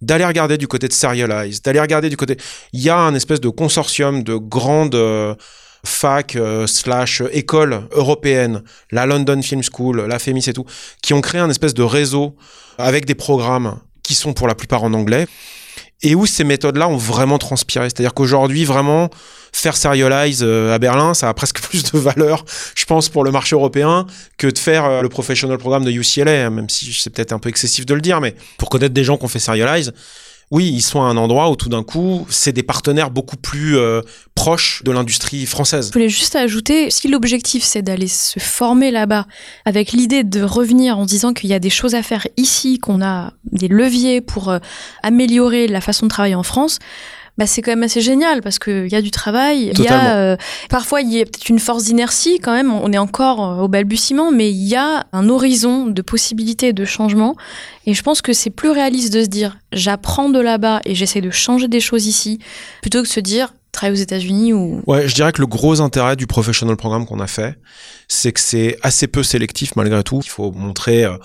S3: d'aller regarder du côté de Serialize, d'aller regarder du côté... Il y a un espèce de consortium de grandes euh, facs euh, slash écoles européennes, la London Film School, la FEMIS et tout, qui ont créé un espèce de réseau avec des programmes qui sont pour la plupart en anglais et où ces méthodes-là ont vraiment transpiré. C'est-à-dire qu'aujourd'hui, vraiment, faire Serialize euh, à Berlin, ça a presque <laughs> plus de valeur, je pense, pour le marché européen que de faire euh, le professional programme de UCLA, hein, même si c'est peut-être un peu excessif de le dire, mais pour connaître des gens qui ont fait Serialize, oui, ils sont à un endroit où tout d'un coup, c'est des partenaires beaucoup plus euh, proches de l'industrie française.
S2: Je voulais juste ajouter, si l'objectif c'est d'aller se former là-bas avec l'idée de revenir en disant qu'il y a des choses à faire ici, qu'on a des leviers pour euh, améliorer la façon de travailler en France, bah c'est quand même assez génial parce qu'il y a du travail, il y a euh, parfois il y a peut-être une force d'inertie quand même, on est encore euh, au balbutiement, mais il y a un horizon de possibilités de changement. Et je pense que c'est plus réaliste de se dire j'apprends de là-bas et j'essaie de changer des choses ici plutôt que de se dire travailler aux États-Unis ou
S3: Ouais, je dirais que le gros intérêt du professional programme qu'on a fait, c'est que c'est assez peu sélectif malgré tout. Il faut montrer euh,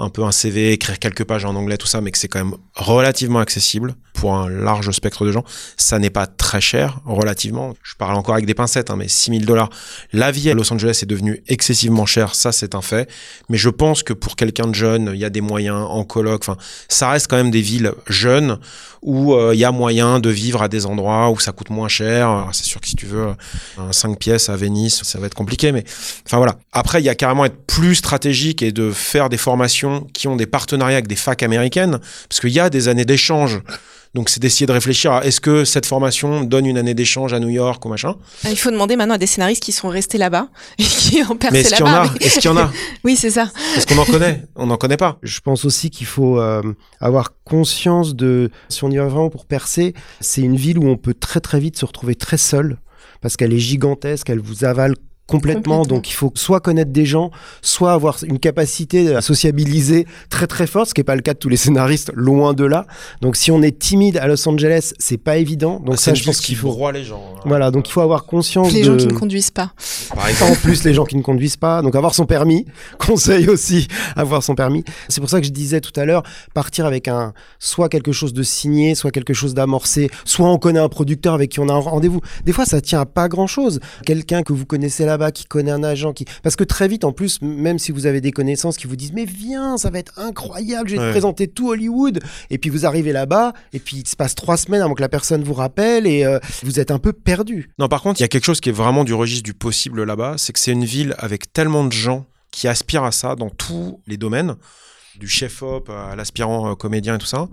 S3: un peu un CV, écrire quelques pages en anglais, tout ça, mais que c'est quand même relativement accessible pour un large spectre de gens. Ça n'est pas très cher, relativement. Je parle encore avec des pincettes, hein, mais 6000 dollars. La vie à Los Angeles est devenue excessivement chère, ça c'est un fait. Mais je pense que pour quelqu'un de jeune, il y a des moyens en coloc. Enfin, ça reste quand même des villes jeunes où euh, il y a moyen de vivre à des endroits où ça coûte moins cher. C'est sûr que si tu veux un 5 pièces à Venise, ça va être compliqué, mais enfin voilà. Après, il y a carrément être plus stratégique et de faire des formations qui ont des partenariats avec des facs américaines, parce qu'il y a des années d'échange. Donc c'est d'essayer de réfléchir à est-ce que cette formation donne une année d'échange à New York ou machin.
S6: Ah, Il faut demander maintenant à des scénaristes qui sont restés là-bas <laughs> et qui ont percé
S3: Mais est-ce qu'il y en
S6: là-bas.
S3: a? Est-ce qu'il y en a? <laughs>
S6: Oui, c'est ça.
S3: Est-ce qu'on en connaît On n'en connaît pas.
S5: Je pense aussi qu'il faut euh, avoir conscience de, si on y va vraiment pour percer, c'est une ville où on peut très très vite se retrouver très seul parce qu'elle est gigantesque, elle vous avale complètement,
S6: Complètement.
S5: donc il faut soit connaître des gens, soit avoir une capacité à sociabiliser très très forte, ce qui n'est pas le cas de tous les scénaristes, loin de là. Donc si on est timide à Los Angeles, c'est pas évident. Donc ça, je pense qu'il
S3: qui
S5: faut.
S3: broie les gens. hein.
S5: Voilà, donc il faut avoir conscience
S6: Les
S5: de.
S6: gens qui ne conduisent pas.
S3: Par exemple.
S5: En plus, les gens qui ne conduisent pas. Donc, avoir son permis. <laughs> Conseil aussi, avoir son permis. C'est pour ça que je disais tout à l'heure, partir avec un, soit quelque chose de signé, soit quelque chose d'amorcé, soit on connaît un producteur avec qui on a un rendez-vous. Des fois, ça tient à pas grand chose. Quelqu'un que vous connaissez là-bas, qui connaît un agent, qui parce que très vite en plus, même si vous avez des connaissances qui vous disent mais viens, ça va être incroyable, je vais te présenter tout Hollywood, et puis vous arrivez là-bas, et puis il se passe trois semaines avant que la personne vous rappelle, et euh, vous êtes un peu perdu.
S3: Non, par contre, il y a quelque chose qui est vraiment du registre du possible là-bas, c'est que c'est une ville avec tellement de gens qui aspirent à ça dans tous les domaines, du chef-op à l'aspirant euh, comédien et tout ça,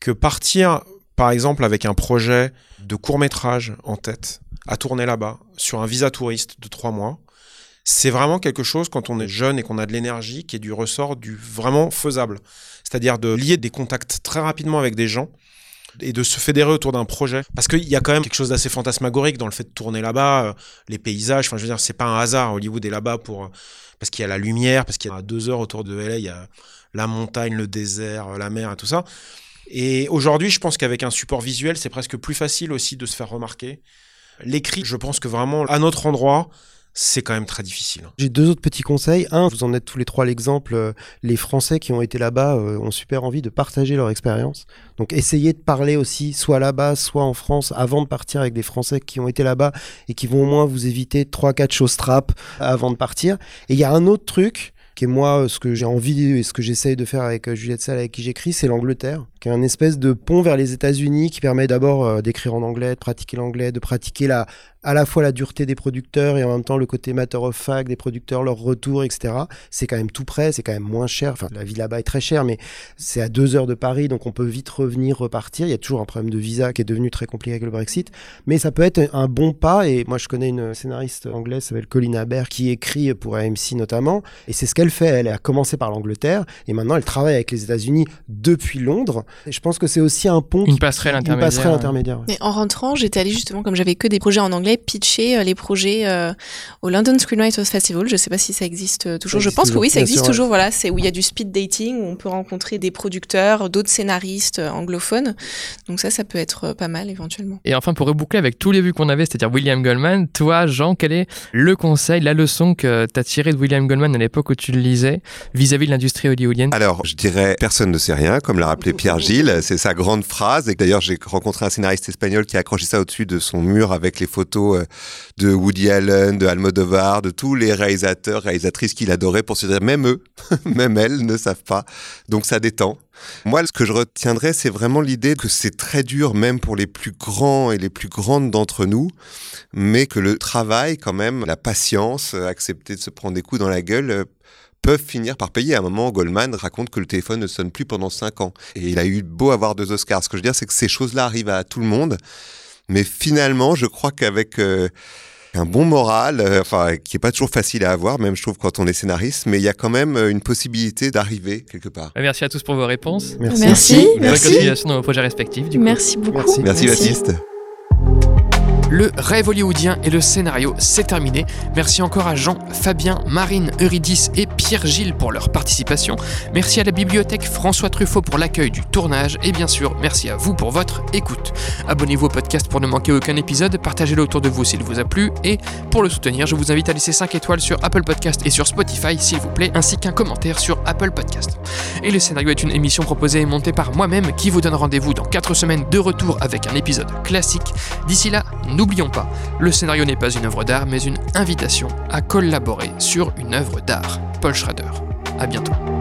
S3: que partir par exemple avec un projet de court métrage en tête à tourner là-bas sur un visa touriste de trois mois, c'est vraiment quelque chose quand on est jeune et qu'on a de l'énergie qui est du ressort du vraiment faisable. C'est-à-dire de lier des contacts très rapidement avec des gens et de se fédérer autour d'un projet. Parce qu'il y a quand même quelque chose d'assez fantasmagorique dans le fait de tourner là-bas, euh, les paysages. Enfin, je veux dire, c'est pas un hasard. Hollywood est là-bas pour parce qu'il y a la lumière, parce qu'il y a deux heures autour de LA, il y a la montagne, le désert, la mer et tout ça. Et aujourd'hui, je pense qu'avec un support visuel, c'est presque plus facile aussi de se faire remarquer. L'écrit, je pense que vraiment, à notre endroit, c'est quand même très difficile.
S5: J'ai deux autres petits conseils. Un, vous en êtes tous les trois l'exemple. Euh, les Français qui ont été là-bas euh, ont super envie de partager leur expérience. Donc essayez de parler aussi, soit là-bas, soit en France, avant de partir avec des Français qui ont été là-bas et qui vont au moins vous éviter trois, quatre choses trap avant de partir. Et il y a un autre truc qui est moi ce que j'ai envie et ce que j'essaye de faire avec euh, Juliette Salle avec qui j'écris, c'est l'Angleterre qui est un espèce de pont vers les États-Unis qui permet d'abord euh, d'écrire en anglais, de pratiquer l'anglais, de pratiquer la, à la fois la dureté des producteurs et en même temps le côté matter of fact des producteurs, leur retour, etc. C'est quand même tout près, c'est quand même moins cher. Enfin, la vie là-bas est très chère, mais c'est à deux heures de Paris, donc on peut vite revenir, repartir. Il y a toujours un problème de visa qui est devenu très compliqué avec le Brexit, mais ça peut être un bon pas. Et moi, je connais une scénariste anglaise, s'appelle Colin Aber, qui écrit pour AMC notamment, et c'est ce qu'elle fait. Elle a commencé par l'Angleterre et maintenant elle travaille avec les États-Unis depuis Londres. Et je pense que c'est aussi un pont.
S1: Une passerelle intermédiaire.
S5: Une passerelle intermédiaire.
S6: Et en rentrant, j'étais allée justement, comme j'avais que des projets en anglais, pitcher euh, les projets euh, au London Screenwriters Festival. Je sais pas si ça existe euh, toujours. je pense que oui, ça existe toujours. Voilà, c'est où il y a du speed dating, où on peut rencontrer des producteurs, d'autres scénaristes anglophones. Donc ça, ça peut être pas mal éventuellement.
S1: Et enfin, pour reboucler avec tous les vues qu'on avait, c'est-à-dire William Goldman, toi, Jean, quel est le conseil, la leçon que tu as tirée de William Goldman à l'époque où tu le lisais vis-à-vis de l'industrie hollywoodienne?
S4: Alors, je dirais personne ne sait rien, comme l'a rappelé Pierre C'est sa grande phrase. Et d'ailleurs, j'ai rencontré un scénariste espagnol qui a accroché ça au-dessus de son mur avec les photos euh, de Woody Allen, de Almodovar, de tous les réalisateurs, réalisatrices qu'il adorait pour se dire même eux, <laughs> même elles ne savent pas. Donc ça détend. Moi, ce que je retiendrai, c'est vraiment l'idée que c'est très dur, même pour les plus grands et les plus grandes d'entre nous, mais que le travail, quand même, la patience, euh, accepter de se prendre des coups dans la gueule, euh, peuvent finir par payer. À un moment, Goldman raconte que le téléphone ne sonne plus pendant 5 ans. Et il a eu beau avoir deux Oscars. Ce que je veux dire, c'est que ces choses-là arrivent à tout le monde. Mais finalement, je crois qu'avec euh, un bon moral, euh, enfin, qui est pas toujours facile à avoir, même je trouve quand on est scénariste, mais il y a quand même euh, une possibilité d'arriver quelque part.
S1: Merci à tous pour vos réponses.
S2: Merci. Merci.
S1: Bonne continuation dans vos projets respectifs. Du coup.
S2: Merci beaucoup.
S4: Merci, Merci. Baptiste.
S1: Le rêve hollywoodien et le scénario, c'est terminé. Merci encore à Jean, Fabien, Marine, Eurydice et Pierre-Gilles pour leur participation. Merci à la bibliothèque François Truffaut pour l'accueil du tournage. Et bien sûr, merci à vous pour votre écoute. Abonnez-vous au podcast pour ne manquer aucun épisode, partagez-le autour de vous s'il vous a plu. Et pour le soutenir, je vous invite à laisser 5 étoiles sur Apple Podcast et sur Spotify s'il vous plaît, ainsi qu'un commentaire sur Apple Podcast. Et le scénario est une émission proposée et montée par moi-même qui vous donne rendez-vous dans 4 semaines de retour avec un épisode classique. D'ici là, N'oublions pas, le scénario n'est pas une œuvre d'art, mais une invitation à collaborer sur une œuvre d'art. Paul Schrader. À bientôt.